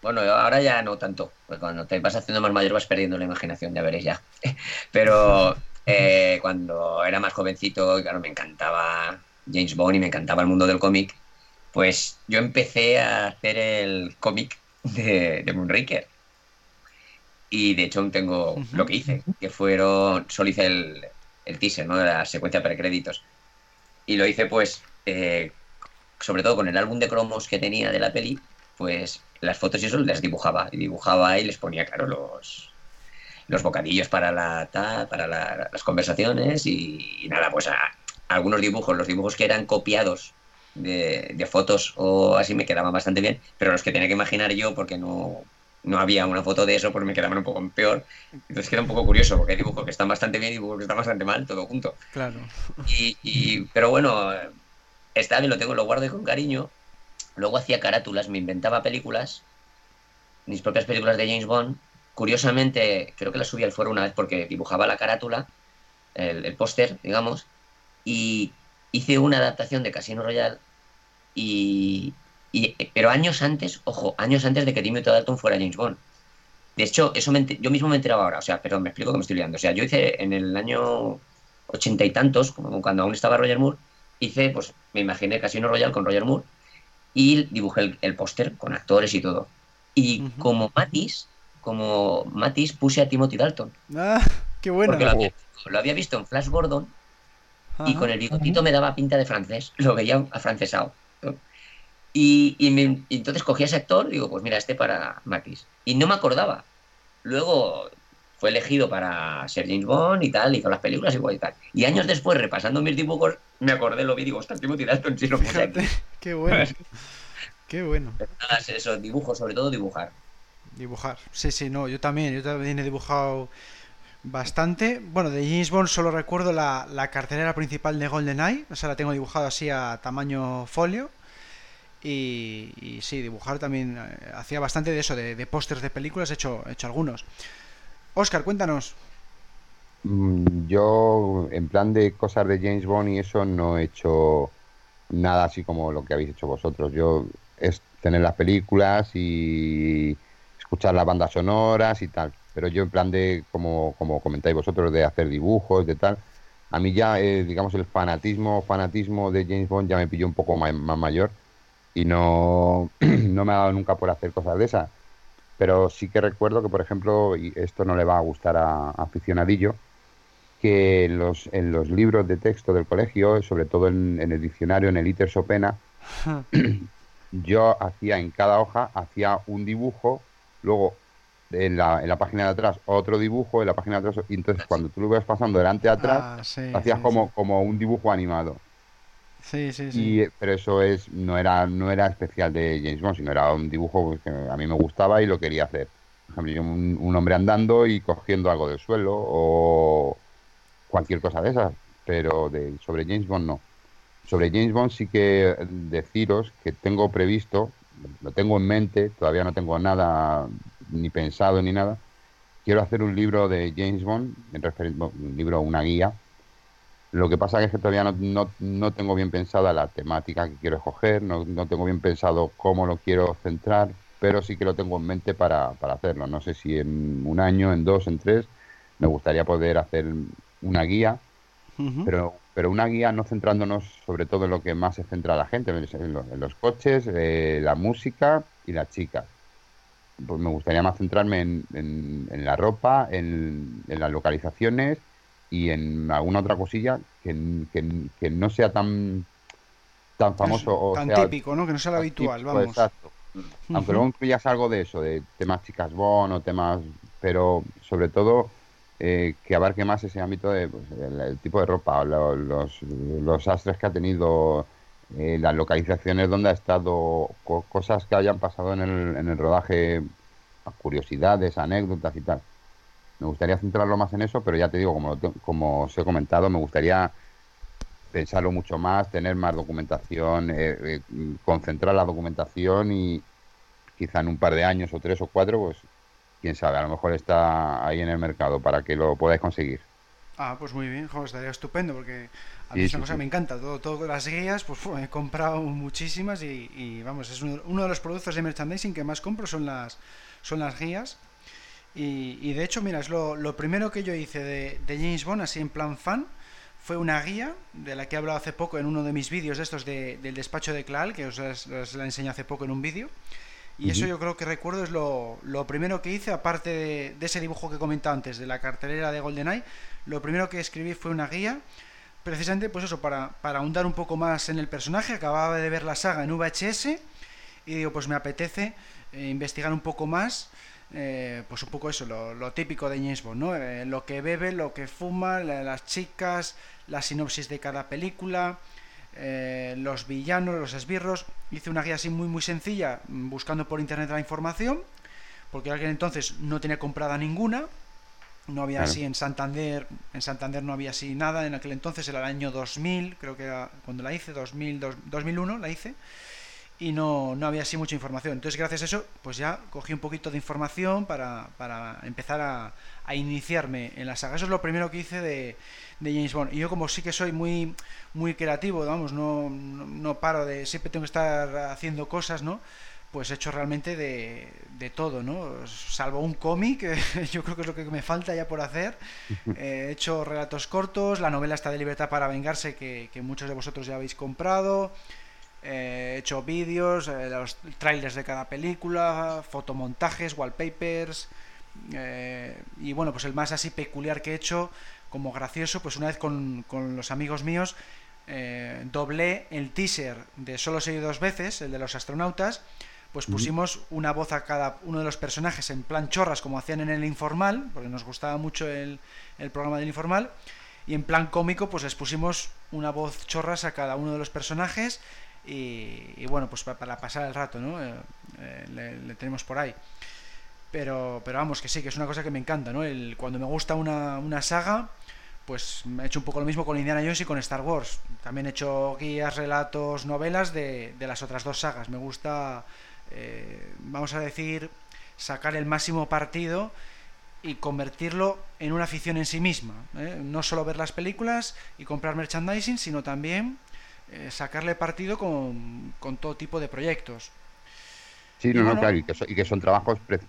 [SPEAKER 4] Bueno, ahora ya no tanto, porque cuando te vas haciendo más mayor vas perdiendo la imaginación, ya veréis ya. Pero eh, cuando era más jovencito, claro, me encantaba James Bond y me encantaba el mundo del cómic, pues yo empecé a hacer el cómic de, de Moonraker. Y de hecho aún tengo lo que hice, que fueron, solo hice el, el teaser, ¿no? De la secuencia precréditos. Y lo hice pues, eh, sobre todo con el álbum de cromos que tenía de la peli, pues las fotos y eso las dibujaba. Y dibujaba y les ponía, claro, los, los bocadillos para, la, ta- para la- las conversaciones y, y nada, pues a- algunos dibujos, los dibujos que eran copiados de, de fotos o así me quedaban bastante bien, pero los que tenía que imaginar yo porque no, no había una foto de eso, pues me quedaban un poco peor. Entonces queda un poco curioso porque hay dibujos que están bastante bien y dibujos que están bastante mal, todo junto.
[SPEAKER 1] Claro.
[SPEAKER 4] Y, y- pero bueno, está bien, lo tengo, lo guardo con cariño. Luego hacía carátulas, me inventaba películas, mis propias películas de James Bond. Curiosamente, creo que las subí al foro una vez porque dibujaba la carátula, el, el póster, digamos, y hice una adaptación de Casino Royale y, pero años antes, ojo, años antes de que Timothy Dalton fuera James Bond. De hecho, eso yo mismo me enteraba ahora, o sea, perdón, me explico que me estoy liando. O sea, yo hice en el año ochenta y tantos, como cuando aún estaba Roger Moore, hice, pues me imaginé Casino Royale con Roger Moore y dibujé el, póster con actores y todo. Y como Matis, como Matis puse a Timothy Dalton.
[SPEAKER 1] Ah, qué bueno.
[SPEAKER 4] Porque lo había, visto en Flash Gordon y con el bigotito me daba pinta de francés, lo veía afrancesado. Y, y, entonces cogí a ese actor y digo, pues mira, este para Matis. Y no me acordaba. Luego fue elegido para ser James Bond y tal, hizo las películas igual y tal. Y años después, repasando mis dibujos, me acordé, lo vi y digo, ostras, Timothy Dalton sí lo puse aquí.
[SPEAKER 1] Qué bueno. Qué bueno.
[SPEAKER 4] nada, eso, dibujo, sobre todo dibujar.
[SPEAKER 1] Dibujar. Sí, sí, no, yo también, yo también he dibujado bastante. Bueno, de James Bond solo recuerdo la, la cartelera principal de GoldenEye, o sea, la tengo dibujado así a tamaño folio. Y, sí, dibujar también eh, hacía bastante de eso, de, de pósters de películas, he hecho, he hecho algunos. Oscar, cuéntanos.
[SPEAKER 2] Mm, yo, en plan de cosas de James Bond y eso, no he hecho nada así como lo que habéis hecho vosotros. Yo es tener las películas y escuchar las bandas sonoras y tal. Pero yo en plan de, como, como comentáis vosotros, de hacer dibujos, de tal, a mí ya, eh, digamos, el fanatismo, fanatismo de James Bond ya me pilló un poco más, más mayor y no, no me ha dado nunca por hacer cosas de esas pero sí que recuerdo que, por ejemplo, y esto no le va a gustar a, aficionadillo, que en los, en los libros de texto del colegio, sobre todo en, el diccionario, en el ITER Sopena, yo hacía en cada hoja, hacía un dibujo, luego en la, en la página de atrás otro dibujo, en la página de atrás, y entonces cuando tú lo ibas pasando delante a atrás, ah, hacías como, como un dibujo animado.
[SPEAKER 1] Sí, sí, sí.
[SPEAKER 2] pero eso es no era no era especial de James Bond, sino era un dibujo que a mí me gustaba y lo quería hacer. Por ejemplo, un, hombre andando y cogiendo algo del suelo o cualquier cosa de esas, pero de, sobre James Bond no. Sobre James Bond sí que deciros que tengo previsto, lo tengo en mente, todavía no tengo nada ni pensado ni nada. Quiero hacer un libro de James Bond, en un libro, una guía, lo que pasa es que todavía no, no, tengo bien pensada la temática que quiero escoger, no, no, tengo bien pensado cómo lo quiero centrar, pero sí que lo tengo en mente para, para hacerlo. No sé si en un año, en dos, en tres, me gustaría poder hacer una guía, pero, pero una guía no centrándonos sobre todo en lo que más se centra la gente, en, los, coches, eh, la música y las chicas. Pues me gustaría más centrarme en, en, la ropa, en, en las localizaciones y en alguna otra cosilla que, no sea tan tan famoso o
[SPEAKER 1] tan típico, ¿no? Que no sea lo habitual, vamos.
[SPEAKER 2] Exacto. Aunque luego incluyas algo de eso, de temas chicas bon o temas, pero sobre todo eh, que abarque más ese ámbito de pues, el, tipo de ropa, los, los, astres que ha tenido, eh, las localizaciones donde ha estado, cosas que hayan pasado en el, en el rodaje, curiosidades, anécdotas y tal. Me gustaría centrarlo más en eso, pero ya te digo, como, como os he comentado, me gustaría pensarlo mucho más, tener más documentación, eh, eh, concentrar la documentación y quizá en un par de años o tres o cuatro, pues quién sabe, a lo mejor está ahí en el mercado para que lo podáis conseguir.
[SPEAKER 1] Ah, pues muy bien, estaría estupendo porque a mí esa cosa me encanta. Todo, todo las guías, pues he comprado muchísimas y, vamos, es uno, uno, de los productos de merchandising que más compro son las, son las guías y, de hecho, mira, es lo, primero que yo hice de, James Bond, así en plan fan, fue una guía de la que he hablado hace poco en uno de mis vídeos de estos del despacho de Clal, que os, la enseñé hace poco en un vídeo. Y eso yo creo que recuerdo es lo, primero que hice, aparte de, ese dibujo que comentaba antes, de la cartelera de GoldenEye, lo primero que escribí fue una guía, precisamente pues eso, para, para ahondar un poco más en el personaje. Acababa de ver la saga en VHS y digo, pues me apetece eh, investigar un poco más eh, pues un poco eso, lo, típico de James Bond, ¿no? Eh, lo que bebe, lo que fuma, las chicas, la sinopsis de cada película, eh, los villanos, los esbirros. Hice una guía así muy muy sencilla, buscando por internet la información, porque alguien entonces no tenía comprada ninguna. No había así en Santander, en Santander no había así nada en aquel entonces, era el año 2000, creo que era cuando la hice, 2000, 2001 la hice. Y no, no había así mucha información. Entonces, gracias a eso, pues ya cogí un poquito de información para, para empezar a, a, iniciarme en la saga. Eso es lo primero que hice de, de, James Bond. Y yo como sí que soy muy, muy creativo, vamos, no, no, no, paro de... Siempre tengo que estar haciendo cosas, ¿no? Pues he hecho realmente de, de todo, ¿no? Salvo un cómic, yo creo que es lo que me falta ya por hacer. Eh, he hecho relatos cortos, la novela está de Libertad para Vengarse, que, que muchos de vosotros ya habéis comprado. Eh, he hecho vídeos, eh, los trailers de cada película, fotomontajes, wallpapers. Eh, y bueno, pues el más así peculiar que he hecho, como gracioso, pues una vez con, con los amigos míos eh, doblé el teaser de Solo se dos veces, el de los astronautas. Pues pusimos una voz a cada uno de los personajes en plan chorras, como hacían en el informal, porque nos gustaba mucho el, el programa del informal. Y en plan cómico, pues les pusimos una voz chorras a cada uno de los personajes y, y, bueno, pues para, pasar el rato, ¿no? Eh, eh, le, tenemos por ahí. Pero, pero vamos, que sí, que es una cosa que me encanta, ¿no? El, cuando me gusta una, una saga, pues he hecho un poco lo mismo con Indiana Jones y con Star Wars. También he hecho guías, relatos, novelas de, de las otras dos sagas. Me gusta, eh, vamos a decir, sacar el máximo partido y convertirlo en una afición en sí misma. ¿eh? No solo ver las películas y comprar merchandising, sino también eh, sacarle partido con, con, todo tipo de proyectos.
[SPEAKER 2] Sí, no, y, no, bueno, claro, y que, son, y que, son, trabajos pues,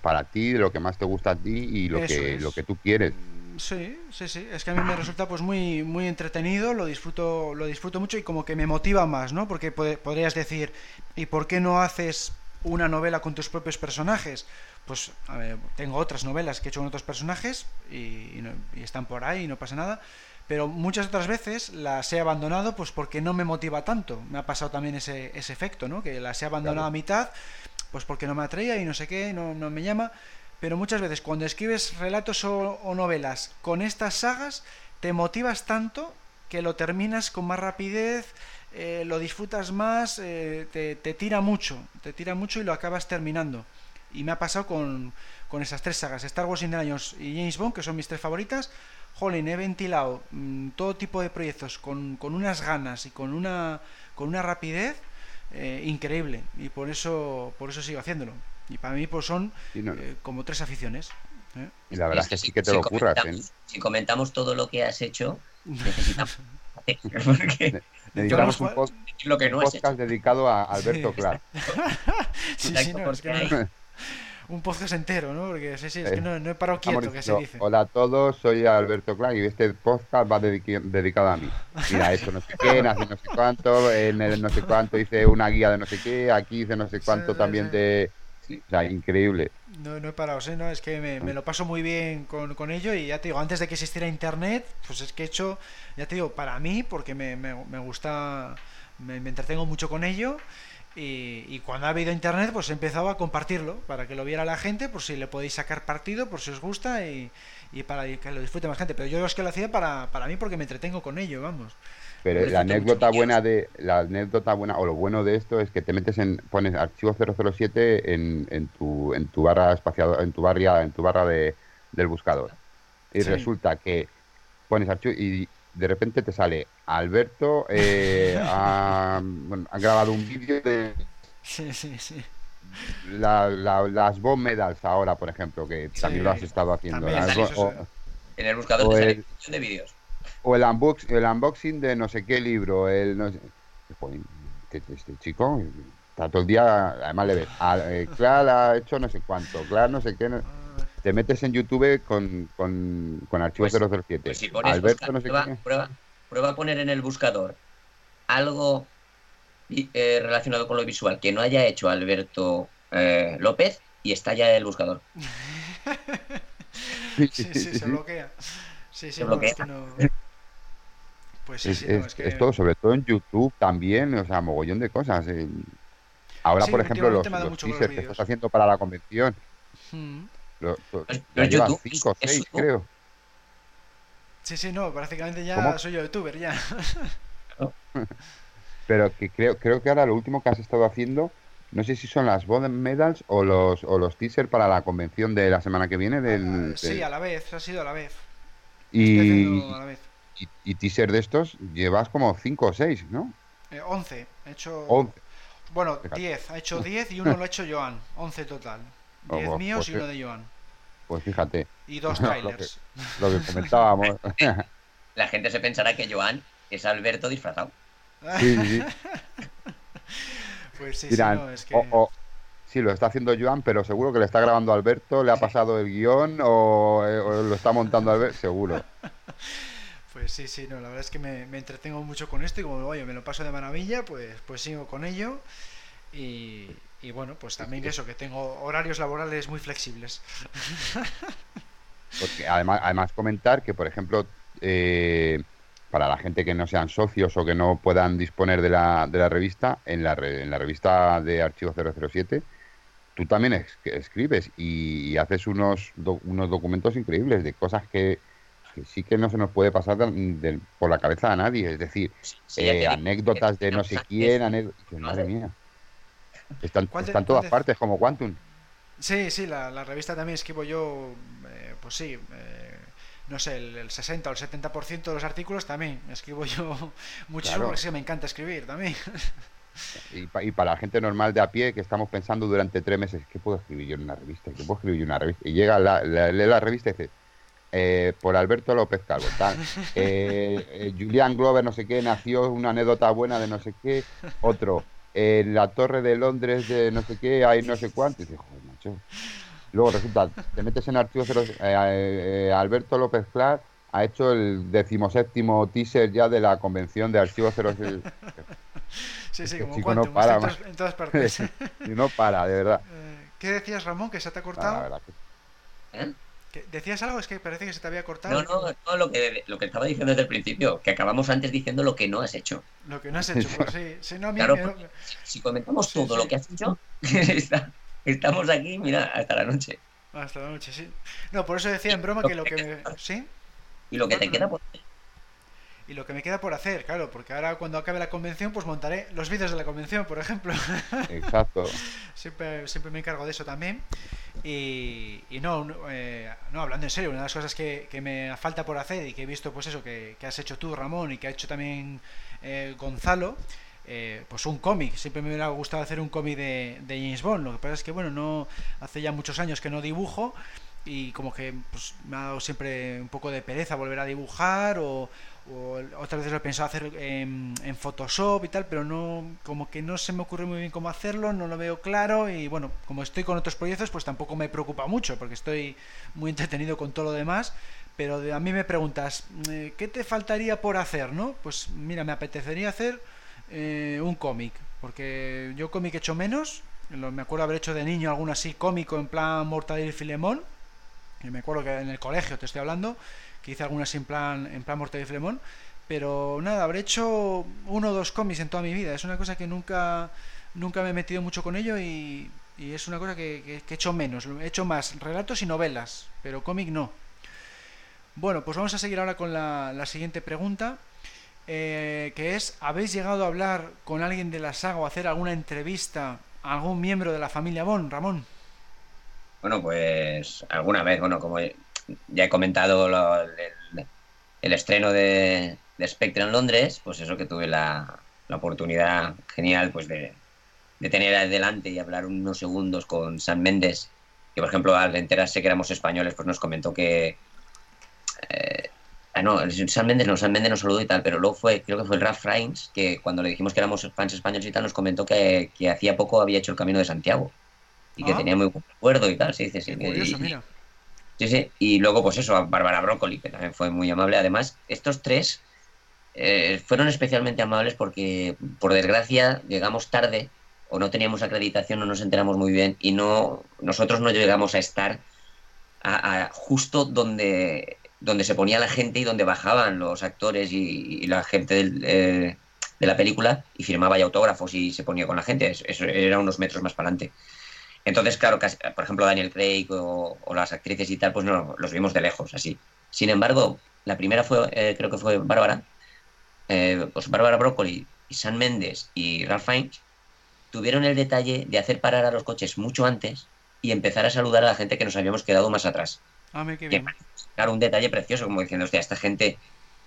[SPEAKER 2] para ti, de lo que más te gusta a ti y lo, que, es. lo que tú quieres.
[SPEAKER 1] Sí, sí, sí. Es que a mí me resulta pues muy, muy entretenido, lo disfruto, lo disfruto mucho y como que me motiva más, ¿no? Porque podrías decir, ¿y por qué no haces una novela con tus propios personajes? Pues a ver, tengo otras novelas que he hecho con otros personajes y, y, no, y están por ahí y no pasa nada pero muchas otras veces las he abandonado pues porque no me motiva tanto. Me ha pasado también ese, ese efecto, ¿no? Que las he abandonado claro. a mitad, pues porque no me atraía y no sé qué, no, no me llama. Pero muchas veces cuando escribes relatos o, o, novelas con estas sagas, te motivas tanto que lo terminas con más rapidez, eh, lo disfrutas más, eh, te, te, tira mucho, te tira mucho y lo acabas terminando. Y me ha pasado con, con esas tres sagas, Star Wars, Indiana Jones y James Bond, que son mis tres favoritas jolín, he ventilado mmm, todo tipo de proyectos con, con, unas ganas y con una, con una rapidez eh, increíble. Y por eso, por eso sigo haciéndolo. Y para mí pues son no. eh, como tres aficiones. ¿eh?
[SPEAKER 2] Y la verdad es que sí que te si lo ocurras.
[SPEAKER 4] Si comentamos todo lo que has hecho, necesitamos...
[SPEAKER 2] Porque... Necesitamos un, post,
[SPEAKER 4] lo que no
[SPEAKER 2] un podcast dedicado a Alberto
[SPEAKER 1] sí.
[SPEAKER 2] Clark.
[SPEAKER 1] sí, sí, no, es que no, un podcast entero, ¿no? Porque sí, sí, es que no, no he parado quieto, que se dice.
[SPEAKER 2] Hola a todos, soy Alberto Clark y este podcast va dedicado a mí. Mira, eso no sé qué, nace no sé cuánto, en el no sé cuánto hice una guía de no sé qué, aquí hice no sé cuánto sí, también sí. de... O sea, increíble.
[SPEAKER 1] No, no he parado, ¿sí? no, es que me, me, lo paso muy bien con, con, ello y ya te digo, antes de que existiera internet, pues es que he hecho, ya te digo, para mí, porque me, me, me gusta, me entretengo mucho con ello y, y, cuando ha habido internet, pues he empezado a compartirlo para que lo viera la gente, por si le podéis sacar partido, por si os gusta y, y para que lo disfrute más gente. Pero yo es que lo hacía para, para mí porque me entretengo con ello, vamos.
[SPEAKER 2] Pero la anécdota buena de la anécdota buena o lo bueno de esto es que te metes en pones archivo 007 en, en tu en tu barra espaciador en tu barra en tu barra de, del buscador y sí. resulta que pones archivo y de repente te sale Alberto eh, ha, bueno, ha, grabado un vídeo de
[SPEAKER 1] sí, sí, sí.
[SPEAKER 2] La, la, las bomb medals ahora, por ejemplo, que sí. también lo has estado haciendo.
[SPEAKER 4] Las, o, en el buscador te el, de vídeos.
[SPEAKER 2] O el, unbox, el unboxing de no sé qué libro, el no sé, joder, este, este chico está todo el día, además le ves, a, eh, Clar ha hecho no sé cuánto, Clar no sé qué, no, te metes en YouTube con, con, con archivo
[SPEAKER 4] pues,
[SPEAKER 2] 007.
[SPEAKER 4] Pues si pones Alberto, busca, no sé prueba, prueba, prueba, a poner en el buscador algo eh, relacionado con lo visual que no haya hecho Alberto eh, López y está ya en el buscador.
[SPEAKER 1] sí, sí, sí, se bloquea. Sí, sí,
[SPEAKER 4] se bloquea.
[SPEAKER 1] No, es que no... Pues sí,
[SPEAKER 2] es,
[SPEAKER 1] sí,
[SPEAKER 2] es,
[SPEAKER 1] no, es que...
[SPEAKER 2] Esto, sobre todo en YouTube también, o sea, mogollón de cosas. Eh. Ahora, sí, por ejemplo, los, los teasers que estás haciendo para la convención. Hmm. Lo, lo, lo
[SPEAKER 4] YouTube,
[SPEAKER 2] 5 o 6, creo.
[SPEAKER 1] Sí, sí, no, prácticamente ya ¿Cómo? soy yo youtuber, ya.
[SPEAKER 2] Pero que creo, creo que ahora lo último que has estado haciendo, no sé si son las Bond Medals o los, o los teasers para la convención de la semana que viene. Del,
[SPEAKER 1] uh, sí, del... a la vez, ha sido a la vez.
[SPEAKER 2] Y, a la vez. y, y teaser de estos llevas como 5 o 6, ¿no?
[SPEAKER 1] Eh, 11, he hecho...
[SPEAKER 2] 11.
[SPEAKER 1] O Bueno, 10. Ha hecho 10 y uno lo ha hecho Joan. 11 total. 10
[SPEAKER 2] Oh,
[SPEAKER 1] míos
[SPEAKER 2] pues
[SPEAKER 1] y
[SPEAKER 2] sí.
[SPEAKER 1] uno de Joan.
[SPEAKER 2] Pues fíjate,
[SPEAKER 1] Y dos
[SPEAKER 2] Lo que-
[SPEAKER 1] trailers.
[SPEAKER 2] lo que comentábamos.
[SPEAKER 4] La gente se pensará que Joan es Alberto disfrazado.
[SPEAKER 2] Sí, sí, sí.
[SPEAKER 1] Pues sí, sí,
[SPEAKER 2] Dirán,
[SPEAKER 1] no, es que...
[SPEAKER 2] o- o- sí, lo está haciendo Joan, pero seguro que le está grabando Alberto, le ha pasado el guion o, eh, o lo está montando Alberto, seguro.
[SPEAKER 1] Pues sí, sí, no, la verdad es que me, me entretengo mucho con esto y como oye, me lo paso de maravilla, pues, pues sigo con ello. Y, y bueno, pues también eso, que tengo horarios laborales muy flexibles.
[SPEAKER 2] Porque además, además comentar que, por ejemplo, eh, para la gente que no sean socios o que no puedan disponer de la, de la revista, en la, re- en la revista de Archivo 007, tú también es- que escribes y, haces unos, do- unos documentos increíbles de cosas que, que sí que no se nos puede pasar por la cabeza a nadie. Es decir,
[SPEAKER 4] Sí,
[SPEAKER 2] eh, anécdotas de no sé quién, anécdotas... Madre mía. Están,
[SPEAKER 1] ¿Cuál de-
[SPEAKER 2] están todas
[SPEAKER 1] de-
[SPEAKER 2] partes como Quantum.
[SPEAKER 1] Sí, sí, la, la revista también escribo yo, eh, pues sí, eh, no sé, el, el 60 o el 70% de los artículos también escribo yo muchísimo,
[SPEAKER 2] Claro.
[SPEAKER 1] porque sí, me encanta escribir también.
[SPEAKER 2] Y, pa- y para la gente normal de a pie que estamos pensando durante tres meses, ¿qué puedo escribir yo en una revista? ¿Qué puedo escribir yo en una revista? Y llega, la, la- lee la revista y dice, eh, por Alberto López Calvo, tal. Eh, eh, Julian Glover, no sé qué, nació una anécdota buena de no sé qué. Otro, en la Torre de Londres de no sé qué, hay no sé cuánto. Y dices, joder, macho. Luego resulta, te metes en archivo cero, eh, eh, Alberto López Clark ha hecho el decimoséptimo teaser ya de la convención de archivo 00.
[SPEAKER 1] sí, sí,
[SPEAKER 2] Este
[SPEAKER 1] como
[SPEAKER 2] chico no para,
[SPEAKER 1] en, todas, en todas partes.
[SPEAKER 2] y no para, de verdad.
[SPEAKER 1] Eh, ¿Qué decías, Ramón, que se te ha
[SPEAKER 2] La
[SPEAKER 1] cortado?
[SPEAKER 2] verdad que-
[SPEAKER 4] ¿Eh?
[SPEAKER 1] ¿Qué- ¿Decías algo? Es que parece que se te había cortado.
[SPEAKER 4] No, no, no, lo que, lo que estaba diciendo desde el principio, que acabamos antes diciendo lo que no has hecho.
[SPEAKER 1] Lo que no has hecho, pues sí. sí no,
[SPEAKER 4] Claro, si comentamos todo
[SPEAKER 1] sí.
[SPEAKER 4] lo que has hecho, está- estamos aquí, mira, hasta la noche.
[SPEAKER 1] Hasta la noche, sí. No, por eso decía en broma que lo que me... ¿Sí?
[SPEAKER 4] Y lo que te queda por
[SPEAKER 1] Y lo que me queda por hacer, claro, porque ahora cuando acabe la convención, pues montaré los vídeos de la convención, por ejemplo.
[SPEAKER 2] Exacto.
[SPEAKER 1] siempre, siempre me encargo de eso también. Y, y no, no, eh, no, hablando en serio, una de las cosas que, que me falta por hacer y que he visto, pues eso, que, que has hecho tú, Ramón, y que ha hecho también eh, Gonzalo, eh, pues un cómic. Siempre me hubiera gustado hacer un cómic de, de James Bond. Lo que pasa es que, bueno, no hace ya muchos años que no dibujo y como que pues, me ha dado siempre un poco de pereza volver a dibujar o, o otras veces lo he pensado hacer en, en Photoshop y tal, pero no como que no se me ocurre muy bien cómo hacerlo, no lo veo claro y bueno, como estoy con otros proyectos, pues tampoco me preocupa mucho porque estoy muy entretenido con todo lo demás. Pero a mí me preguntas, eh, ¿qué te faltaría por hacer, no? Pues mira, me apetecería hacer eh, un cómic, porque yo cómic he hecho menos. Me acuerdo haber hecho de niño algún así cómico en plan Mortadelo y Filemón. Y me acuerdo que en el colegio te estoy hablando, hice algunas en plan, en plan Mortadelo y Filemón. Pero nada, habré hecho uno o dos cómics en toda mi vida. Es una cosa que nunca, nunca me he metido mucho con ello y, es una cosa que, que- he hecho menos. He hecho más relatos y novelas, pero cómic no. Bueno, pues vamos a seguir ahora con la, siguiente pregunta, eh, que es, ¿habéis llegado a hablar con alguien de la saga o hacer alguna entrevista a algún miembro de la familia Bond, Ramón?
[SPEAKER 4] Bueno, pues alguna vez, bueno, como ya he comentado lo- el, el estreno de, de Spectre en Londres, pues eso que tuve la, la oportunidad genial pues de, de tener adelante y hablar unos segundos con San Méndez, que por ejemplo al enterarse que éramos españoles, pues nos comentó que... eh, ah, no, San Méndez no, San Méndez nos saludó y tal, pero luego fue, creo que fue el Ralph Fiennes, que cuando le dijimos que éramos fans españoles y tal, nos comentó que, que hacía poco había hecho el Camino de Santiago y que
[SPEAKER 1] Ah.
[SPEAKER 4] tenía muy buen recuerdo y tal, sí, sí, sí. Y-
[SPEAKER 1] mira.
[SPEAKER 4] Sí, sí. Y luego, pues eso, a Bárbara Broccoli, que también fue muy amable. Además, estos tres eh, fueron especialmente amables porque, por desgracia, llegamos tarde o no teníamos acreditación, no nos enteramos muy bien y no nosotros no llegamos a estar a- a justo donde, donde se ponía la gente y donde bajaban los actores y, y la gente del, eh, de la película y firmaba ya autógrafos y se ponía con la gente. Eso era unos metros más para adelante. Entonces, claro, casi- por ejemplo, Daniel Craig o, o las actrices y tal, pues no, los vimos de lejos, así. Sin embargo, la primera fue, eh, creo que fue Bárbara, eh, pues Bárbara Broccoli y San Méndez y Ralph Fiennes tuvieron el detalle de hacer parar a los coches mucho antes y empezar a saludar a la gente que nos habíamos quedado más atrás.
[SPEAKER 1] Ah, qué bien.
[SPEAKER 4] claro, un detalle precioso, como diciendo, hostia, esta gente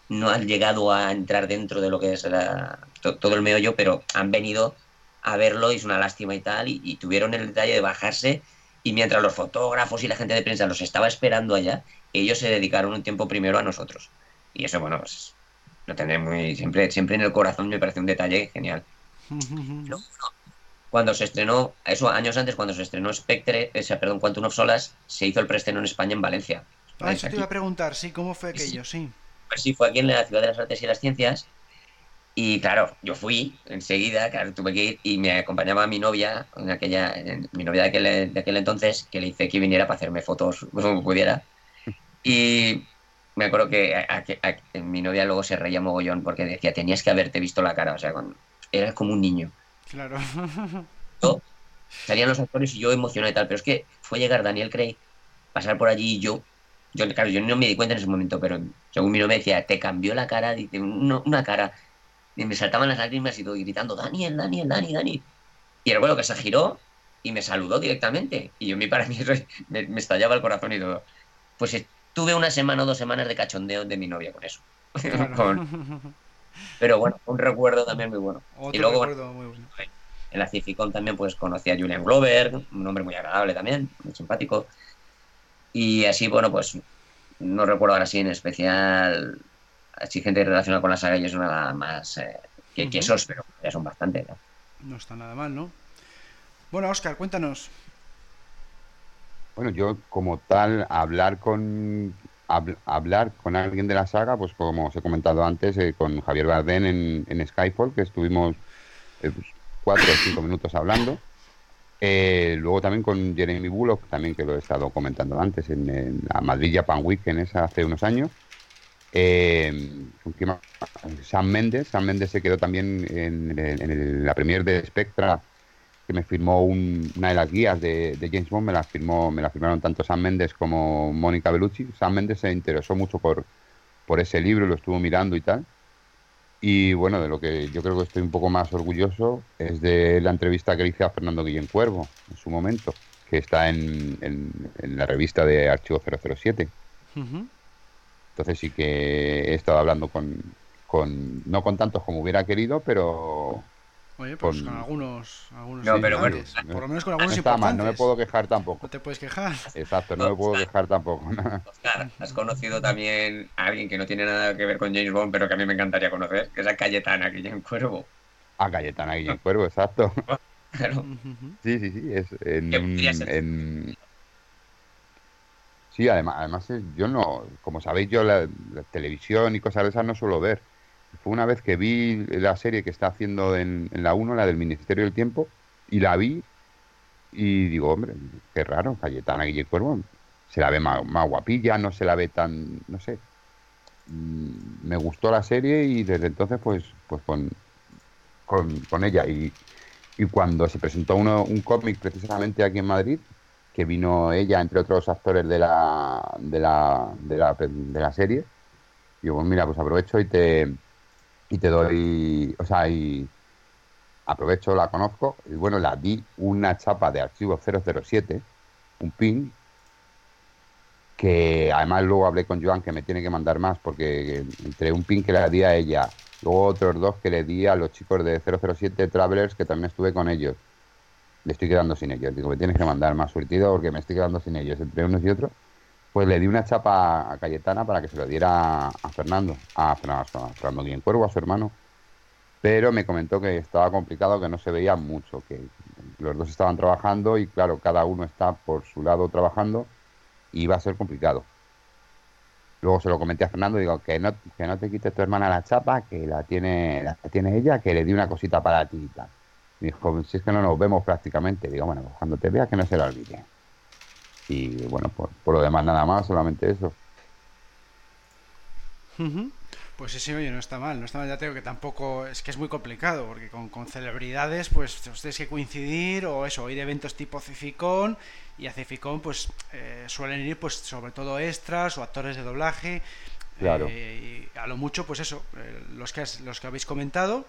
[SPEAKER 4] no han llegado a entrar dentro de lo que es la- to- todo el meollo, pero han venido a verlo y es una lástima y tal, y, tuvieron el detalle de bajarse y mientras los fotógrafos y la gente de prensa los estaba esperando allá, ellos se dedicaron un tiempo primero a nosotros. Y eso, bueno, pues lo tendré muy siempre, siempre en el corazón, me parece un detalle genial. cuando se estrenó, eso años antes, cuando se estrenó Spectre, ese, perdón, Quantum of Solas, se hizo el preestreno en España en Valencia.
[SPEAKER 1] Ah, eso te iba a preguntar, sí, ¿cómo fue aquello? Sí.
[SPEAKER 4] Pues sí, fue aquí en la Ciudad de las Artes y las Ciencias. Y claro, yo fui enseguida, claro, tuve que ir y me acompañaba mi novia, en aquella, mi novia de aquel, de aquel entonces, que le hice que viniera para hacerme fotos como pudiera. Y me acuerdo que mi novia luego se reía mogollón porque decía, tenías que haberte visto la cara, o sea, cuando, eras como un niño.
[SPEAKER 1] Claro.
[SPEAKER 4] salían los actores y yo emocionado y tal, pero es que fue llegar Daniel Craig, pasar por allí y yo, yo, claro, yo no me di cuenta en ese momento, pero según mi novia decía, te cambió la cara, dice, una, cara, y me saltaban las lágrimas y todo, gritando, Daniel, Daniel, Dani, Dani. Y el vuelo que se giró y me saludó directamente. Y yo, mi para mí, me, me estallaba el corazón y todo. Pues tuve una semana o dos semanas de cachondeo de mi novia con eso. Pero bueno, un recuerdo también muy bueno.
[SPEAKER 1] y luego, recuerdo muy bueno.
[SPEAKER 4] En la Cificon también pues conocí a Julian Glover, un hombre muy agradable también, muy simpático. Y así, bueno, pues no recuerdo ahora sí en especial así gente relacionada con la saga y es una más eh, que, esos, pero ya son bastante.
[SPEAKER 1] ¿no? ¿no? está nada mal, ¿no? Bueno, Oscar, cuéntanos.
[SPEAKER 2] Bueno, yo como tal, hablar con hablar con alguien de la saga, pues como os he comentado antes, eh, con Javier Bardem en, en, Skyfall, que estuvimos eh, pues, cuatro o cinco minutos hablando. Eh, luego también con Jeremy Bullock, también que lo he estado comentando antes, en, la Madrid Japan Weekend esa hace unos años. Sam Mendes, Sam Mendes se quedó también en, la premier de Spectra me firmó una de las guías de, James Bond, me la, firmó, me la firmaron tanto Sam Mendes como Mónica Bellucci. Sam Mendes se interesó mucho por, ese libro, lo estuvo mirando y tal. Y bueno, de lo que yo creo que estoy un poco más orgulloso es de la entrevista que le hice a Fernando Guillén Cuervo en su momento, que está en, la revista de Archivo 007. Entonces sí que he estado hablando con, con, no con tantos como hubiera querido, pero
[SPEAKER 1] Oye, pues con, algunos, algunos
[SPEAKER 4] no, pero bueno,
[SPEAKER 1] por lo menos con algunos
[SPEAKER 2] no
[SPEAKER 1] importantes.
[SPEAKER 2] no me puedo quejar tampoco.
[SPEAKER 1] No te puedes quejar.
[SPEAKER 2] Exacto, no me puedo quejar tampoco.
[SPEAKER 4] Oscar, has conocido también a alguien que no tiene nada que ver con James Bond, pero que a mí me encantaría conocer, que es a Cayetana Guillén Cuervo.
[SPEAKER 2] A Cayetana Guillén Cuervo, exacto. Claro. Sí, sí, sí. Es en, en... Sí, además, además yo no, como sabéis, yo la, televisión y cosas de esas no suelo ver fue una vez que vi la serie que está haciendo en, la 1, la del Ministerio del Tiempo, y la vi y digo, hombre, qué raro, Cayetana Guille Cuervo se la ve más, guapilla, no se la ve tan, no sé. Mm, me gustó la serie y desde entonces pues pues con, con, ella y, y, cuando se presentó uno, un cómic precisamente aquí en Madrid, que vino ella entre otros actores de la de la, de la, de la serie, digo, pues mira, pues aprovecho y te y te doy, o sea, y aprovecho, la conozco, y bueno, la di una chapa de archivo 007, un pin, que además luego hablé con Joan que me tiene que mandar más, porque entre un pin que le di a ella, luego otros dos que le di a los chicos de 007 Travelers, que también estuve con ellos, le estoy quedando sin ellos, digo, me tienes que mandar más surtido porque me estoy quedando sin ellos, entre unos y otros pues le di una chapa a Cayetana para que se lo diera a Fernando, a Fernando, a Fernando Guillén Cuervo, a su hermano, pero me comentó que estaba complicado, que no se veía mucho, que los dos estaban trabajando y claro, cada uno está por su lado trabajando y iba a ser complicado. Luego se lo comenté a Fernando digo que no, que no te quites tu hermana la chapa, que la tiene, la tiene ella, que le di una cosita para ti y tal. Dijo, si es que no nos vemos prácticamente, digo, bueno, pues cuando te veas que no se la olvide. Y bueno, por, lo demás nada más, solamente eso.
[SPEAKER 1] Pues sí, sí, oye, no está mal, no está mal, ya tengo que tampoco, es que es muy complicado, porque con, celebridades, pues tienes que coincidir, o eso, ir a eventos tipo Cificón, y a Cificón, pues eh, suelen ir, pues sobre todo extras o actores de doblaje,
[SPEAKER 2] claro.
[SPEAKER 1] Eh, y a lo mucho, pues eso, eh, los, que los que habéis comentado,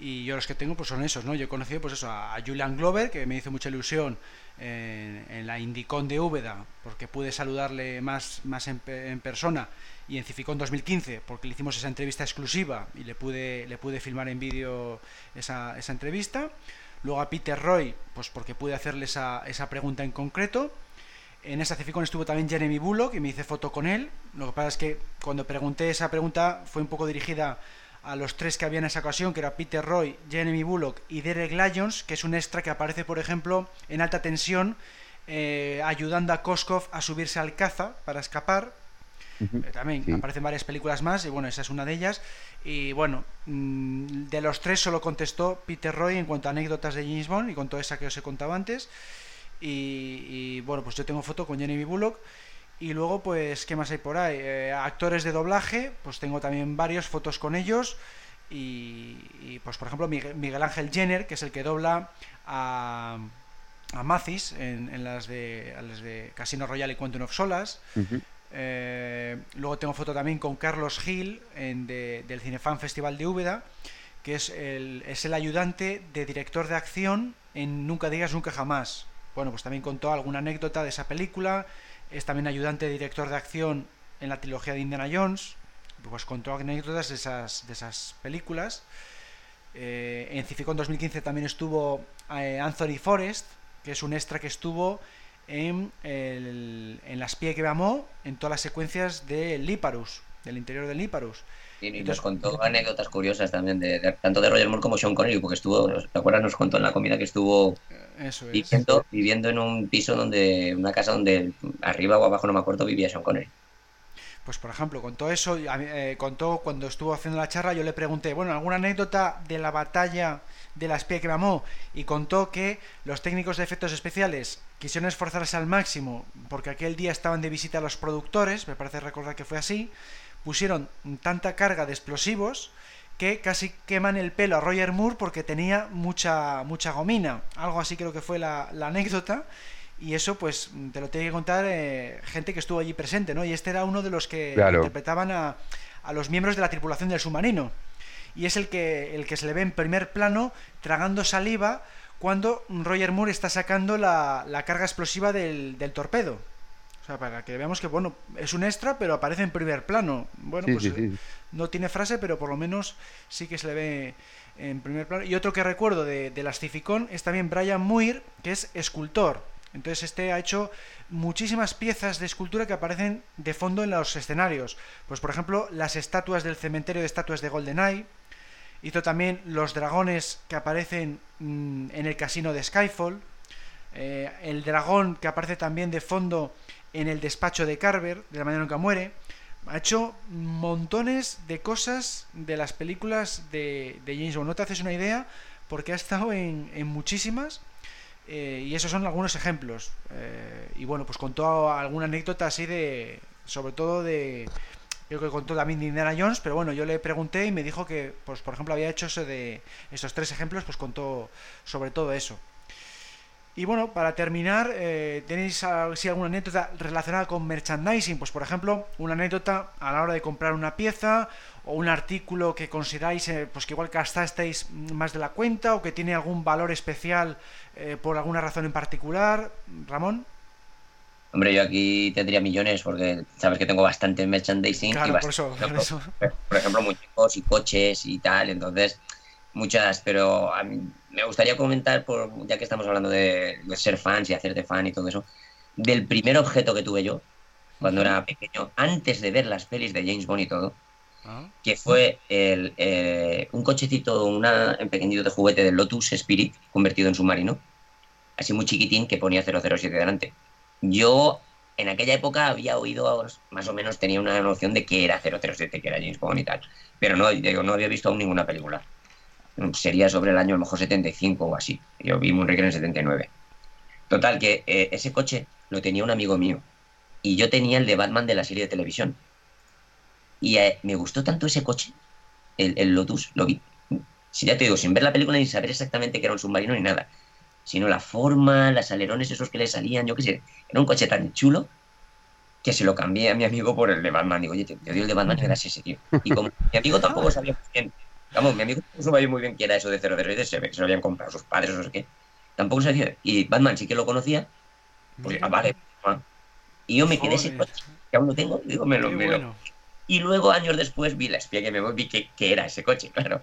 [SPEAKER 1] y yo los que tengo, pues son esos, ¿no? Yo he conocido, pues eso, a Julian Glover, que me hizo mucha ilusión en, la Indicon de Úbeda, porque pude saludarle más, más en, persona, y en Cificón 2015, porque le hicimos esa entrevista exclusiva y le pude, le pude filmar en vídeo esa, esa entrevista. luego a Peter Roy, pues porque pude hacerle esa, esa pregunta en concreto. En esa Ceficon estuvo también Jeremy Bullock y me hice foto con él. Lo que pasa es que cuando pregunté esa pregunta fue un poco dirigida a los tres que había en esa ocasión, que era Peter Roy, Jeremy Bullock y Derek Lyons, que es un extra que aparece, por ejemplo, en alta tensión, eh, ayudando a Koskov a subirse al caza para escapar. Eh, también aparecen varias películas más, y bueno, esa es una de ellas. Y bueno, mm, de los tres solo contestó Peter Roy en cuanto a anécdotas de James Bond y con toda esa que os he contado antes. Y, bueno, pues yo tengo foto con Jeremy Bullock. Y luego, pues, ¿qué más hay por ahí? Eh, actores de doblaje, pues tengo también varios fotos con ellos. Y, pues, por ejemplo, Miguel, Ángel Jenner, que es el que dobla a, a Mathis en, las, de, las de Casino Royale y Quantum of Solas. Eh, luego tengo foto también con Carlos Gil en del Cinefan Festival de Úbeda, que es el, es el ayudante de director de acción en Nunca digas nunca jamás. Bueno, pues también contó alguna anécdota de esa película es también ayudante director de acción en la trilogía de Indiana Jones, pues contó anécdotas de esas, esas películas. Eh, en Cificon 2015 también estuvo eh, Anthony Forrest, que es un extra que estuvo en, el, en las pie que amó en todas las secuencias de Liparus, del interior del Liparus.
[SPEAKER 4] Y, nos contó anécdotas curiosas también, de, tanto de Roger Moore como Sean Connery, porque estuvo, ¿te acuerdas? Nos contó en la comida que estuvo viviendo, viviendo en un piso donde, una casa donde arriba o abajo, no me acuerdo, vivía Sean Connery.
[SPEAKER 1] Pues por ejemplo, contó eso, eh, contó cuando estuvo haciendo la charla, yo le pregunté, bueno, ¿alguna anécdota de la batalla de la espía que mamó? Y contó que los técnicos de efectos especiales quisieron esforzarse al máximo, porque aquel día estaban de visita los productores, me parece recordar que fue así, pusieron tanta carga de explosivos que casi queman el pelo a Roger Moore porque tenía mucha, mucha gomina. Algo así creo que fue la, anécdota. Y eso, pues, te lo tiene que contar eh, gente que estuvo allí presente, ¿no? Y este era uno de los que interpretaban a, a, los miembros de la tripulación del submarino. Y es el que, el que se le ve en primer plano tragando saliva cuando Roger Moore está sacando la, la carga explosiva del, del torpedo para que veamos que, bueno, es un extra, pero aparece en primer plano. Bueno, pues eh, no tiene frase, pero por lo menos sí que se le ve en primer plano. Y otro que recuerdo de, de las Cificón es también Brian Muir, que es escultor. Entonces este ha hecho muchísimas piezas de escultura que aparecen de fondo en los escenarios. Pues por ejemplo, las estatuas del cementerio de estatuas de GoldenEye. Hizo también los dragones que aparecen mm, en el casino de Skyfall. Eh, el dragón que aparece también de fondo en el despacho de Carver, de la manera en que muere. Ha hecho montones de cosas de las películas de, James Bond. No te haces una idea porque ha estado en, muchísimas eh, y esos son algunos ejemplos. Eh, y bueno, pues contó alguna anécdota así de, sobre todo de, creo que contó también de Indiana Jones, pero bueno, yo le pregunté y me dijo que, pues por ejemplo, había hecho eso de esos tres ejemplos, pues contó sobre todo eso. Y bueno, para terminar, eh, ¿tenéis alguna anécdota relacionada con merchandising? Pues por ejemplo, una anécdota a la hora de comprar una pieza o un artículo que consideráis eh, pues que igual gastasteis más de la cuenta o que tiene algún valor especial eh, por alguna razón en particular. Ramón.
[SPEAKER 4] Hombre, yo aquí tendría millones porque sabes que tengo bastante merchandising.
[SPEAKER 1] Claro, por, eso, por, eso.
[SPEAKER 4] por ejemplo, muñecos y coches y tal. Entonces, muchas, pero a mí, me gustaría comentar, por, ya que estamos hablando de, ser fans y hacerte fan y todo eso, del primer objeto que tuve yo cuando era pequeño, antes de ver las pelis de James Bond y todo, ah. que fue el, eh, un cochecito, una, un pequeñito de juguete del Lotus Spirit convertido en submarino, así muy chiquitín que ponía 007 delante. Yo en aquella época había oído, más o menos tenía una noción de que era 007, que era James Bond y tal, pero no, no había visto aún ninguna película sería sobre el año a lo mejor 75 o así. Yo vi Moonraker en el 79. Total, que eh, ese coche lo tenía un amigo mío y yo tenía el de Batman de la serie de televisión. Y eh, me gustó tanto ese coche, el, Lotus, lo vi. Si ya te digo, sin ver la película ni saber exactamente que era un submarino ni nada, sino la forma, los alerones esos que le salían, yo qué sé, era un coche tan chulo que se lo cambié a mi amigo por el de Batman. Digo, oye, te, dio el de Batman y ese tío. Y como mi amigo tampoco sabía bien Vamos, mi amigo no sabía muy bien qué era eso de 007, se ve que se lo habían comprado sus padres o no sé qué. Tampoco sabía. Y Batman sí que lo conocía. Pues, ah, vale. Y yo me quedé ese coche, que aún lo tengo, digo, me lo, Y luego, años después, vi la espía que me vi que, que, era ese coche, claro.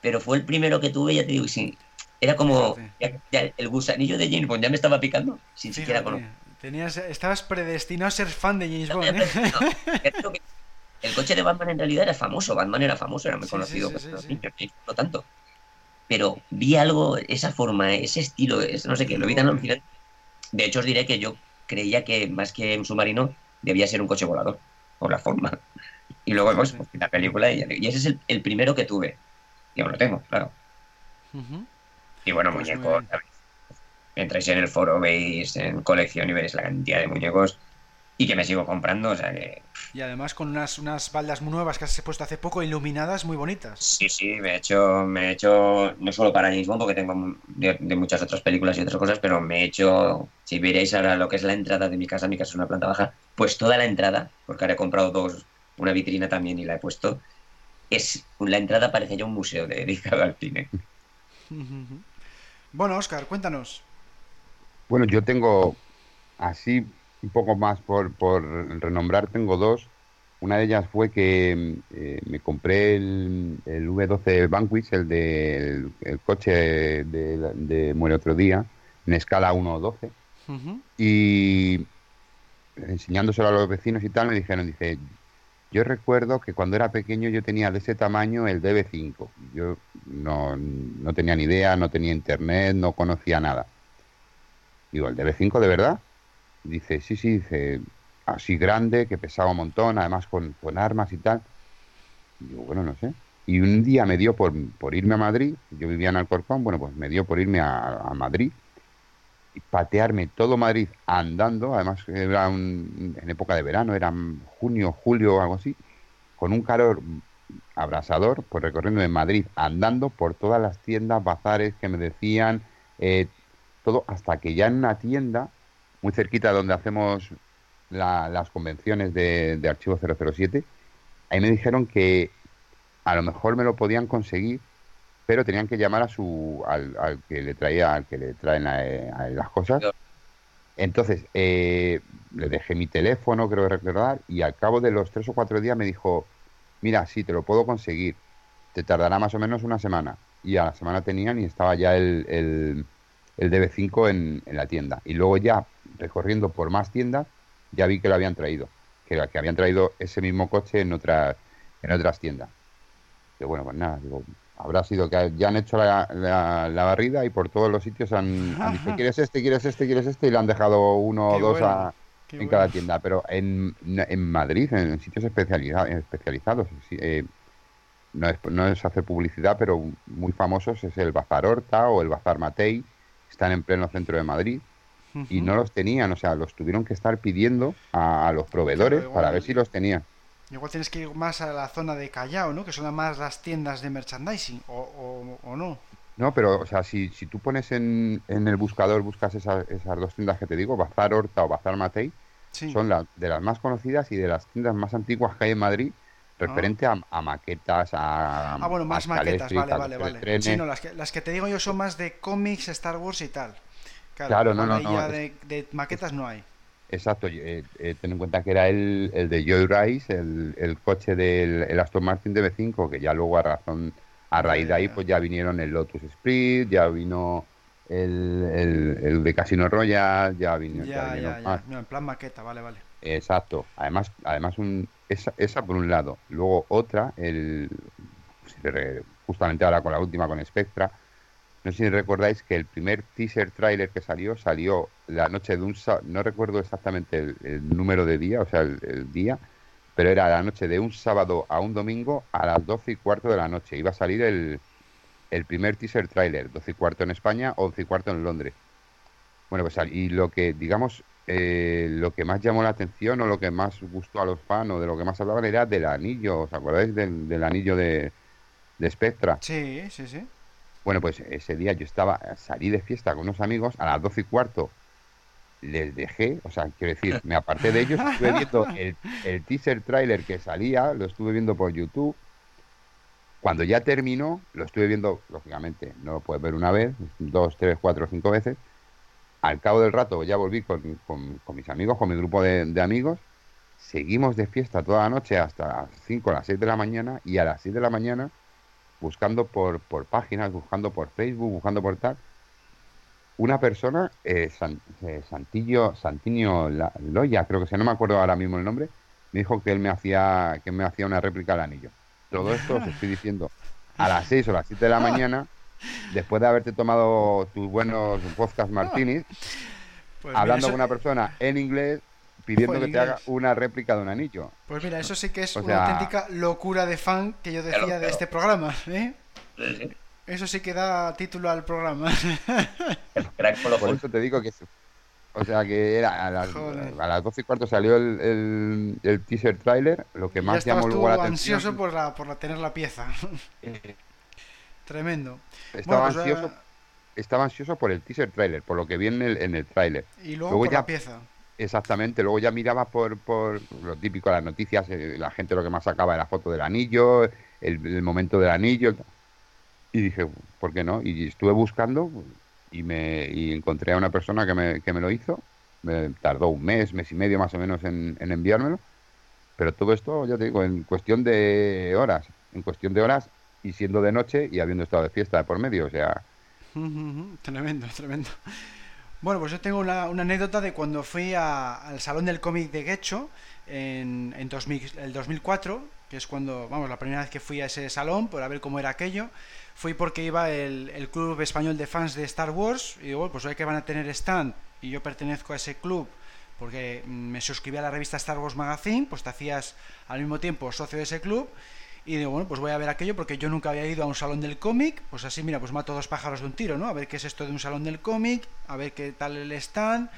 [SPEAKER 4] Pero fue el primero que tuve, ya te digo, sí, Era como el gusanillo de James Bond ya me estaba picando sin siquiera conocer.
[SPEAKER 1] Tenías, estabas predestinado a ser fan de James Bond. ¿eh?
[SPEAKER 4] el coche de Batman en realidad era famoso, Batman era famoso, era muy conocido, no tanto. Pero vi algo, esa forma, ese estilo, no sé qué, lo vi tan alucinante. De hecho, os diré que yo creía que más que un submarino debía ser un coche volador, por la forma. Y luego vemos pues, la película y, ese es el, primero que tuve. Y aún lo tengo, claro. Y bueno, pues muñecos, entráis en el foro, veis en colección y veis la cantidad de muñecos y que me sigo comprando, o sea que...
[SPEAKER 1] Y además con unas, unas baldas nuevas que has puesto hace poco, iluminadas, muy bonitas.
[SPEAKER 4] Sí, sí, me he hecho, me he hecho no solo para James Bond, porque tengo de, muchas otras películas y otras cosas, pero me he hecho, si veréis ahora lo que es la entrada de mi casa, mi casa es una planta baja, pues toda la entrada, porque ahora he comprado dos, una vitrina también y la he puesto, es la entrada parece ya un museo dedicado al cine.
[SPEAKER 1] bueno, Oscar, cuéntanos.
[SPEAKER 2] Bueno, yo tengo así un poco más por, por renombrar, tengo dos. Una de ellas fue que eh, me compré el, el, V12 Vanquish, el de el, coche de, de, Muere Otro Día, en escala 1.12. Y enseñándoselo a los vecinos y tal, me dijeron, dice, yo recuerdo que cuando era pequeño yo tenía de ese tamaño el DB5. Yo no, no tenía ni idea, no tenía internet, no conocía nada. Digo, ¿el DB5 de verdad? Dice, sí, sí, dice, así grande, que pesaba un montón, además con, armas y tal. Digo, bueno, no sé. Y un día me dio por, por irme a Madrid, yo vivía en Alcorcón, bueno, pues me dio por irme a, Madrid y patearme todo Madrid andando, además era en época de verano, era junio, julio o algo así, con un calor abrasador, pues recorriendo en Madrid, andando por todas las tiendas, bazares que me decían, eh, todo, hasta que ya en una tienda muy cerquita donde hacemos las convenciones de, Archivo 007, ahí me dijeron que a lo mejor me lo podían conseguir, pero tenían que llamar a su al, que le traía, al que le traen las cosas. Entonces, eh, le dejé mi teléfono, creo recordar, y al cabo de los tres o cuatro días me dijo, mira, sí, te lo puedo conseguir, te tardará más o menos una semana. Y a la semana tenían y estaba ya el, el, el DB5 en, en la tienda. Y luego ya recorriendo por más tiendas, ya vi que lo habían traído, que, que habían traído ese mismo coche en otras, en otras tiendas. Y bueno, pues nada, digo, habrá sido que ya han hecho la, la, barrida y por todos los sitios han, dicho, ¿quieres este, quieres este, quieres este? Y le han dejado uno o dos en cada tienda. Pero en, en Madrid, en sitios especializados, especializados eh, no, es, no es hacer publicidad, pero muy famosos es el Bazar Horta o el Bazar Matei, están en pleno centro de Madrid y no los tenían, o sea, los tuvieron que estar pidiendo a, los proveedores para ver si los tenían.
[SPEAKER 1] Igual tienes que ir más a la zona de Callao, ¿no? Que son más las tiendas de merchandising, o, no.
[SPEAKER 2] No, pero, o sea, si, si tú pones en, en el buscador, buscas esas, esas dos tiendas que te digo, Bazar Horta o Bazar Matei, son las de las más conocidas y de las tiendas más antiguas que hay en Madrid, referente a, maquetas, a.
[SPEAKER 1] Ah, bueno, más maquetas, vale, vale, vale. Sí, no, las que, las que te digo yo son más de cómics, Star Wars y tal. Claro, no, no, no. de, maquetas no hay.
[SPEAKER 2] Exacto, eh, eh, ten en cuenta que era el, el de Joy Rice, el, el coche del el Aston Martin DB5, que ya luego a razón, a raíz de ahí, pues ya vinieron el Lotus Sprint, ya vino el, el, de Casino Royale, ya vino.
[SPEAKER 1] Ya, ya, ya, en plan maqueta, vale, vale.
[SPEAKER 2] Exacto, además, además un, esa, esa por un lado, luego otra, el justamente ahora con la última con Spectra, no sé si recordáis que el primer teaser trailer que salió salió la noche de un no recuerdo exactamente el, número de día, o sea, el, día, pero era la noche de un sábado a un domingo a las 12 y cuarto de la noche. Iba a salir el, el primer teaser trailer, 12 y cuarto en España, 11 y cuarto en Londres. Bueno, pues y lo que, digamos, eh, lo que más llamó la atención o lo que más gustó a los fans o de lo que más hablaban era del anillo, ¿os acordáis del, del anillo de, de Spectra?
[SPEAKER 1] Sí, sí, sí.
[SPEAKER 2] Bueno, pues ese día yo estaba, salí de fiesta con unos amigos, a las doce y cuarto les dejé, o sea, quiero decir, me aparté de ellos, estuve viendo el, teaser trailer que salía, lo estuve viendo por YouTube. Cuando ya terminó, lo estuve viendo, lógicamente, no lo puedes ver una vez, dos, tres, cuatro, cinco veces. Al cabo del rato ya volví con, mis amigos, con mi grupo de, de, amigos. Seguimos de fiesta toda la noche hasta las 5 o las 6 de la mañana y a las 6 de la mañana buscando por, por páginas, buscando por Facebook, buscando por tal, una persona, eh, eh, Santillo, Santiño Loya, creo que se no me acuerdo ahora mismo el nombre, me dijo que él me hacía, que me hacía una réplica del anillo. Todo esto os estoy diciendo a las 6 o las 7 de la mañana, después de haberte tomado tus buenos podcast martinis, pues hablando con una persona en inglés pidiendo que te haga una réplica de un anillo.
[SPEAKER 1] Pues mira, eso sí que es una auténtica locura de fan que yo decía de este programa. ¿eh? Eso sí que da título al programa.
[SPEAKER 2] Por eso te digo que o sea que era a las, a las 12 y cuarto salió el, el, teaser trailer, lo que más llamó luego la atención.
[SPEAKER 1] ansioso por, la, por la, tener la pieza. Tremendo.
[SPEAKER 2] Estaba pues, ansioso. Eh, estaba ansioso por el teaser trailer, por lo que vi en el, en el trailer.
[SPEAKER 1] Y luego, por ya, la pieza.
[SPEAKER 2] Exactamente, luego ya miraba por, por lo típico, las noticias, eh, la gente lo que más sacaba era foto del anillo, el, momento del anillo. Y dije, ¿por qué no? Y estuve buscando y me y encontré a una persona que me, que me lo hizo. Me tardó un mes, mes y medio más o menos en, enviármelo. Pero todo esto, ya te digo, en cuestión de horas. En cuestión de horas y siendo de noche y habiendo estado de fiesta por medio. O sea.
[SPEAKER 1] Tremendo, tremendo. Bueno, pues yo tengo una, anécdota de cuando fui al Salón del Cómic de Guecho en, el 2004, que es cuando, vamos, la primera vez que fui a ese salón para ver cómo era aquello. Fui porque iba el, Club Español de Fans de Star Wars y digo, pues hoy que van a tener stand y yo pertenezco a ese club porque mm, me suscribí a la revista Star Wars Magazine, pues te hacías al mismo tiempo socio de ese club y digo, bueno, pues voy a ver aquello porque yo nunca había ido a un salón del cómic, pues así, mira, pues mato dos pájaros de un tiro, ¿no? A ver qué es esto de un salón del cómic, a ver qué tal el stand,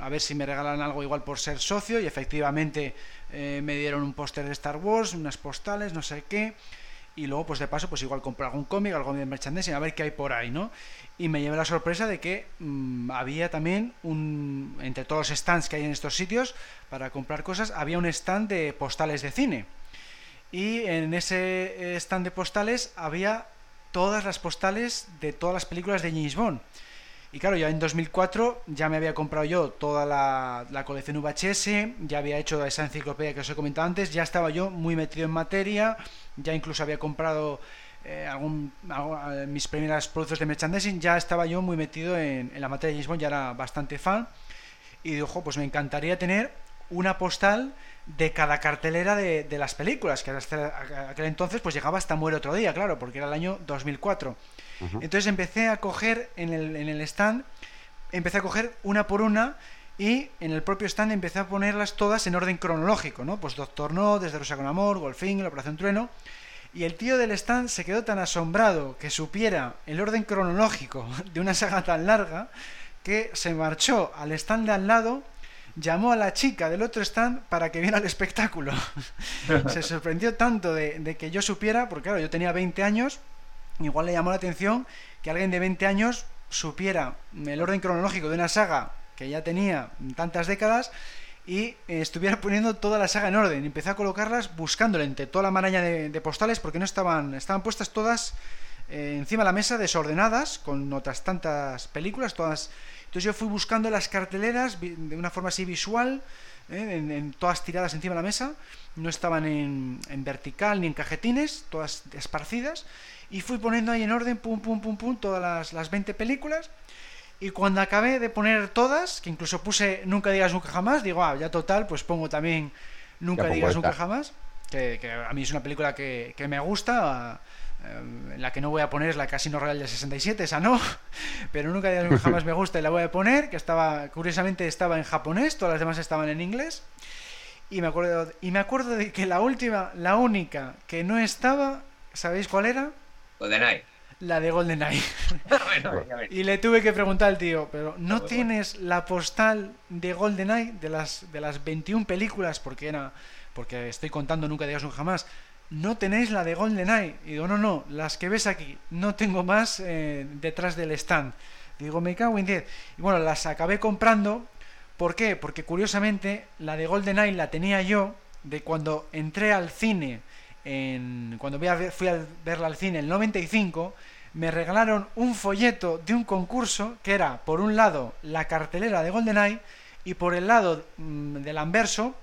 [SPEAKER 1] a ver si me regalan algo igual por ser socio y efectivamente eh, me dieron un póster de Star Wars, unas postales, no sé qué y luego pues de paso pues igual comprar algún cómic, algo de merchandising, a ver qué hay por ahí, ¿no? Y me llevé la sorpresa de que mm, había también un entre todos los stands que hay en estos sitios para comprar cosas, había un stand de postales de cine. Y en ese stand de postales había todas las postales de todas las películas de James Bond. Y claro, ya en 2004 ya me había comprado yo toda la, colección VHS, ya había hecho esa enciclopedia que os he comentado antes, ya estaba yo muy metido en materia, ya incluso había comprado eh, algún, eh, mis primeras productos de merchandising, ya estaba yo muy metido en, la materia de James Bond, ya era bastante fan. Y dijo, pues me encantaría tener una postal de cada cartelera de, las películas, que hasta aquel entonces pues llegaba hasta Muere otro día, claro, porque era el año 2004. Entonces empecé a coger en el, en el stand, empecé a coger una por una y en el propio stand empecé a ponerlas todas en orden cronológico, ¿no? Pues Doctor No, Desde Rosa con Amor, Golfín, La Operación Trueno. Y el tío del stand se quedó tan asombrado que supiera el orden cronológico de una saga tan larga que se marchó al stand de al lado, llamó a la chica del otro stand para que viera el espectáculo. se sorprendió tanto de, de, que yo supiera, porque claro, yo tenía 20 años igual le llamó la atención que alguien de 20 años supiera el orden cronológico de una saga que ya tenía tantas décadas y estuviera poniendo toda la saga en orden. Empecé a colocarlas buscándole entre toda la maraña de, postales porque no estaban, estaban puestas todas eh, encima de la mesa desordenadas con otras tantas películas, todas. Entonces yo fui buscando las carteleras de una forma así visual, eh, en, todas tiradas encima de la mesa, no estaban en, en vertical ni en cajetines, todas esparcidas y fui poniendo ahí en orden, pum, pum, pum, pum, todas las, las 20 películas. Y cuando acabé de poner todas, que incluso puse Nunca digas nunca jamás, digo, ah, ya total, pues pongo también Nunca digas nunca jamás, que, a mí es una película que, me gusta, la que no voy a poner es la Casino Royal de 67, esa no, pero Nunca jamás me gusta y la voy a poner, que estaba, curiosamente estaba en japonés, todas las demás estaban en inglés. Y me acuerdo, y me acuerdo de que la última, la única que no estaba, ¿sabéis cuál era?
[SPEAKER 4] GoldenEye.
[SPEAKER 1] La de GoldenEye. y le tuve que preguntar al tío, pero ¿no tienes la postal de GoldenEye de las, de las 21 películas? Porque era. Porque estoy contando nunca digas un jamás. No tenéis la de GoldenEye. Y digo, no, no, las que ves aquí. No tengo más eh, detrás del stand. Digo, me cago en 10. Y bueno, las acabé comprando. ¿Por qué? Porque curiosamente la de GoldenEye la tenía yo de cuando entré al cine cuando fui a verla al cine en el 95, me regalaron un folleto de un concurso que era, por un lado, la cartelera de GoldenEye y por el lado mm, del anverso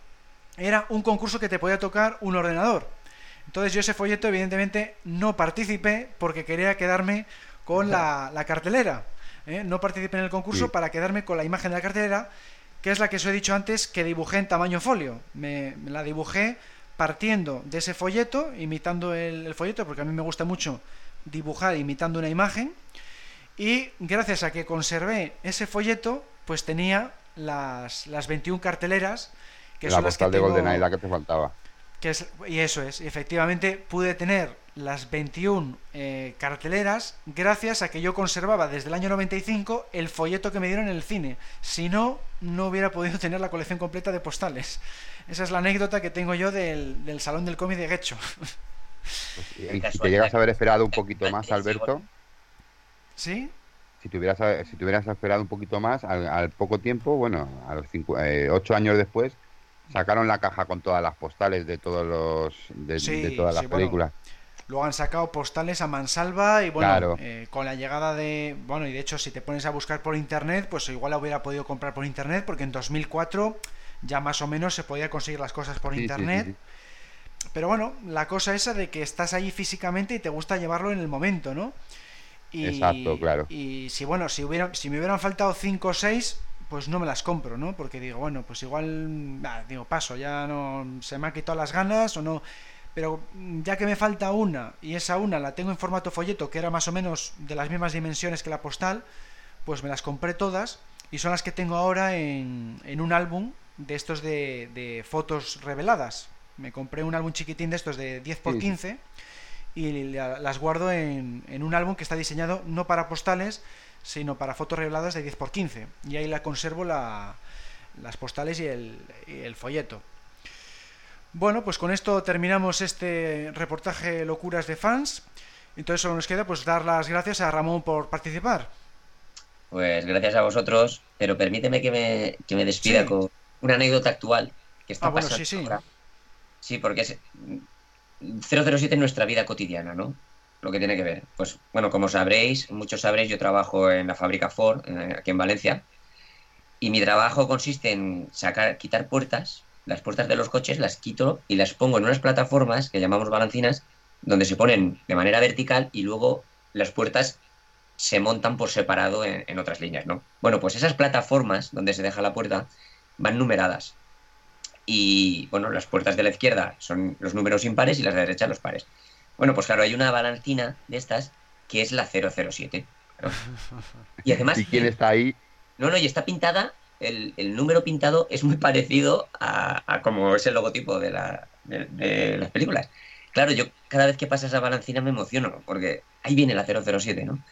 [SPEAKER 1] era un concurso que te podía tocar un ordenador. Entonces yo ese folleto evidentemente no participé porque quería quedarme con la, cartelera. ¿eh? No participé en el concurso para quedarme con la imagen de la cartelera, que es la que os he dicho antes que dibujé en tamaño folio. Me, la dibujé partiendo de ese folleto, imitando el, folleto, porque a mí me gusta mucho dibujar imitando una imagen. Y gracias a que conservé ese folleto, pues tenía las, las 21 carteleras.
[SPEAKER 2] Que la son las que de GoldenEye, la que te faltaba.
[SPEAKER 1] Que es, y eso es, efectivamente pude tener las 21 eh, carteleras gracias a que yo conservaba desde el año 95 el folleto que me dieron en el cine. Si no, no hubiera podido tener la colección completa de postales. Esa es la anécdota que tengo yo del, del Salón del Cómic de Guecho.
[SPEAKER 2] Pues, si te llegas a haber esperado un poquito más, Alberto.
[SPEAKER 1] ¿Sí?
[SPEAKER 2] Si te hubieras, si te esperado un poquito más, al, poco tiempo, bueno, a los cinco, eh, ocho años después, sacaron la caja con todas las postales de todos los de, todas las películas.
[SPEAKER 1] Luego han sacado postales a mansalva y bueno, eh, con la llegada de... Bueno, y de hecho si te pones a buscar por internet, pues igual la hubiera podido comprar por internet porque en 2004 ya más o menos se podía conseguir las cosas por internet. Pero bueno, la cosa esa de que estás ahí físicamente y te gusta llevarlo en el momento, ¿no?
[SPEAKER 2] Y, Exacto, claro.
[SPEAKER 1] Y si bueno, si hubiera, si me hubieran faltado 5 o 6, pues no me las compro, ¿no? Porque digo, bueno, pues igual, digo, paso, ya no se me ha quitado las ganas o no. Pero mm, ya que me falta una y esa una la tengo en formato folleto que era más o menos de las mismas dimensiones que la postal pues me las compré todas y son las que tengo ahora en, en un álbum de estos de, de, fotos reveladas. Me compré un álbum chiquitín de estos de 10 x 15 y las guardo en, en, un álbum que está diseñado no para postales sino para fotos reveladas de 10 x 15 y ahí la conservo la, las postales y el, y el folleto bueno, pues con esto terminamos este reportaje Locuras de Fans. Entonces solo nos queda pues dar las gracias a Ramón por participar.
[SPEAKER 4] Pues gracias a vosotros, pero permíteme que me, que me despida con una anécdota actual que está ah, pasando sí, sí. Sí, porque es 007 en nuestra vida cotidiana, ¿no? Lo que tiene que ver. Pues bueno, como sabréis, muchos sabréis, yo trabajo en la fábrica Ford, eh, aquí en Valencia, y mi trabajo consiste en sacar, quitar puertas las puertas de los coches las quito y las pongo en unas plataformas que llamamos balancinas, donde se ponen de manera vertical y luego las puertas se montan por separado en, otras líneas, ¿no? Bueno, pues esas plataformas donde se deja la puerta van numeradas. Y bueno, las puertas de la izquierda son los números impares y las de la derecha los pares. Bueno, pues claro, hay una balancina de estas que es la 007.
[SPEAKER 2] Y además. ¿Y quién está ahí?
[SPEAKER 4] No, no, y está pintada el, número pintado es muy parecido a, como es el logotipo de, la, de, las películas. Claro, yo cada vez que pasa esa balancina me emociono, porque ahí viene la 007, ¿no?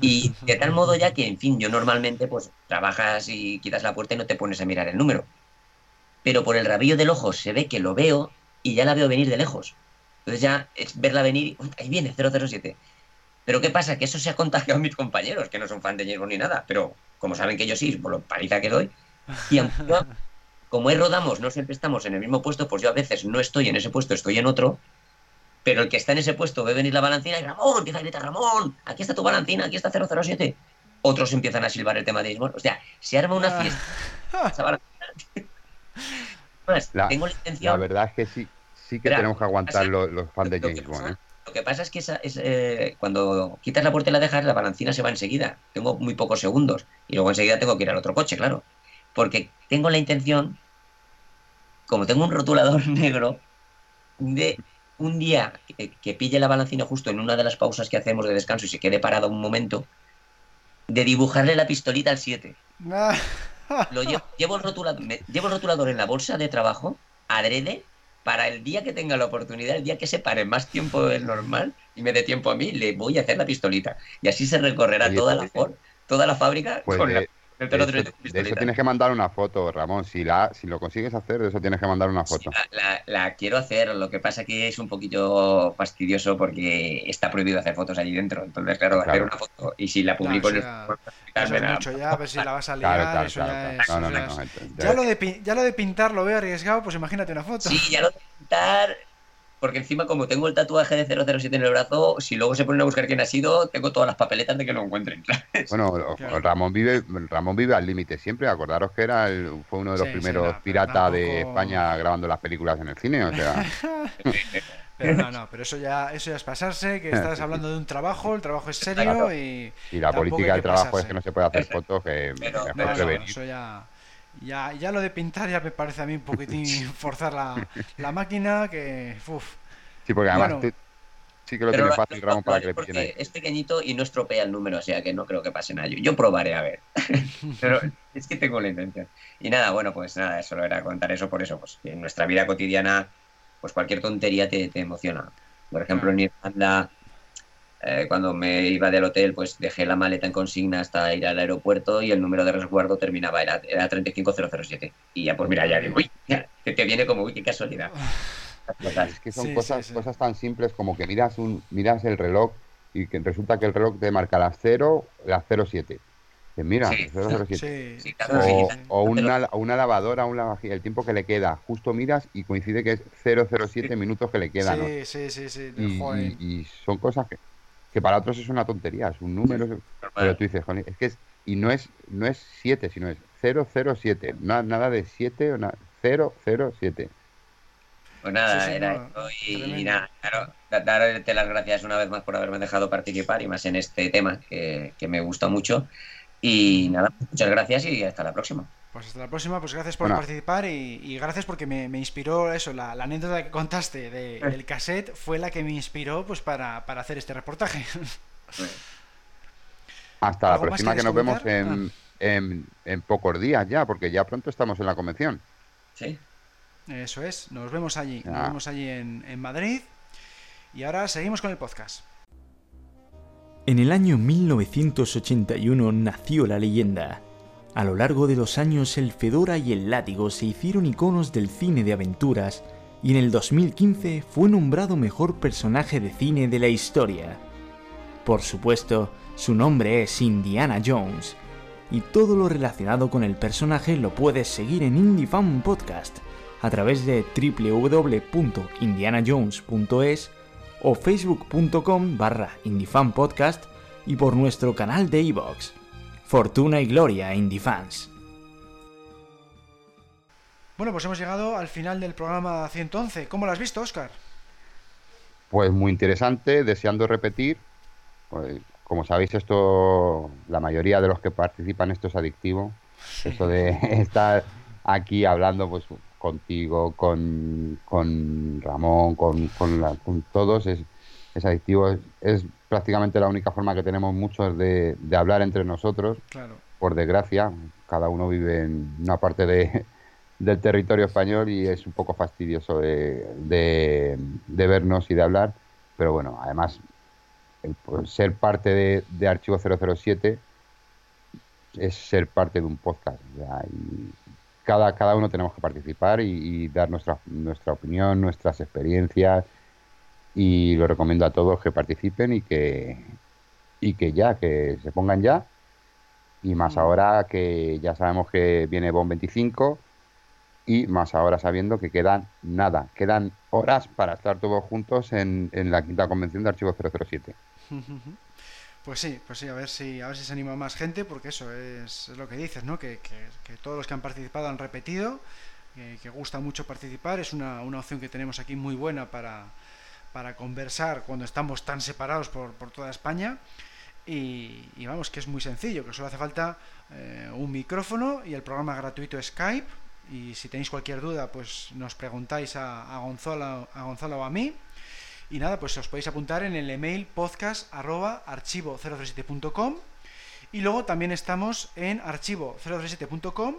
[SPEAKER 4] Y de tal modo ya que, en fin, yo normalmente pues trabajas y quitas la puerta y no te pones a mirar el número. Pero por el rabillo del ojo se ve que lo veo y ya la veo venir de lejos. Entonces ya es verla venir y ahí viene 007. Pero ¿qué pasa? Que eso se ha contagiado a mis compañeros, que no son fan de James ni nada, pero como saben que yo sí, por lo paliza que doy, y como es rodamos, no siempre estamos en el mismo puesto, pues yo a veces no estoy en ese puesto, estoy en otro, pero el que está en ese puesto ve venir la balancina y Ramón, empieza a gritar, Ramón, aquí está tu balancina, aquí está 007. Otros empiezan a silbar el tema de James O sea, se arma una ah. fiesta.
[SPEAKER 2] la, tengo la, intención... la verdad es que sí, sí que tenemos que aguantar los, fans de James Bond. ¿eh?
[SPEAKER 4] Lo que pasa es que es, eh, cuando quitas la puerta y la dejas, la balancina se va enseguida. Tengo muy pocos segundos. Y luego enseguida tengo que ir al otro coche, claro. Porque tengo la intención, como tengo un rotulador negro, de un día que, pille la balancina justo en una de las pausas que hacemos de descanso y se quede parado un momento, de dibujarle la pistolita al 7. Lo llevo, el rotulador, llevo el rotulador en la bolsa de trabajo, adrede, para el día que tenga la oportunidad, el día que se pare más tiempo del normal y me dé tiempo a mí, le voy a hacer la pistolita. Y así se recorrerá toda la, toda la fábrica
[SPEAKER 2] pues con la, de, eso tienes que mandar una foto, Ramón. Si la, si lo consigues hacer, de eso tienes que mandar una foto.
[SPEAKER 4] la, quiero hacer, lo que pasa que es un poquito fastidioso porque está prohibido hacer fotos allí dentro. Entonces, claro, hacer una foto y si la publico en el...
[SPEAKER 1] mucho ya, a ver si la vas a liar, eso ya es... Ya lo, de, ya lo de pintar lo veo arriesgado, pues imagínate una foto.
[SPEAKER 4] Sí, ya lo de pintar porque encima como tengo el tatuaje de 007 en el brazo, si luego se ponen a buscar quién ha sido, tengo todas las papeletas de que lo encuentren.
[SPEAKER 2] Bueno, Ramón vive Ramón vive al límite siempre, acordaros que era fue uno de los primeros piratas de España grabando las películas en el cine, o sea...
[SPEAKER 1] Pero no, no, pero eso ya, eso ya es pasarse, que estás hablando de un trabajo, el trabajo es serio y...
[SPEAKER 2] Y la política del trabajo es que no se puede hacer fotos, que
[SPEAKER 4] Pero-
[SPEAKER 2] mejor
[SPEAKER 4] no, no,
[SPEAKER 2] prevenir.
[SPEAKER 1] eso ya, ya, ya lo de pintar ya me parece a mí un poquitín forzar la, la máquina, que... Uf,
[SPEAKER 2] Sí, porque además
[SPEAKER 1] Bueno.
[SPEAKER 2] tú- sí que lo
[SPEAKER 4] lo-
[SPEAKER 2] fácil, Ramón, para que le
[SPEAKER 4] porque
[SPEAKER 2] pillen ahí.
[SPEAKER 4] es pequeñito y no estropea el número, o sea que no creo que pase nada. Yo, yo probaré a ver. Pero es que tengo la intención. Y nada, bueno, pues nada, solo era contar eso por eso, pues en nuestra vida cotidiana, pues cualquier tontería te, te emociona. Por ejemplo, en Irlanda, eh, cuando me iba del hotel, pues dejé la maleta en consigna hasta ir al aeropuerto y el número de resguardo terminaba, era, era 35007. Y ya, pues mira, ya digo, uy, ya, te, te viene como, uy, qué casualidad.
[SPEAKER 2] Es que son
[SPEAKER 1] Sí,
[SPEAKER 2] cosas,
[SPEAKER 1] sí, sí.
[SPEAKER 2] cosas tan simples como que miras un, miras el reloj y que resulta que el reloj te marca las 0, las 07. Que mira,
[SPEAKER 4] Sí.
[SPEAKER 2] 007.
[SPEAKER 1] sí,
[SPEAKER 4] Sí, claro,
[SPEAKER 1] sí,
[SPEAKER 2] O, una, una lavadora, un lavavajillas, el tiempo que le queda, justo miras y coincide que es 007 minutos que le quedan. ¿no?
[SPEAKER 1] Sí, sí, sí,
[SPEAKER 2] Y, y- y son cosas que, que para otros es una tontería, es un número, pero tú dices, "Jolín, es que es, y no es, no es 7, sino es 007, na- nada de 7 o nada, 007.
[SPEAKER 4] Pues nada,
[SPEAKER 1] Sí, sí,
[SPEAKER 4] era
[SPEAKER 1] no,
[SPEAKER 4] esto y, nada, claro, da- darte las gracias una vez más por haberme dejado participar y más en este tema que, que me gusta mucho. Y nada, muchas gracias y hasta la próxima.
[SPEAKER 1] Pues hasta la próxima, pues gracias por
[SPEAKER 2] Bueno.
[SPEAKER 1] participar y, y gracias porque me, me inspiró eso, la, la anécdota que contaste de- del cassette fue la que me inspiró pues para, para hacer este reportaje.
[SPEAKER 2] Hasta la
[SPEAKER 1] ¿Algo más
[SPEAKER 2] próxima que nos vemos?
[SPEAKER 1] Ah.
[SPEAKER 2] en, en, en pocos días ya, porque ya pronto estamos en la convención.
[SPEAKER 4] Sí,
[SPEAKER 1] Eso es, nos vemos allí, nos vemos allí en, en Madrid y ahora seguimos con el podcast.
[SPEAKER 5] En el año 1981 nació la leyenda. A lo largo de los años el Fedora y el Látigo se hicieron iconos del cine de aventuras y en el 2015 fue nombrado mejor personaje de cine de la historia. Por supuesto, su nombre es Indiana Jones y todo lo relacionado con el personaje lo puedes seguir en Indie Podcast a través de www.indianajones.es o facebook.com barra indiefanpodcast y por nuestro canal de iVoox. Fortuna y gloria, Indiefans.
[SPEAKER 1] Bueno, pues hemos llegado al final del programa 111. ¿Cómo lo has visto, Oscar?
[SPEAKER 2] Pues muy interesante, deseando repetir. Pues, como sabéis, esto, la mayoría de los que participan, esto es adictivo. Eso de estar aquí hablando pues contigo, con, con Ramón, con, con, la- con todos, es, es adictivo. Es, es prácticamente la única forma que tenemos muchos de, de hablar entre nosotros
[SPEAKER 1] Claro.
[SPEAKER 2] por desgracia, cada uno vive en una parte de, del territorio español y es un poco fastidioso de, de- de vernos y de hablar, pero bueno, además, el ser parte de, de Archivo 007 es ser parte de un podcast. y cada, cada uno tenemos que participar y, y dar nuestra, nuestra opinión, nuestras experiencias y lo recomiendo a todos que participen y que, y que ya, que se pongan ya y más ahora que ya sabemos que viene BOM 25 y más ahora sabiendo que quedan nada, quedan horas para estar todos juntos en, en la quinta convención de Archivo 007.
[SPEAKER 1] Pues sí, pues sí, a ver si, a ver si se anima más gente, porque eso es, es lo que dices, ¿no? Que, que- que todos los que han participado han repetido, que, que gusta mucho participar, es una, una opción que tenemos aquí muy buena para, para conversar cuando estamos tan separados por, por toda España. Y, vamos, que es muy sencillo, que solo hace falta eh, un micrófono y el programa gratuito Skype. Y si tenéis cualquier duda, pues nos preguntáis a, a Gonzalo, a Gonzalo o a mí. Y nada, pues os podéis apuntar en el email podcast arroba archivo037.com y luego también estamos en archivo037.com,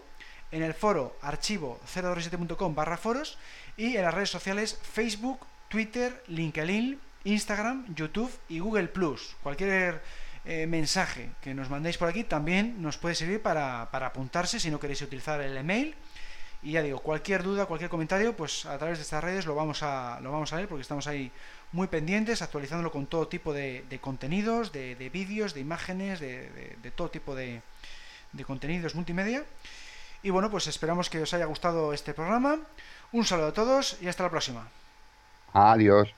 [SPEAKER 1] en el foro archivo037.com barra foros y en las redes sociales Facebook, Twitter, LinkedIn, Instagram, YouTube y Google Plus. Cualquier eh, mensaje que nos mandéis por aquí también nos puede servir para, para apuntarse si no queréis utilizar el email. Y ya digo, cualquier duda, cualquier comentario, pues a través de estas redes lo vamos a, lo vamos a ver porque estamos ahí muy pendientes, actualizándolo con todo tipo de, contenidos, de, de vídeos, de imágenes, de, de- todo tipo de contenidos multimedia. Y bueno, pues esperamos que os haya gustado este programa. Un saludo a todos y hasta la próxima.
[SPEAKER 2] Adiós.